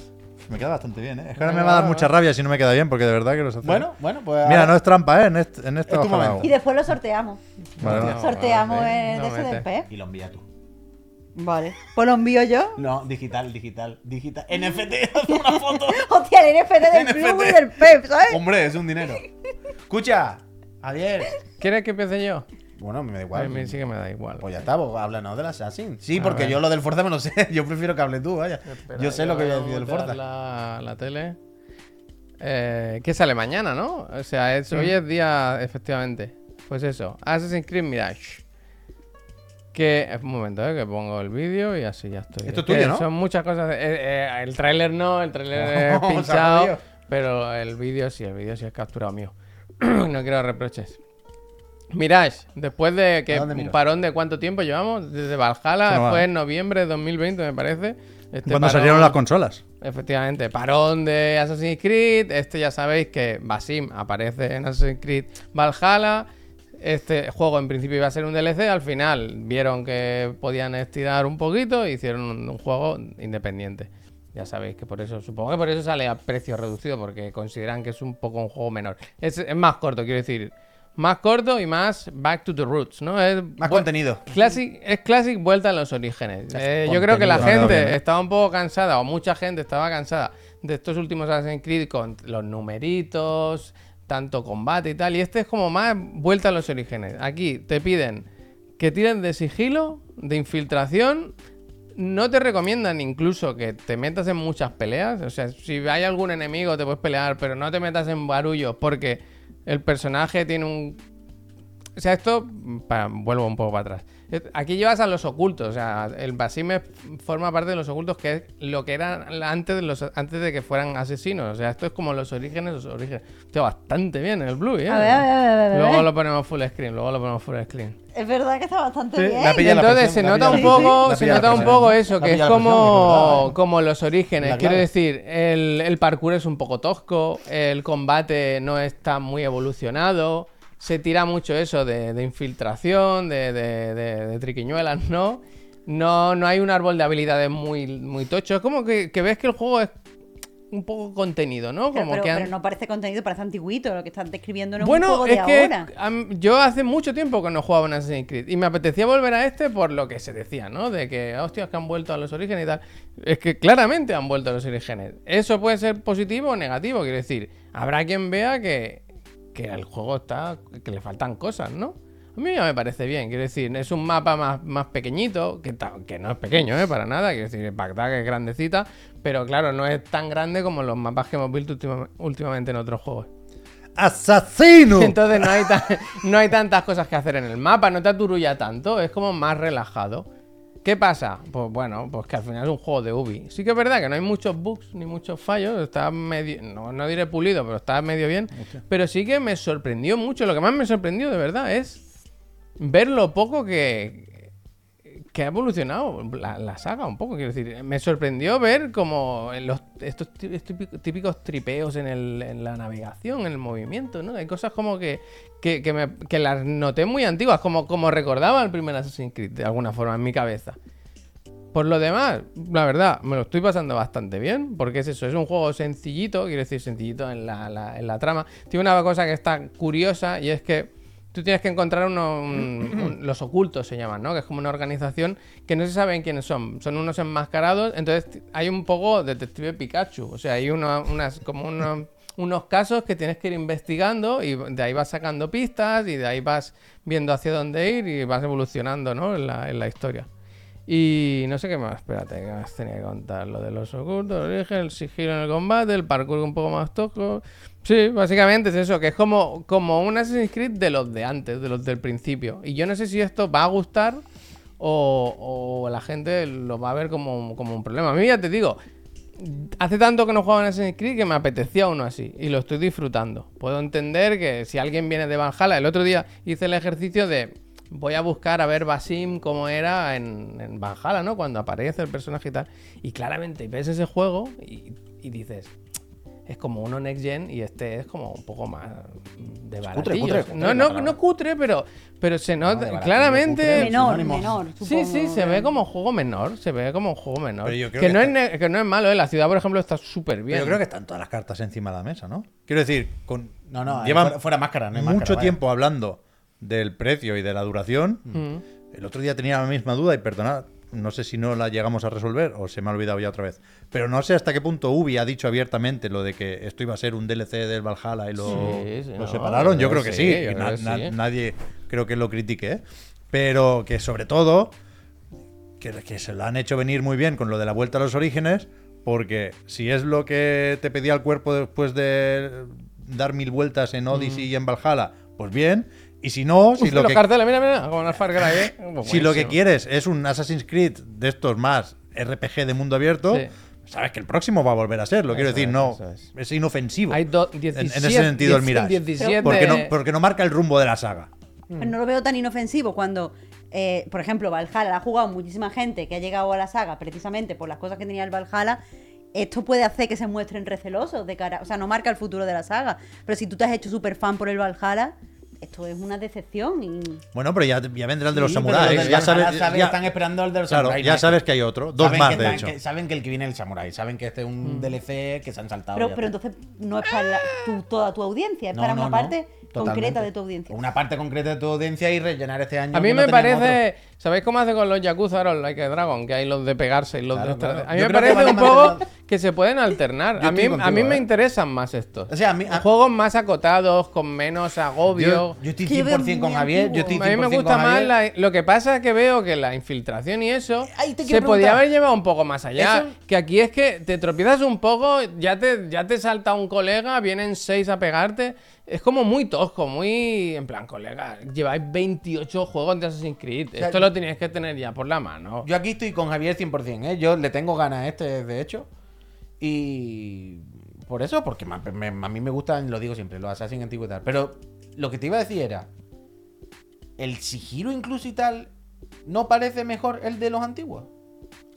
S3: Me queda bastante bien, ¿eh? Es que ahora me va a dar mucha rabia si no me queda bien, porque de verdad que los hace.
S1: Bueno, bueno, pues.
S3: Mira,
S1: ahora-
S3: no es trampa, ¿eh? En, este, en esta
S1: Es tu.
S2: Y después lo sorteamos.
S3: Vale,
S4: No,
S3: vale.
S2: Sorteamos el
S4: no
S2: de ese
S4: mete.
S2: del Pep.
S1: Y lo envía tú.
S2: Vale. Pues lo envío yo.
S1: No, digital, digital, digital. NFT, haz una foto.
S2: Hostia, el NFT del club y del PEP, ¿sabes?
S1: Hombre, es un dinero. Escucha, Javier.
S4: ¿Quieres que empiece yo?
S1: Bueno, me da
S4: A
S1: igual.
S4: mí sí que me da igual.
S1: Pues ya está, pues háblanos del Assassin. Sí,
S4: A
S1: porque
S4: ver.
S1: yo lo del Forza me lo sé. Yo prefiero que hable tú, vaya.
S4: Espera,
S1: yo sé lo que voy a decir del Forza.
S4: La, la tele. Eh, que sale mañana, ¿no? O sea, es- hoy es día, efectivamente. Pues eso, Assassin's Creed Mirage. Que, un momento, eh, que pongo el vídeo y así ya estoy.
S1: Esto es
S4: que
S1: tuyo, ¿no?
S4: Son muchas cosas. eh, eh, el tráiler no, el tráiler es
S1: Oh,
S4: pinchado. Pero el vídeo sí, el vídeo sí es capturado mío. no quiero reproches. Mirage, después de que
S1: ¿A dónde
S4: un parón de cuánto tiempo llevamos, desde Valhalla,
S3: no
S4: fue en noviembre de 2020, me parece. Este
S3: Cuando
S4: parón-
S3: salieron las consolas.
S4: Efectivamente, parón de Assassin's Creed. Este ya sabéis que Basim aparece en Assassin's Creed Valhalla. Este juego en principio iba a ser un DLC. Al final vieron que podían estirar un poquito e hicieron un, un juego independiente. Ya sabéis que por eso, supongo que por eso sale a precio reducido, porque consideran que es un poco un juego menor. Es, es más corto, quiero decir. Más corto y más back to the roots, ¿no? Es
S1: Más contenido.
S4: Classic, es Classic vuelta a los orígenes. Eh, yo creo que la gente estaba un poco cansada, o mucha gente estaba cansada de estos últimos Assassin's Creed con los numeritos, tanto combate y tal. Y este es como más vuelta a los orígenes. Aquí te piden que tiren de sigilo, de infiltración. No te recomiendan incluso que te metas en muchas peleas. O sea, si hay algún enemigo te puedes pelear, pero no te metas en barullos porque el personaje tiene un o sea, esto, vuelvo un poco para atrás. Aquí llevas a los ocultos, o sea, el Basime forma parte de los ocultos que es lo que eran antes de, los, antes de que fueran asesinos. O sea, esto es como los orígenes, los orígenes. Hostia, bastante bien el Blue, ¿eh?
S2: A ver, a ver, a ver, a ver.
S4: Luego lo ponemos full screen, luego lo ponemos full screen.
S2: Es verdad que está bastante
S1: Sí,
S2: bien.
S1: la pilla la
S4: Entonces
S1: presión,
S4: se nota un poco, se
S1: la
S4: nota un poco eso, que es como,
S1: ¿eh?
S4: como los orígenes. Quiero decir, el, el parkour es un poco tosco, el combate no está muy evolucionado, se tira mucho eso de, de infiltración, de, de, de- de triquiñuelas, ¿no? No, no hay un árbol de habilidades muy, muy tocho. Es como que, que ves que el juego es un poco contenido, ¿no?
S2: Pero,
S4: Como
S2: pero-
S4: que han-
S2: pero no parece contenido, parece antiguito. Lo que están describiendo no es un
S4: bueno,
S2: juego de
S4: es que
S2: ahora.
S4: yo hace mucho tiempo que no jugaba en Assassin's Creed y me apetecía volver a este por lo que se decía, ¿no? De que, hostias, que han vuelto a los orígenes y tal. Es que claramente han vuelto a los orígenes. Eso puede ser positivo o negativo, quiero decir. Habrá quien vea que, que el juego está. que le faltan cosas, ¿no? A mí ya me parece bien, quiero decir, es un mapa más, más pequeñito, que, que no es pequeño, ¿eh? Para nada, quiero decir, Bagdad que es grandecita, pero claro, no es tan grande como los mapas que hemos visto última- últimamente en otros juegos.
S3: ¡Asesino!
S4: Entonces no hay, no hay tantas cosas que hacer en el mapa, no te aturulla tanto, es como más relajado. ¿Qué pasa? Pues bueno, pues que al final es un juego de Ubi. Sí que es verdad que no hay muchos bugs ni muchos fallos, está medio, no, no diré pulido, pero está medio bien. Pero sí que me sorprendió mucho, lo que más me sorprendió de verdad es ver lo poco que, que ha evolucionado la, saga un poco. Quiero decir, me sorprendió ver como los, estos tí- típicos, tripeos en, la navegación, en el movimiento, ¿no? Hay cosas como que, que, que las noté muy antiguas, como, como recordaba el primer Assassin's Creed, de alguna forma, en mi cabeza. Por lo demás, la verdad, me lo estoy pasando bastante bien, porque es eso, es un juego sencillito, quiero decir, sencillito en la, la- en la trama. Tiene una cosa que está curiosa y es que tú tienes que encontrar uno, un- un- los ocultos, se llaman, ¿no? Que es como una organización que no se saben quiénes son, son unos enmascarados, entonces hay un poco detective Pikachu, o sea, hay uno- unas, como unos, unos casos que tienes que ir investigando y de ahí vas sacando pistas y de ahí vas viendo hacia dónde ir y vas evolucionando, ¿no? En la, en la historia. Y no sé qué más, espérate, que más tenía que contar. Lo de los ocultos, el origen, el sigilo en el combate, el parkour un poco más tosco. Sí, básicamente es eso, que es como, como un Assassin's Creed de los de antes, de los del principio. Y yo no sé si esto va a gustar o, o la gente lo va a ver como, como un problema. A mí ya te digo, hace tanto que no juego en Assassin's Creed que me apetecía uno así y lo estoy disfrutando. Puedo entender que si alguien viene de Valhalla, el otro día hice el ejercicio de voy a buscar a ver Basim cómo era en, en Valhalla, ¿no? Cuando aparece el personaje y tal. Y claramente ves ese juego y dices, es como uno next gen y este es como un poco más de
S1: cutre,
S4: baratillo.
S1: cutre, cutre
S4: no, no, no cutre, pero, pero se nota
S1: baratillo,
S4: claramente.
S1: cutre,
S2: menor,
S1: sinónimos.
S2: menor.
S4: Sí,
S2: supongo,
S4: sí, se
S2: que-
S4: ve como juego menor, se ve como juego menor.
S3: Pero yo
S4: que,
S3: creo que
S4: no es
S3: está-
S4: que no es malo, ¿eh? La ciudad, por ejemplo, está súper
S3: Pero
S4: bien.
S3: yo creo que están todas las cartas encima de la mesa, ¿no? Quiero decir, con
S1: No, no,
S3: llevan
S1: fuera, fuera máscara, no hay
S3: mucho
S1: vaya.
S3: tiempo hablando del precio y de la duración.
S4: Mm.
S3: El otro día tenía la misma duda y perdonad no sé si no la llegamos a resolver o se me ha olvidado ya otra vez. Pero no sé hasta qué punto Ubi ha dicho abiertamente lo de que esto iba a ser un DLC del Valhalla y lo,
S4: Sí, sí,
S3: lo
S4: no,
S3: separaron. Yo
S4: yo
S3: creo que
S4: sí,
S3: na- na-. Nadie creo que lo critique, ¿eh? Pero que sobre todo que, que se lo han hecho venir muy bien con lo de la vuelta a los orígenes, porque si es lo que te pedía el cuerpo después de dar mil vueltas en Odyssey y en Valhalla, pues bien. Y si no, si
S4: Uf,
S3: lo que
S4: carteles, mira, mira, como en el Far Cry, ¿eh?
S3: si lo que quieres es un Assassin's Creed de estos más RPG de mundo abierto,
S4: Sí.
S3: sabes que el próximo va a volver a ser. Lo quiero decir,
S4: es,
S3: no
S4: es.
S3: es inofensivo.
S4: Hay do-
S3: en,
S4: 17,
S3: en ese sentido el Mirage.
S4: 17.
S3: Porque no, porque no marca el rumbo de la saga.
S2: No lo veo tan inofensivo cuando, eh, por ejemplo, Valhalla ha jugado muchísima gente que ha llegado a la saga precisamente por las cosas que tenía el Valhalla. Esto puede hacer que se muestren recelosos de cara. O sea, no marca el futuro de la saga. Pero si tú te has hecho súper fan por el Valhalla, esto es una decepción. Y...
S3: Bueno, pero ya, ya vendrá el de los
S1: Sí,
S3: samuráis.
S1: los
S3: Ya sabes,
S1: saben-
S3: ya-
S1: están esperando el de los
S3: claro,
S1: samuráis.
S3: ya sabes que hay otro. Dos
S1: Saben
S3: más,
S1: que
S3: de hecho.
S1: que- saben que el que viene es el samurái. Saben que este es un DLC que se han saltado.
S2: Pero, pero entonces no es para la- tu- toda tu audiencia, es
S1: No,
S2: para
S1: no,
S2: una
S1: no,
S2: parte
S1: totalmente.
S2: concreta de tu audiencia.
S1: Una parte concreta de tu audiencia y rellenar este año.
S4: A mí
S1: no
S4: me parece. ¿Sabéis cómo hace con los Yakuza ahora, Like a Dragon? Que hay los de pegarse y los
S1: Claro,
S4: de.
S1: claro.
S4: A mí
S1: Yo
S4: me parece un poco que se pueden alternar.
S1: Yo
S4: A mí, a mí me
S1: ¿eh?
S4: interesan más estos.
S1: O sea, a mí, a-
S4: Juegos más acotados, con menos agobio.
S1: yo, yo estoy
S2: Que yo veo
S1: 100% con Javier. Yo
S4: A mí me
S1: 100%
S4: gusta más la- lo que pasa es que veo que la infiltración y eso
S1: te
S4: se podía haber llevado un poco más allá.
S1: Eso-
S4: Que aquí es que te tropiezas un poco, ya te, ya te salta un colega, vienen seis a pegarte. Es como muy tosco, muy. En plan, colega, lleváis 28 juegos de Assassin's Creed.
S1: sea,
S4: Esto lo teníais que tener ya por la mano.
S1: Yo aquí estoy con Javier 100%, ¿eh? Yo le tengo ganas a este, de hecho. Y por eso, porque me- a mí me gustan, lo digo siempre, los Assassin's antiguos y tal. Pero lo que te iba a decir era, el sigilo incluso y tal, ¿no parece mejor el de los antiguos?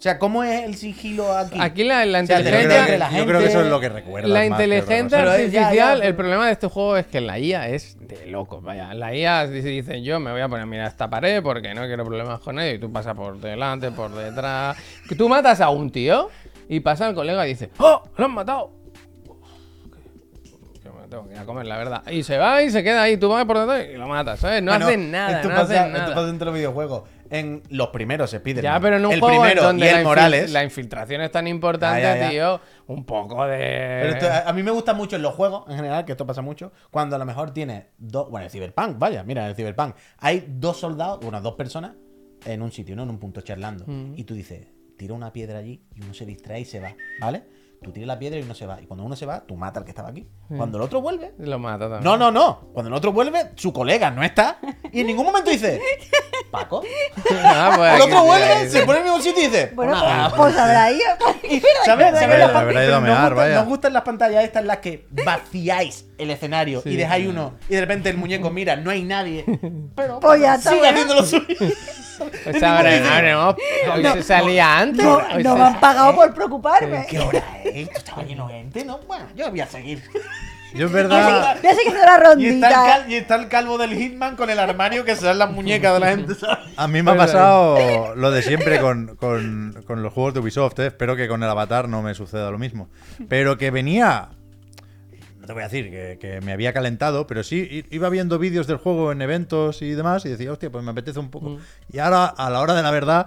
S1: O sea, ¿cómo es el sigilo aquí?
S4: Aquí la, la
S1: O sea,
S3: Yo creo,
S4: inteligencia.
S3: que, yo creo que eso es lo que recuerda.
S4: La inteligencia
S1: ya, ya,
S4: artificial, el problema de este juego es que la IA es de loco. Vaya, la IA dice, dice, yo me voy a poner a mirar esta pared porque no quiero problemas con ello. Y tú pasas por delante, por detrás. Que tú matas a un tío y pasa el colega y dice, ¡Oh! ¡Lo han matado! Que me tengo que ir a comer, la verdad. Y se va y se queda ahí, tú vas por detrás y lo matas, ¿sabes? No
S1: Bueno,
S4: hacen nada,
S1: Esto
S4: no
S1: pasa,
S4: hacen
S1: esto
S4: nada.
S1: pasa entre los videojuegos. En los primeros se pide.
S4: Ya, pero en un
S1: el
S4: juego
S1: primero
S4: donde
S1: y el
S4: la,
S1: Morales.
S4: la infiltración es tan importante,
S1: Ya, ya, ya.
S4: tío, un poco de...
S1: Pero esto- a a mí me gusta mucho en los juegos, en general, que esto pasa mucho, cuando a lo mejor tienes dos. Bueno, el Cyberpunk, vaya, mira, el Cyberpunk. Hay dos soldados, bueno, dos personas en un sitio, ¿no? En un punto charlando.
S4: Mm.
S1: Y tú dices, tira una piedra allí y uno se distrae y se va, ¿vale? Tú tiras la piedra y uno se va. Y cuando uno se va, tú matas al que estaba aquí. Cuando el otro vuelve.
S4: Lo mata también.
S1: No, no, no. Cuando el otro vuelve, su colega no está. Y en ningún momento dice, Paco.
S4: Ah, pues
S1: El otro
S4: sí,
S1: vuelve,
S4: sí.
S1: se pone en el mismo sitio y dice,
S2: Bueno, pues, pues habrá ido.
S1: ¿Sabes? ¿Sabes pantallas?
S3: ido mear,
S1: nos, gustan,
S3: vaya.
S1: nos gustan las pantallas estas en las que vaciáis el escenario y dejáis uno y de repente el muñeco mira, no hay nadie. Pero
S2: Pues ya
S1: sigue haciendo lo suyo.
S4: Pues abre- abremos. Hoy se salía antes.
S2: No,
S4: hoy
S2: no
S4: se-
S2: me han pagado por preocuparme.
S1: ¿Qué hora es? Esto estaba lleno de gente, ¿no? Bueno, yo voy a seguir.
S3: Yo es verdad.
S2: Voy a seguir haciendo la
S1: Y está, el
S2: rondita.
S1: cal- y está el calvo del Hitman con el armario que se dan las muñecas de la gente, ¿sabes?
S3: A mí me ha pasado lo de siempre con, con- con los juegos de Ubisoft. ¿eh? Espero que con el Avatar no me suceda lo mismo. Pero que venía. No te voy a decir que, que me había calentado, pero sí iba viendo vídeos del juego en eventos y demás y decía, hostia, pues me apetece un poco. Y ahora, a la hora de la verdad,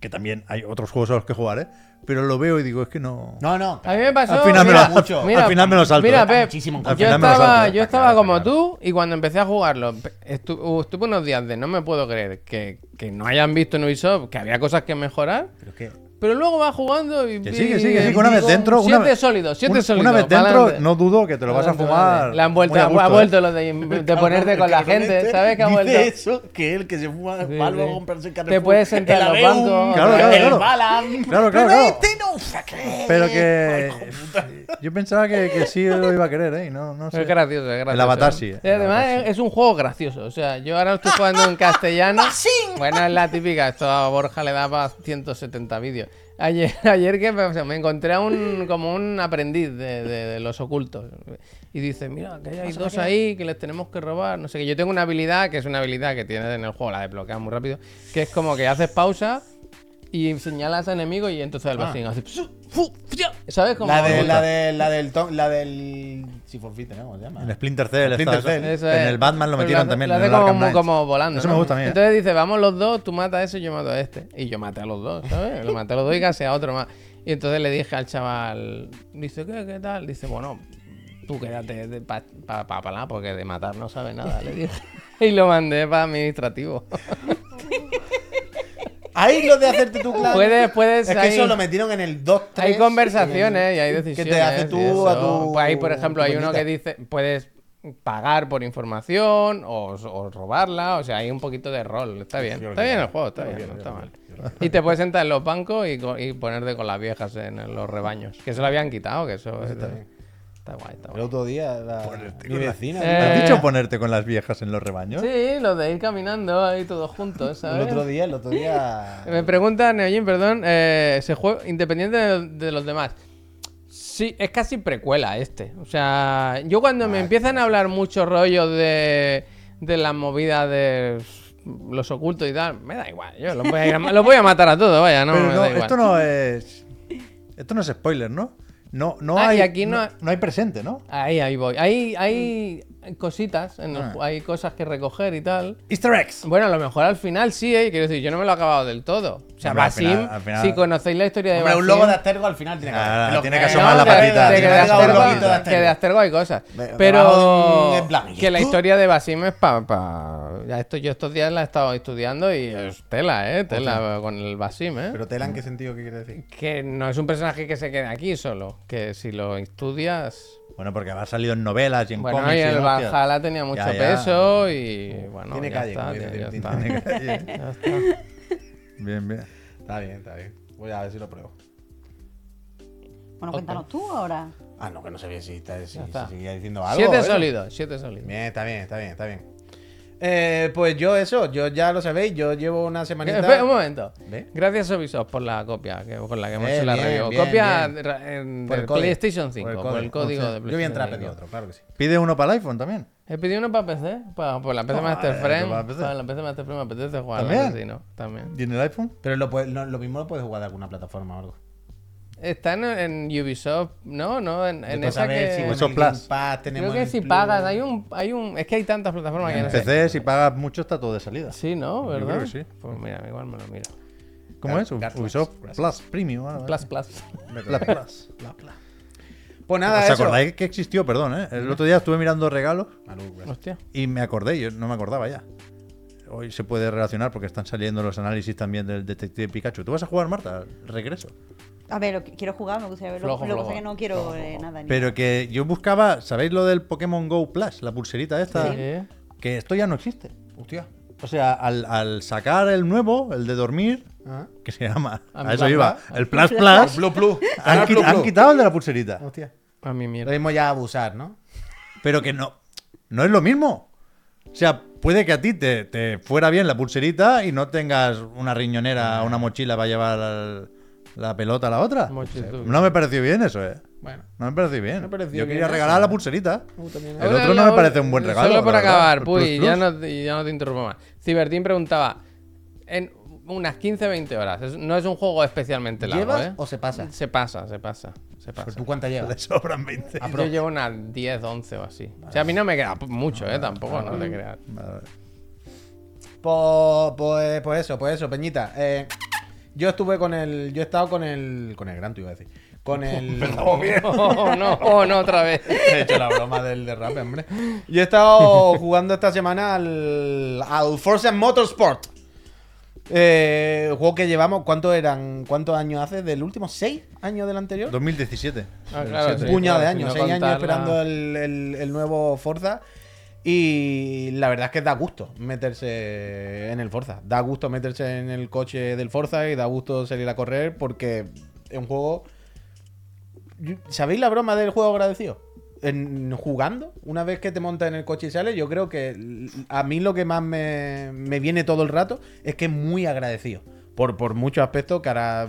S3: que también hay otros juegos a los que jugar, ¿eh? Pero lo veo y digo, es que no.
S1: No, no.
S4: A mí me pasó.
S3: Al final me
S4: mira,
S3: lo-
S1: mucho.
S3: al final me lo salto,
S4: Mira,
S3: ¿eh?
S4: Pep,
S1: Muchísimo
S3: Al
S4: yo
S3: me
S4: estaba,
S3: salto, ¿eh?
S4: yo estaba
S3: claro,
S4: como tú y cuando empecé a jugarlo, estu- estuve unos días de no me puedo creer que, que no hayan visto en Ubisoft que había cosas que mejorar.
S1: Pero que
S4: Pero luego va jugando y.
S3: Que sí, que sí, que sí, que una vez dentro. Una
S4: Siete
S3: vez,
S4: sólidos, siete
S3: un-
S4: sólidos.
S3: Una vez dentro,
S4: pa'lante.
S3: no dudo que te lo vas a fumar.
S4: Le han vuelto,
S3: muy a
S4: ha
S3: gusto,
S4: vuelto
S3: ¿eh?
S4: lo de, de ponerte con la gente. ¿Sabes que ha vuelto?
S1: Dice eso, que él que se fuma
S4: Sí,
S1: algo
S4: sí.
S1: a comprarse el
S4: Te puedes sentar
S1: el
S4: en los bancos.
S3: Claro, claro,
S1: el
S3: claro.
S1: Balam.
S3: Claro, claro,
S1: Pero
S3: claro.
S1: este no.
S3: Pero que. Yo pensaba que, que sí lo iba a querer, ¿eh? No, no sé.
S4: Es gracioso, es gracioso.
S3: El Avatar sí, eh.
S4: Además
S3: El Avatar sí.
S4: es un juego gracioso. O sea, yo ahora estoy jugando en castellano. bueno, es la típica. Esto a Borja le daba 170 vídeos. Ayer, ayer que o sea, me encontré a un como un aprendiz de, de- de los ocultos. Y dice, mira, que hay dos ahí que les tenemos que robar. No sé qué. Yo tengo una habilidad, que es una habilidad que tienes en el juego, la desbloqueas muy rápido, que es como que haces pausa y señalas a enemigo y entonces el vacío ¿Sabes cómo?
S1: La, de, la, de, la del. tom- La del. Si forfite, ¿no? ¿Cómo se llama?
S3: En Splinter Cell,
S1: Splinter Cell.
S4: Eso
S3: en
S4: es.
S3: el Batman lo metieron también.
S4: Hace
S3: el
S4: como, volando.
S3: Eso
S4: ¿no?
S3: me gusta a mí.
S4: Entonces dice, vamos los dos, tú matas a ese y yo mato a este. Y yo maté a los dos, ¿sabes? Lo maté a los dos y casi a otro más. Y entonces le dije al chaval, dice, ¿qué, qué tal? Dice, bueno, tú quédate de pa, pa, pa- porque de matar no sabe nada, le dije. Y lo mandé para administrativo.
S1: Ahí lo de hacerte tu clave.
S4: Puedes, puedes.
S1: Es que
S4: ahí-
S1: eso lo metieron en el 2 3
S4: Hay conversaciones y hay decisiones.
S1: Que te haces
S4: y
S1: tú
S4: eso.
S1: a tu.
S4: Pues ahí, por ejemplo, hay uno que dice, puedes pagar por información o, o robarla, o sea, hay un poquito de rol. Está bien, está bien el juego, está bien, no está mal. Y te puedes sentar en los bancos y, y ponerte con las viejas en los rebaños. Que se lo habían quitado, que eso está, está guay, está
S1: El otro día, la, mi vecina.
S4: Eh,
S3: ¿Has dicho ponerte con las viejas en los rebaños?
S4: Sí, lo de ir caminando ahí todos juntos,
S1: El otro día, el otro día.
S4: Me pregunta Neojin, perdón, eh, se juega independiente de, de los demás. Sí, es casi precuela este. O sea, yo cuando me empiezan a hablar mucho rollo de, de las movidas de los ocultos y tal, me da igual. Yo los voy a, ir a- los voy a matar a todos, vaya, no
S3: Pero
S4: me
S3: no,
S4: da igual.
S3: esto no es. Esto no es spoiler, ¿no? No, no
S4: Ah,
S3: hay.
S4: y aquí no-
S3: no hay presente, ¿no?
S4: Ahí, ahí voy. Hay, hay cositas, en el
S3: Ah.
S4: hay cosas que recoger y tal.
S3: Easter eggs.
S4: Bueno, a lo mejor al final sí, ¿eh? Quiero decir, yo no me lo he acabado del todo. O sea,
S3: Hombre, al
S4: Basim,
S3: final- al final-
S4: si conocéis la historia de
S1: Hombre, un
S4: Basim-
S1: logo de Astergo al final tiene que
S3: Ah, tiene que asomar la
S4: de-
S3: patita,
S4: de
S3: tiene
S4: que,
S3: un
S4: Astergo, que de Astergo hay cosas. Pero que la historia de Basim es para... Ya esto, yo estos días la he estado estudiando y es tela, ¿eh? Tela con el Basim, ¿eh?
S1: Pero tela en qué sentido, ¿qué quiere decir?
S4: Que no es un personaje que se quede aquí solo. Que si lo estudias...
S3: Bueno, porque ha salido en novelas y en
S4: Bueno,
S3: cómics.
S4: y
S3: y
S4: el. Valhalla tenía mucho
S3: Ya, ya.
S4: peso y bueno,
S1: Tiene
S4: ya
S1: calle,
S4: está, ya, está.
S3: Tiene
S4: Ya está.
S3: Bien, bien.
S1: Está bien, está bien. Voy a ver si lo pruebo.
S2: Bueno, cuéntanos tú ahora.
S1: Ah, no, que no sabía si, está, si,
S4: Ya está.
S1: si seguía diciendo algo.
S4: Siete
S1: ¿eh?
S4: sólidos, siete sólidos.
S1: Bien, está bien, está bien, está bien. Eh, pues yo eso, yo ya lo sabéis, yo llevo una semanita...
S4: Espera un momento.
S1: ¿Ve?
S4: Gracias Ubisoft por la copia que, con la que hemos
S1: Bien,
S4: hecho la
S1: bien,
S4: review.
S1: bien,
S4: copia
S1: bien.
S4: en-
S1: Por el.
S4: PlayStation 5, por el, código de
S1: Yo voy a entrar a
S4: PlayStation
S1: pedir
S4: 5.
S1: otro, claro que sí.
S3: Pide uno para el iPhone también.
S4: He pedido uno para PC, para, por la PC Master
S3: eh,
S4: Frame.
S3: para PC.
S4: Para la PC Master Frame me apetece jugar
S3: ¿También?
S4: asesino, también.
S3: ¿Y en el iPhone?
S1: Pero lo, puede- no, lo mismo lo puedes jugar de alguna plataforma o algo.
S4: Está en, en Ubisoft, ¿no? ¿no? En, en esa que...
S1: si
S3: Ubisoft Plus.
S1: Pass tenemos
S4: Creo que
S1: el
S4: si
S1: Plus.
S4: pagas, hay un, hay un... Es que hay tantas plataformas que
S3: En
S4: no sé.
S3: PC, si pagas mucho, está todo de salida.
S4: Sí, ¿no?
S3: Yo
S4: ¿Verdad?
S3: creo que sí.
S4: Pues mira, igual me lo miro.
S3: ¿Cómo es? Ubisoft. Plus Premium. ah,
S4: Plus, plus.
S3: Plus Plus.
S1: Pues nada,
S3: ¿Os
S1: eso.
S3: acordáis que existió? Perdón, ¿eh? El otro día estuve mirando regalos.
S4: Hostia.
S3: y me acordé, yo no me acordaba ya. Hoy se puede relacionar porque están saliendo los análisis también del Detective Pikachu. ¿Tú vas a jugar, Marta? Regreso.
S2: A ver, lo que- quiero jugar, me gustaría verlo.
S4: Flojo,
S2: lo que pasa es que no quiero eh, nada. ni
S3: Pero
S2: nada.
S3: que yo buscaba, ¿sabéis lo del Pokémon Go Plus? La pulserita esta.
S4: Sí.
S3: Que esto ya no existe.
S1: Hostia.
S3: O sea, al, al sacar el nuevo, el de dormir,
S1: Ajá.
S3: que se llama,
S4: Ah,
S3: a eso iba, el Plus Plus, han,
S1: Blue
S3: quitado el de la pulserita.
S1: Hostia.
S4: A mi
S1: Lo
S4: mierda.
S1: mismo ya abusar, ¿no?
S3: Pero que no, no es lo mismo. O sea, puede que a ti te, te fuera bien la pulserita y no tengas una riñonera, una mochila para llevar al- la pelota a la otra. No me pareció bien eso, eh.
S1: Bueno.
S3: No me pareció bien.
S1: Me pareció
S3: Yo
S1: bien
S3: quería
S1: eso,
S3: regalar la pulserita. El otro no me parece un buen regalo,
S4: Solo por acabar,
S3: Plus
S4: ya no, ya no te interrumpo más. Cibertín preguntaba, en unas 15-20 horas, es- no es un juego especialmente largo,
S1: ¿Llevas
S4: ¿eh?
S1: o se pasa?
S4: Se pasa, se pasa, se pasa.
S1: ¿Tú cuántas
S3: Le
S1: llevas?
S3: sobran 20.
S4: Yo llevo unas 10, 11 o así. O sea, a mí no me queda mucho, ¿eh? Tampoco, no te creas.
S3: Vale.
S1: Pues, pues, pues eso, pues eso, Peñita. Eh, yo estuve con el. Yo he estado con el. Con el Gran, te iba a decir. Con el.
S4: Oh, no, oh, no, otra vez.
S1: He hecho la broma del derrape, hombre. Yo he estado jugando esta semana al, al Forza Motorsport. Eh, juego que llevamos, ¿cuántos eran? ¿Cuántos años hace? ¿Del último? ¿Seis años del anterior?
S3: 2017.
S4: Ah, claro,
S1: Un
S4: sí,
S1: puñado de años,
S4: no
S1: seis años esperando
S4: la-
S1: el, el- el nuevo Forza. Y la verdad es que da gusto meterse en el Forza. Da gusto meterse en el coche del Forza y da gusto salir a correr porque es un juego. ¿Sabéis la broma del juego agradecido? En, jugando, una vez que te montas en el coche y sales, yo creo que a mí lo que más me, me viene todo el rato es que es muy agradecido. Por, por muchos aspectos que ahora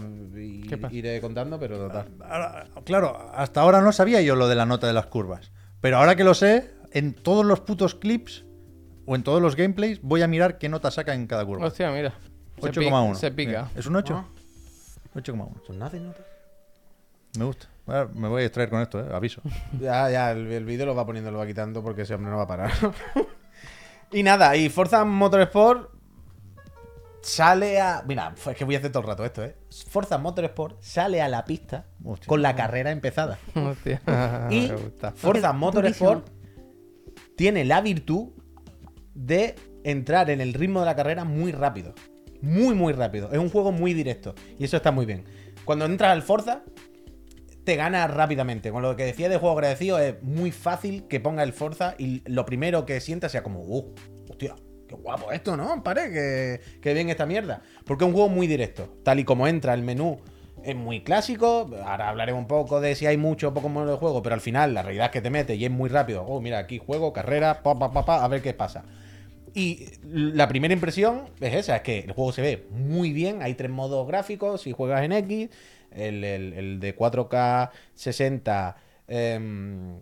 S1: iré contando, pero total.
S3: Ahora, claro, hasta ahora no sabía yo lo de la nota de las curvas. Pero ahora que lo sé, en todos los putos clips o en todos los gameplays voy a mirar qué nota saca en cada curva.
S4: Hostia, mira. Se pi-
S3: 8,1.
S4: Se pica.
S3: ¿Es un 8?
S1: Ah.
S3: 8,1.
S1: Son nothing notas.
S3: Me gusta. Ahora me voy a distraer con esto, eh, aviso.
S1: Ya, ya, el, el vídeo lo va poniendo, lo va quitando porque ese hombre no va a parar. y nada, y Forza Motorsport sale a. Mira, es que voy a hacer todo el rato esto, ¿eh? Forza Motorsport sale a la pista
S3: Hostia.
S1: con la carrera empezada.
S4: Hostia,
S1: Y. Forza Motorsport. Tiene la virtud de entrar en el ritmo de la carrera muy rápido. Muy, muy rápido. Es un juego muy directo. Y eso está muy bien. Cuando entras al Forza, te gana rápidamente. Con lo que decía de juego agradecido, es muy fácil que ponga el Forza y lo primero que sientas sea como, uh, hostia, qué guapo esto, ¿no? Pare, que, que bien esta mierda. Porque es un juego muy directo. Tal y como entra el menú, es muy clásico. Ahora hablaré un poco de si hay mucho o poco modo de juego, pero al final la realidad es que te mete y es muy rápido. Oh, mira, aquí juego, carrera, pa, pa, pa, pa, a ver qué pasa. Y la primera impresión es esa, es que el juego se ve muy bien, hay tres modos gráficos, si juegas en X, el, el- el de 4K 60 em,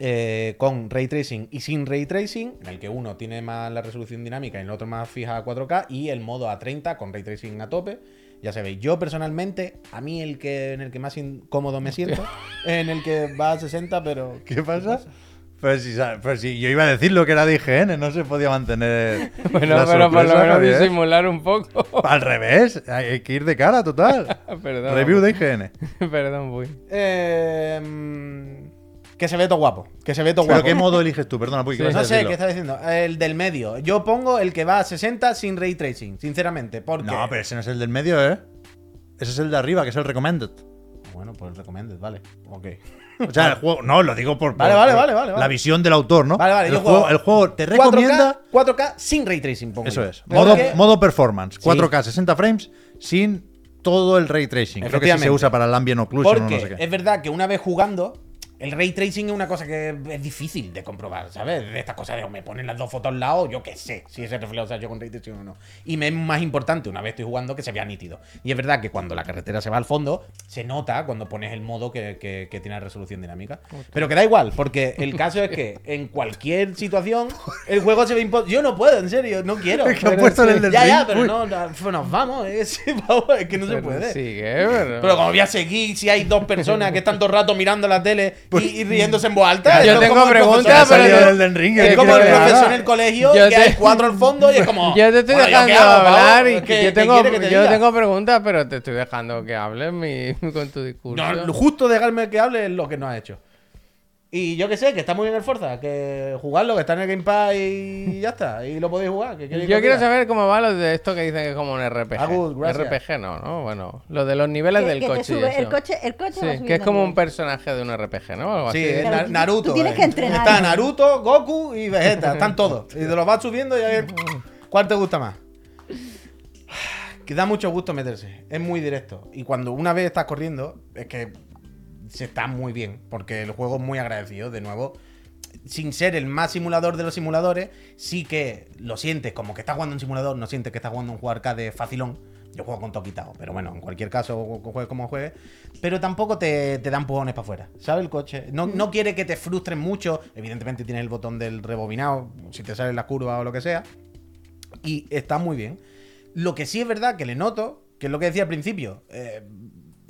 S1: eh, con ray tracing y sin ray tracing, en el que uno tiene más la resolución dinámica y el otro más fija a 4K, y el modo a 30 con ray tracing a tope. Ya sabéis, yo personalmente, a mí el que en el que más incómodo me siento, en el que va a 60, pero...
S3: ¿Qué pasa? Pues si, pues si yo iba a decir lo que era de IGN, no se podía mantener.
S4: Bueno,
S3: la
S4: pero por lo menos disimular un poco.
S3: Al revés, hay que ir de cara, total.
S4: Perdón.
S3: Review de IGN.
S4: Perdón, Puy.
S1: Eh, mm, que se ve todo guapo. Que se ve todo
S3: ¿Pero
S1: guapo.
S3: qué modo eliges tú? Perdona, Puy, ¿qué
S4: Sí.
S1: No sé qué está diciendo. El del medio. Yo pongo el que va a 60 sin ray tracing, sinceramente. Porque.
S3: No, pero ese no es el del medio, ¿eh? Ese es el de arriba, que es el recommended.
S1: Bueno, pues recomiendas, vale. Ok.
S3: O sea, el juego. No, lo digo por.
S1: Vale,
S3: por-
S1: vale,
S3: por
S1: vale, vale, vale.
S3: La visión del autor, ¿no?
S1: Vale, vale.
S3: El
S1: yo
S3: juego, el juego te
S1: 4K
S3: recomienda.
S1: 4K sin ray tracing, pongo
S3: Eso
S1: yo.
S3: es. Modo, modo performance.
S1: Sí.
S3: 4K 60 frames sin todo el ray tracing. Creo que sí se usa para el ambient occlusion o no sé qué.
S1: es verdad que una vez jugando, el ray tracing es una cosa que es difícil de comprobar, ¿sabes? De estas cosas de o me ponen las dos fotos al lado, yo qué sé si ese reflejo se ha hecho con ray tracing o no. Y me es más importante una vez estoy jugando que se vea nítido. Y es verdad que cuando la carretera se va al fondo, se nota cuando pones el modo que, que- que tiene resolución dinámica. Pero que da igual, porque el caso es que en cualquier situación el juego se ve impo- Yo no puedo, en serio, no quiero.
S3: Es que han puesto
S1: sí.
S3: el
S1: Ya, ya, pero no, no, pues nos vamos, es, es que no se puede.
S4: Sigue, pero.
S1: Pero como voy a seguir si hay dos personas que están todo el rato mirando la tele y, y riéndose en voz alta.
S4: Yo tengo preguntas, pero-
S3: el del.
S1: Es
S3: ¿qué
S1: como el
S3: haga?
S1: profesor en el colegio,
S4: Yo
S1: que
S4: te-
S1: hay cuatro al fondo y es como.
S4: Yo te estoy
S1: bueno, ¿yo
S4: dejando hablar y
S1: ¿Qué-
S4: que yo tengo,
S1: que te
S4: yo tengo preguntas, pero te estoy dejando que hables mi, con tu discurso.
S1: No, justo dejarme que hable es lo que no ha hecho. Y yo que sé, que está muy bien el Forza, que jugarlo, que está en el Game Pass y ya está. Y lo podéis jugar. ¿qué queréis que
S4: Yo quiero saber cómo va lo de esto que dicen que es como un RPG.
S1: Ah, good, gracias.
S4: RPG no, ¿no? Bueno, lo de los niveles
S2: Que-
S4: del
S2: que
S4: coche.
S2: sube el coche, el coche va
S4: Sí, que es como un personaje de un RPG, ¿no? Algo
S1: Sí,
S4: así.
S1: es
S2: tú-
S1: Naruto.
S2: tú tienes
S1: eh.
S2: que entrenar.
S1: Está Naruto, Goku y Vegeta. Están todos. Y te los vas subiendo y a ver cuál te gusta más. Que da mucho gusto meterse. Es muy directo. Y cuando una vez estás corriendo, es que se está muy bien. Porque el juego es muy agradecido. De nuevo, sin ser el más simulador de los simuladores, sí que lo sientes como que estás jugando un simulador, no sientes que estás jugando un juego arcade facilón. Yo juego con todo quitado, pero bueno, en cualquier caso, juegues como juegues. Pero tampoco te, te da empujones para afuera, ¿sabes? El coche. No, no quiere que te frustres mucho. Evidentemente tienes el botón del rebobinado, si te sale la curva o lo que sea. Y está muy bien. Lo que sí es verdad que le noto, que es lo que decía al principio, eh,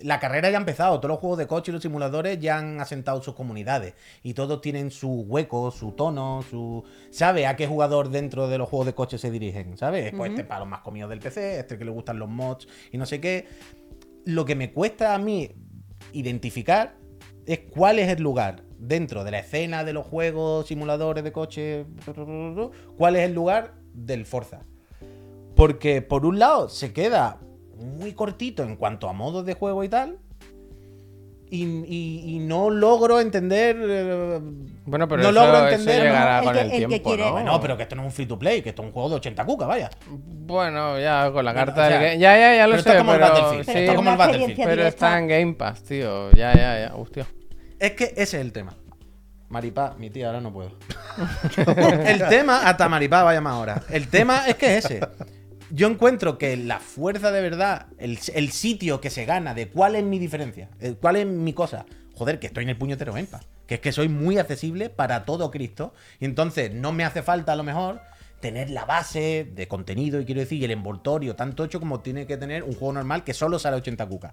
S1: la carrera ya ha empezado, todos los juegos de coche y los simuladores ya han asentado sus comunidades y todos tienen su hueco, su tono, su... ¿Sabe a qué jugador dentro de los juegos de coche se dirigen? ¿Sabes? Pues este para los más comidos del PC, este que le gustan los mods y no sé qué. Lo que me cuesta a mí identificar es cuál es el lugar dentro de la escena de los juegos, simuladores de coche, cuál es el lugar del Forza. Porque por un lado se queda muy cortito en cuanto a modos de juego y tal. Y, y- y no logro entender. eh,
S4: Bueno, pero
S1: no
S4: eso,
S1: logro
S4: eso
S1: entender.
S4: llegará
S2: El
S4: con
S2: que-
S4: el
S2: el que
S4: tiempo,
S2: quiere-
S4: ¿no?
S1: Bueno, pero que esto no es un free to play, que esto es un juego de 80 cucas, vaya.
S4: Bueno, ya con la
S1: Bueno,
S4: carta
S1: o sea,
S4: del Game- Ya, ya, ya lo
S1: pero
S4: sé,
S1: es como el
S4: pero...
S1: Battlefield,
S4: sí,
S1: esto es como el Battlefield.
S4: pero
S2: directa.
S4: está en Game Pass, tío. Ya, ya, ya. Hostia.
S1: Es que ese es el tema. Maripá, mi tía, ahora no puedo. el tema, hasta Maripá vaya más ahora. El tema es que es ese. Yo encuentro que la fuerza de verdad, el, sitio que se gana de cuál es mi diferencia, el- cuál es mi cosa. Joder, que estoy en el puñetero Pass. Que es que soy muy accesible para todo Cristo. Y entonces no me hace falta a lo mejor tener la base de contenido, y quiero decir, y el envoltorio tan tocho como tiene que tener un juego normal que solo sale a 80 cucas.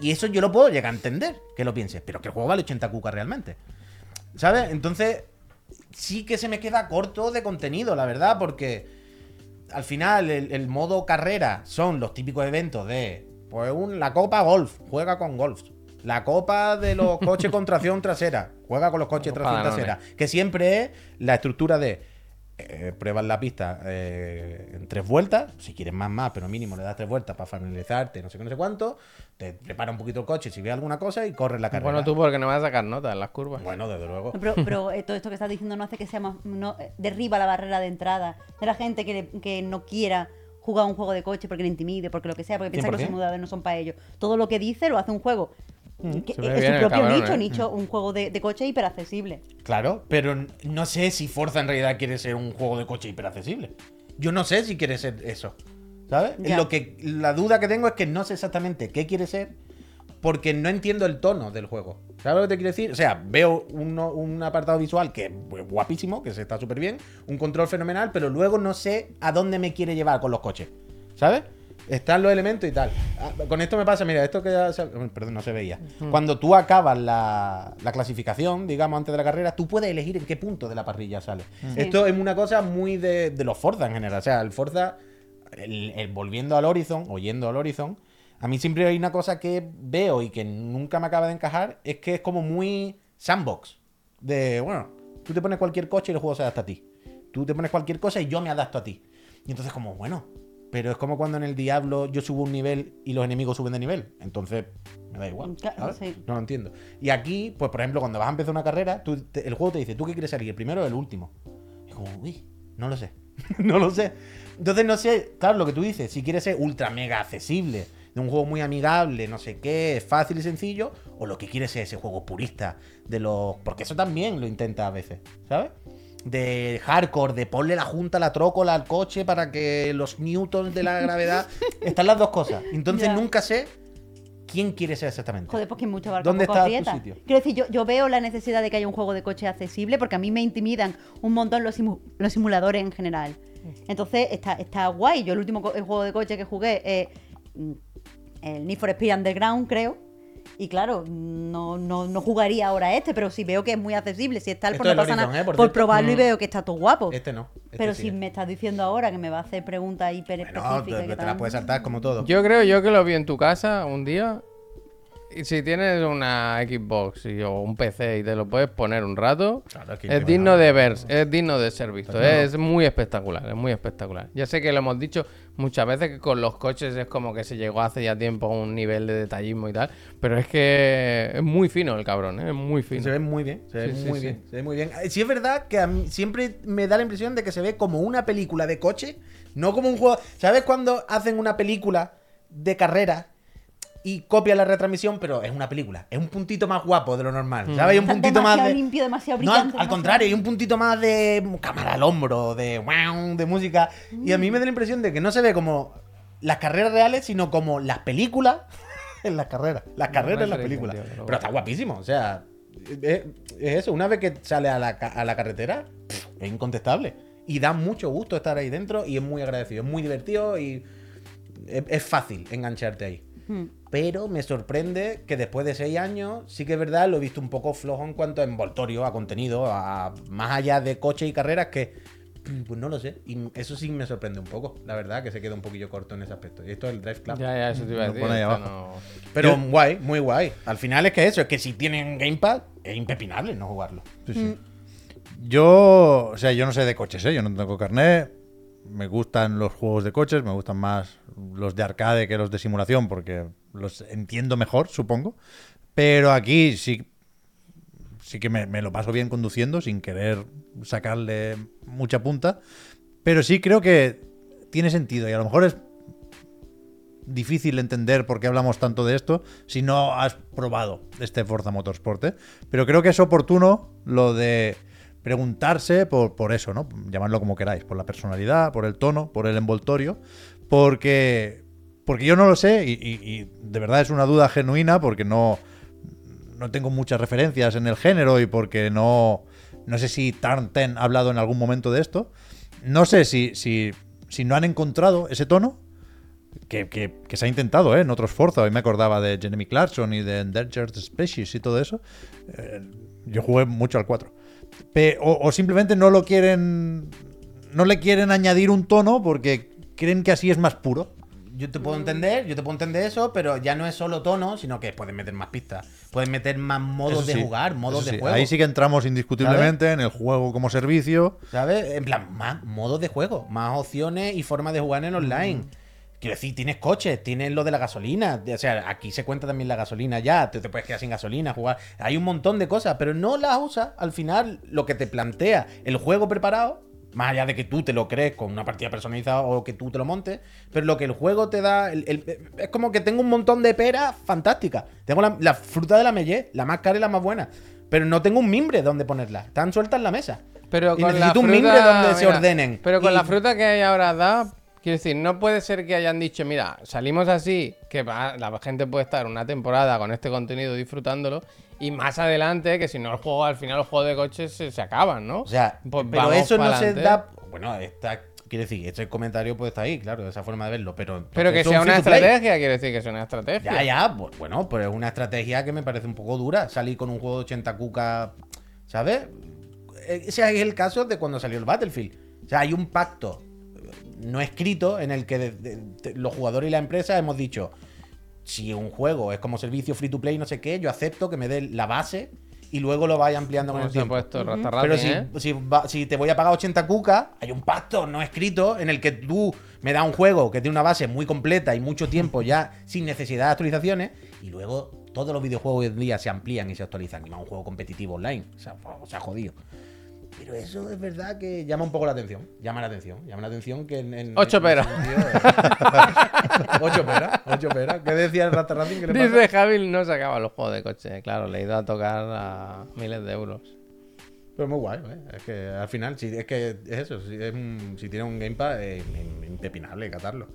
S1: Y eso yo lo puedo llegar a entender, que lo pienses, pero que el juego vale 80 cucas realmente. ¿Sabes? Entonces, sí que se me queda corto de contenido, la verdad, porque al final el, el modo carrera son los típicos eventos de, pues, un, la Copa Golf, juega con Golf. La Copa de los coches con tracción trasera, juega con los coches tracción trasera. Que siempre es la estructura de eh, pruebas la pista eh, en tres vueltas, si quieres más, más, pero mínimo le das tres vueltas para familiarizarte, no sé qué, no sé cuánto, te prepara un poquito el coche si ves alguna cosa y corres la carrera.
S4: Bueno, tú porque no vas a sacar notas en las curvas.
S1: Bueno, desde luego.
S2: Pero, pero, eh, todo esto que estás diciendo no hace que sea más. No, derriba la barrera de entrada de la gente que, que no quiera jugar un juego de coche porque le intimide, porque lo que sea, porque piensa que los
S1: 100%.
S2: simuladores no son para ellos. Todo lo que dice lo hace un juego. Que
S4: ve
S2: es su
S4: el
S2: propio
S4: cabrón,
S2: nicho,
S4: ¿eh?
S2: nicho, un juego de, de coche hiperaccesible.
S1: Claro, pero no sé si Forza en realidad quiere ser un juego de coche hiperaccesible. Yo no sé si quiere ser eso. ¿Sabes?
S2: Ya.
S1: Lo que, la duda que tengo es que no sé exactamente qué quiere ser porque no entiendo el tono del juego. ¿Sabes lo que te quiero decir? O sea, veo uno- un apartado visual que es guapísimo, que se está súper bien, un control fenomenal, pero luego no sé a dónde me quiere llevar con los coches. ¿Sabes? Están los elementos y tal. Ah, Con esto me pasa, mira, esto que ya se- perdón, no se veía. Cuando tú acabas la, la clasificación, digamos, antes de la carrera, tú puedes elegir en qué punto de la parrilla sale. Esto es una cosa muy de, de los Forza en general. O sea, el Forza, el, el volviendo al Horizon, o yendo al Horizon, a mí siempre hay una cosa que veo y que nunca me acaba de encajar, es que es como muy sandbox. De, bueno, tú te pones cualquier coche y el juego se adapta a ti. Tú te pones cualquier cosa y yo me adapto a ti. Y entonces como, bueno, pero es como cuando en el Diablo yo subo un nivel y los enemigos suben de nivel. Entonces, me da igual.
S2: Claro.
S1: No lo entiendo. Y aquí, pues por ejemplo, cuando vas a empezar una carrera, tú te- el juego te dice, ¿tú qué quieres salir? ¿El primero o el último? Y como, uy, no lo sé. no lo sé. Entonces no sé, claro, lo que tú dices, si quieres ser ultra mega accesible, de un juego muy amigable, no sé qué, fácil y sencillo, o lo que quieres es ese juego purista de los... Porque eso también lo intenta a veces, ¿sabes? De hardcore, de ponle la junta, la trócola al coche para que los newtons de la gravedad... Están las dos cosas. Entonces nunca sé quién quiere ser exactamente.
S2: Joder, pues que mucho barco
S1: ¿Dónde está tu
S2: aprieta.
S1: sitio?
S2: Quiero decir, yo, yo veo la necesidad de que haya un juego de coche accesible porque a mí me intimidan un montón los, simu- los simuladores en general. Entonces está, está guay. Yo el último co- el juego de coche que jugué es mm, el Need for Speed Underground, creo. Y claro, no, no, no jugaría ahora este, pero si veo que es muy accesible, si está,
S1: Esto
S2: pues no
S1: es el
S2: pasa
S1: Horizon,
S2: nada
S1: ¿eh? Por
S2: probarlo y
S1: Mm.
S2: veo que está todo guapo.
S1: Este no. este
S2: pero
S1: sí
S2: si
S1: es.
S2: me estás diciendo ahora que me va a hacer preguntas hiper
S1: Bueno,
S2: específicas.
S1: te,
S2: que
S1: te la
S2: tal,
S1: puedes saltar como todo.
S4: Yo creo yo que lo vi en tu casa un día. Si tienes una Xbox y- o un PC y te lo puedes poner un rato,
S1: Claro, es
S4: digno de ver, es digno de ser visto.
S1: Claro.
S4: Es muy espectacular, es muy espectacular. Ya sé que lo hemos dicho muchas veces que con los coches es como que se llegó hace ya tiempo a un nivel de detallismo y tal, pero es que es muy fino el cabrón, ¿eh? es muy fino.
S1: Se ve muy bien, se ve
S4: Sí, sí,
S1: muy
S4: sí.
S1: bien, se ve muy bien. Eh, Sí es verdad que a mí siempre me da la impresión de que se ve como una película de coche, no como un juego. ¿Sabes cuando hacen una película de carrera y copian la retransmisión, pero es una película, es un puntito más guapo de lo normal, ¿sabes? Hay un
S2: Está
S1: puntito más de
S2: limpio, demasiado
S1: No, al,
S2: brillante.
S1: al
S2: demasiado-
S1: contrario, hay un puntito más de cámara al hombro, de wow, de música. Y a mí me da la impresión de que no se ve como las carreras reales, sino como las películas en las carreras. Las carreras en las películas.
S4: pero
S1: Pero está guapísimo, o sea, es, es eso. Una vez que sale a la, a la carretera, es incontestable. Y da mucho gusto estar ahí dentro y es muy agradecido. Es muy divertido y es, es fácil engancharte ahí.
S2: Hmm.
S1: Pero me sorprende que después de seis años, sí que es verdad, lo he visto un poco flojo en cuanto a envoltorio, a contenido, a más allá de coche y carreras que, pues no lo sé. Y eso sí me sorprende un poco, la verdad, que se queda un poquillo corto en ese aspecto. Y esto es el Drive Club.
S4: Ya, ya, eso te iba a
S3: Lo
S4: decir.
S3: pone ahí
S4: esto
S3: abajo.
S4: no-
S1: Pero
S3: Yo-
S1: guay, muy guay. Al final es que eso, es que si tienen Gamepad, es impepinable no jugarlo.
S3: Sí, sí. Yo, o sea, yo no sé de coches, ¿eh? Yo no tengo carnet. Me gustan los juegos de coches, me gustan más los de arcade que los de simulación porque los entiendo mejor, supongo. Pero aquí sí, sí que me, lo paso bien conduciendo sin querer sacarle mucha punta. Pero sí creo que tiene sentido y a lo mejor es difícil entender por qué hablamos tanto de esto si no has probado este Forza Motorsport. ¿eh? Pero creo que es oportuno lo de preguntarse por, por eso, ¿no? Llamadlo como queráis, por la personalidad, por el tono, por el envoltorio, porque, porque yo no lo sé y, de verdad es una duda genuina porque no, no tengo muchas referencias en el género y porque no, no sé si Tarn Ten ha hablado en algún momento de esto. no sé si, si, si no han encontrado ese tono. Que, que- se ha intentado ¿eh? en otros Forza. Hoy me acordaba de Jeremy Clarkson y de Endangered Species y todo eso. Eh, yo jugué mucho al 4. Pe- o, o simplemente no lo quieren. No le quieren añadir un tono porque creen que así es más puro.
S1: Yo te puedo entender, yo te puedo entender eso, pero ya no es solo tono, sino que pueden meter más pistas. Pueden meter más modos de jugar, modos de juego.
S3: Ahí sí que entramos indiscutiblemente en el juego como servicio.
S1: ¿Sabes? En plan, más modos de juego, más opciones y formas de jugar en online.
S3: Mm.
S1: Quiero decir, tienes coches, tienes lo de la gasolina. O sea, aquí se cuenta también la gasolina ya. Te, te puedes quedar sin gasolina, jugar. Hay un montón de cosas, pero no las usas. Al final, lo que te plantea el juego preparado, más allá de que tú te lo crees con una partida personalizada o que tú te lo montes, pero lo que el juego te da. el- el- es como que tengo un montón de peras fantásticas. Tengo la, la fruta de la mellé, la más cara y la más buena. Pero no tengo un mimbre donde ponerla. Están sueltas en la mesa.
S4: Pero
S1: Y
S4: con la
S1: necesito un
S4: fruta,
S1: mimbre donde se ordenen.
S4: Pero con
S1: Y-
S4: la fruta que hay ahora da, quiero decir, no puede ser que hayan dicho, mira, salimos así, que la gente puede estar una temporada con este contenido disfrutándolo, y más adelante, que si no el juego, al final los juegos de coches se, se acaban, ¿no?
S1: O sea,
S4: Pues
S1: pero eso no se da. Bueno, está. Quiere decir, este comentario puede estar ahí, claro, esa forma de verlo, pero.
S4: Pero que sea
S1: un
S4: una estrategia, quiero decir que sea una estrategia.
S1: Ya, ya, bu- bueno, pero es una estrategia que me parece un poco dura. Salir con un juego de 80 cuca, ¿sabes? E, Ese es el caso de cuando salió el Battlefield. O sea, hay un pacto no escrito en el que de- de- de- los jugadores y la empresa hemos dicho, si un juego es como servicio free to play, no sé qué, yo acepto que me dé la base y luego lo vaya ampliando con el
S4: se ha
S1: tiempo.
S4: puesto
S1: Pero si,
S4: ¿eh?
S1: si, va- si te voy a pagar 80 cucas, hay un pacto no escrito en el que tú me das un juego que tiene una base muy completa y mucho tiempo ya sin necesidad de actualizaciones y luego todos los videojuegos hoy en día se amplían y se actualizan y más un juego competitivo online. O sea, o sea, jodido. Pero eso es verdad que llama un poco la atención. Llama la atención. Llama la atención que en. en-
S4: Ocho peras.
S1: eh, ocho peras. Ocho peras. ¿Qué decía el Rata Racing? ¿Qué le pasa?
S4: Dice Javi no sacaba los juegos de coche. Claro, le he ido a tocar a miles de euros.
S1: Pero muy guay, ¿eh? Es que al final, si, es que es eso. Si, es un- si tiene un Gamepad, es in- impepinable catarlo.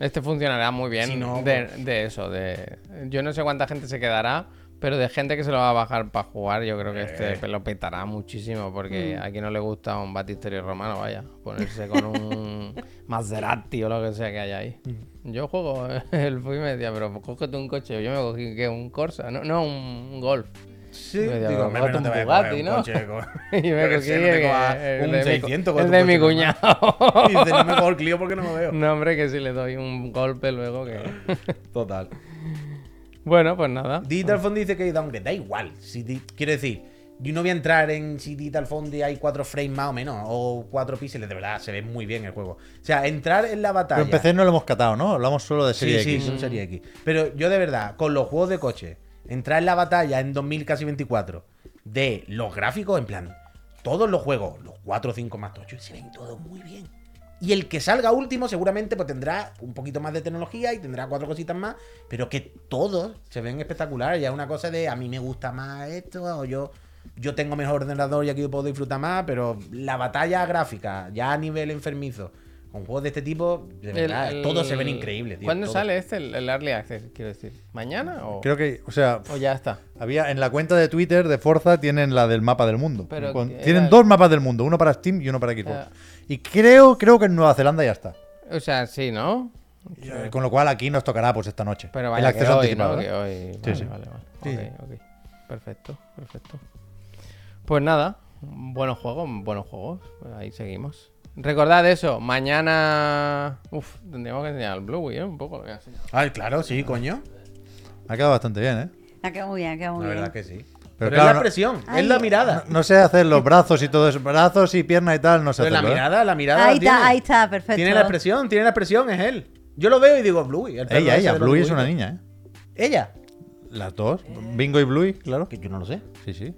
S4: Este funcionará muy bien
S1: Si no,
S4: de, de eso, de yo no sé cuánta gente se quedará, pero de gente que se lo va a bajar para jugar, yo creo que
S1: Eh.
S4: este lo petará muchísimo, porque
S1: Mm.
S4: a quien no le gusta un Batisterio romano, vaya, ponerse con un Maserati o lo que sea que haya ahí.
S1: Mm.
S4: Yo juego el fui y me decía, pero cógete un coche, yo me cogí que un Corsa, no, no un Golf.
S1: Sí,
S4: Me decía,
S1: digo,
S4: pero
S1: hombre, no
S4: cógete
S1: te
S4: un Bugatti, ¿no?
S1: coche
S4: Y me cogí el- el
S1: un
S4: de mi-
S1: 600 con
S4: el de mi cuñado.
S1: Y dice, no me cojo el Clio porque no me veo.
S4: No, hombre, que si le doy un golpe luego que...
S1: Total.
S4: Bueno, pues nada.
S1: Digital Fondi dice que hay downgrade. Da igual. Si di- quiero decir, yo no voy a entrar en si Digital Fondi hay cuatro frames más o menos, o cuatro píxeles. De verdad, se ve muy bien el juego. O sea, entrar en la batalla.
S3: Pero en PC no lo hemos catado, ¿no? Hablamos solo de
S1: Sí,
S3: serie
S1: sí,
S3: X.
S1: son serie X. Pero yo de verdad, con los juegos de coche, entrar en la batalla en 2000 casi 24 de los gráficos, en plan, todos los juegos, los 4 o 5 más tochos, se ven todos muy bien. Y el que salga último seguramente pues tendrá un poquito más de tecnología y tendrá cuatro cositas más, pero que todos se ven espectaculares. Ya es una cosa de a mí me gusta más esto o yo yo tengo mejor ordenador y aquí puedo disfrutar más, pero la batalla gráfica ya a nivel enfermizo con juegos de este tipo, de verdad,
S4: El- el-
S1: todos se ven increíbles, tío.
S4: ¿Cuándo
S1: todos.
S4: sale este, el, el Early Access? Quiero decir, ¿mañana o,
S3: Creo que, o sea,
S4: o ya está?
S3: había en la cuenta de Twitter de Forza tienen la del mapa del mundo.
S4: Pero
S3: Con- tienen dos mapas del mundo, uno para Steam y uno para Xbox. Y creo, creo que en Nueva Zelanda ya está.
S4: O sea, sí, ¿no?
S3: Eh, Con lo cual aquí nos tocará pues esta noche.
S4: Pero
S3: el
S4: vaya
S3: acceso
S4: que hoy,
S3: anticipado.
S4: ¿no? Que hoy...
S3: Sí,
S4: vale,
S3: sí.
S4: vale, vale.
S3: Sí,
S4: Ok,
S3: sí.
S4: ok. Perfecto, perfecto. Pues nada, buenos juegos, buenos juegos. Pues ahí seguimos. Recordad eso, mañana... Uf, tendríamos que enseñar el Blue, ¿eh? Un poco lo voy a enseñar.
S1: Ay, claro, sí, coño.
S3: Ha quedado bastante bien, ¿eh?
S2: Ha quedado muy bien, ha quedado muy
S1: La
S2: bien.
S1: verdad que sí.
S3: Pero
S1: Pero,
S3: claro,
S1: es
S3: no-
S1: la presión, es la mirada.
S3: No sé hacer los brazos y todo eso. Brazos y pierna y tal, no sé
S1: Pero la
S3: ¿eh?
S1: mirada, la mirada.
S2: Ahí está, ahí está, perfecto.
S1: Tiene la expresión, tiene la expresión, es él. Yo lo veo y digo, Bluey. el
S3: Ella, ella. Bluey es una niña, ¿eh?
S1: ¿Ella?
S3: Las dos. Bingo y Bluey, claro.
S1: Que yo no lo sé.
S3: Sí, sí.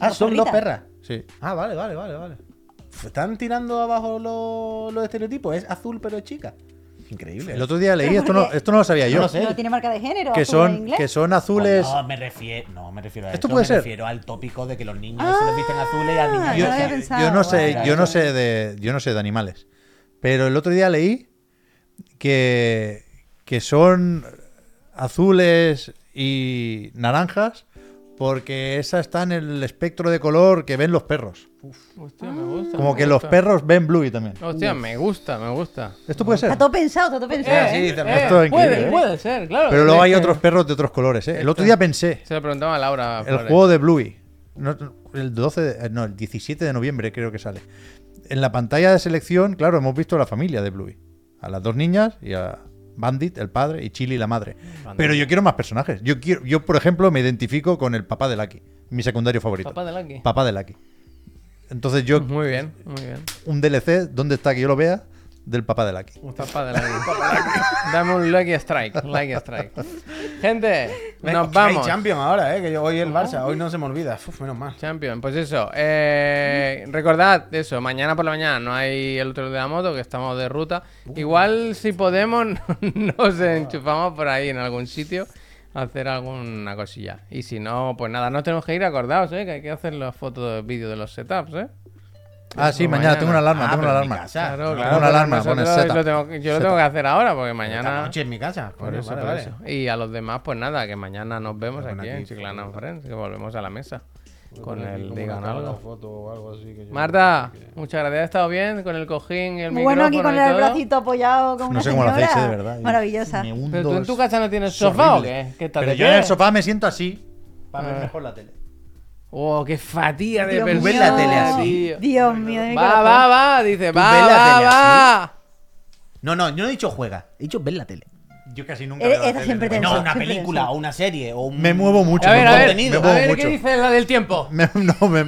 S1: Ah, son dos perras.
S3: Sí.
S1: Ah, vale, vale, vale, vale. Están tirando abajo los, los estereotipos. Es azul pero es chica. Increíble.
S3: El otro día leí, esto no, esto no lo sabía yo.
S1: No lo sé.
S2: No tiene marca de género.
S3: Que
S2: en
S3: son,
S2: inglés.
S3: que son azules.
S1: No, me refiero, no, me refiero a
S3: Esto puede
S1: me
S3: ser.
S1: refiero al tópico de que los niños se les visten azules y al niño
S2: Ah,
S3: yo,
S2: no lo había
S3: yo-
S2: pensado,
S3: yo no sé, yo no sé de, yo no sé de animales. Pero el otro día leí que, que son azules y naranjas porque esa está en el espectro de color que ven los perros.
S4: Hostia, me gusta.
S3: Como
S4: me
S3: que los
S4: gusta.
S3: perros ven Bluey también.
S4: Hostia, me gusta, me gusta.
S3: Esto puede ser.
S2: Está todo pensado, está todo pensado.
S1: Eh, sí, el
S3: Esto es
S4: puede,
S3: ¿eh?
S4: puede ser, claro.
S3: Pero luego hay
S4: que-
S3: otros perros de otros colores, ¿eh? El otro día pensé,
S4: Se lo preguntaba a Laura.
S3: el
S4: Flores.
S3: juego de Bluey, no, el 12, de- eh, no, el 17 de noviembre creo que sale. En la pantalla de selección, claro, hemos visto la familia de Bluey. A las dos niñas y a Bandit, el padre, y Chili, la madre. Pero yo quiero más personajes. Yo, quiero, yo, por ejemplo, me identifico con el papá de Lucky, mi secundario favorito.
S4: Papá de Lucky.
S3: Papá de Lucky. Entonces yo,
S4: Muy bien, muy bien.
S3: un DLC, ¿dónde está que yo lo vea? Del papá de Lucky.
S4: Papá de Lucky. Dame un Lucky Strike. Lucky Strike. Gente, nos
S1: que hay
S4: vamos.
S1: Champions ahora, ¿eh? Que yo hoy el Barça, hoy no se me olvida. Uf, menos mal.
S4: Champion, pues eso. eh, recordad eso, mañana por la mañana no hay el otro de la moto, que estamos de ruta. Igual si podemos nos enchufamos por ahí en algún sitio hacer alguna cosilla. Y si no, pues nada, no tenemos que ir acordados, ¿eh? que hay que hacer las fotos de vídeo de los setups, ¿eh?
S3: Ah, sí, mañana,
S4: mañana.
S3: tengo una alarma,
S1: Ah,
S3: tengo una alarma.
S1: casa.
S4: Claro,
S3: Tengo
S4: claro.
S3: una alarma, pones
S4: lo tengo yo lo tengo que hacer ahora, porque mañana...
S1: Esta noche en mi casa.
S4: Por
S1: Coño,
S4: eso,
S1: vale,
S4: por
S1: vale.
S4: eso. Y a los demás, pues nada, que mañana nos vemos aquí
S1: poner
S4: en
S1: aquí
S4: Chiclana. Friends, que volvemos a la mesa. Con el digan algo.
S1: de foto o algo así que yo-
S4: Marta, muchas gracias. ¿Ha estado bien con el cojín y el
S2: Muy bueno aquí con el
S4: todo?
S2: bracito apoyado con
S3: No
S2: una
S3: sé cómo lo hacéis,
S2: señora.
S3: eh, de verdad.
S2: Maravillosa.
S4: ¿Pero tú en tu casa no tienes
S3: es
S4: sofá o qué? ¿Qué estás
S3: Pero yo en el sofá me siento así para ver
S4: Ah.
S3: mejor la tele.
S4: Oh, qué fatiga de
S2: Dios
S4: persona.
S1: ves la tele así?
S2: Dios mío, de mi
S4: Va,
S2: corazón.
S4: va, va, dice,
S1: ¿Tú
S4: va, va,
S1: tele
S4: va.
S1: No, no, yo no he dicho juega. He dicho ver la tele.
S3: Yo casi nunca veo la tele,
S2: siempre
S3: de
S2: te-
S3: verdad.
S1: No, una película o una serie o un...
S3: Me muevo mucho.
S4: A ver, a ver,
S3: me
S4: a ver,
S3: mucho.
S4: ¿qué dice la del tiempo?
S3: Me- no, me,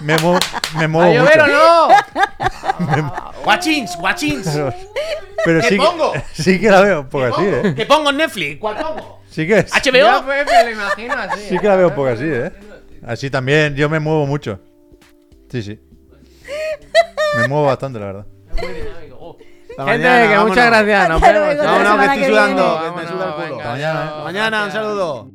S3: me muevo, me
S4: ¿A
S3: muevo
S4: llover
S3: mucho.
S4: o no?
S1: Watchings, watchings.
S3: Pero, pero
S1: ¿Qué
S3: sí,
S1: pongo?
S3: Sí que la veo un poco así, ¿eh?
S1: ¿Qué pongo en Netflix? ¿Cuál pongo?
S3: Sí que,
S4: Ya,
S1: ¿HBO?
S4: pues, me lo imagino así.
S3: sí que la veo un poco así, ¿eh? Así también, yo me muevo mucho. Sí, sí. Me muevo bastante, la verdad.
S4: Muy dinámico. Oh. Gente,
S1: mañana,
S4: que muchas gracias. Nos vemos.
S2: la
S1: Vámonos, que estoy sudando, que me suda el culo. Mañana, un
S4: gracias.
S1: saludo.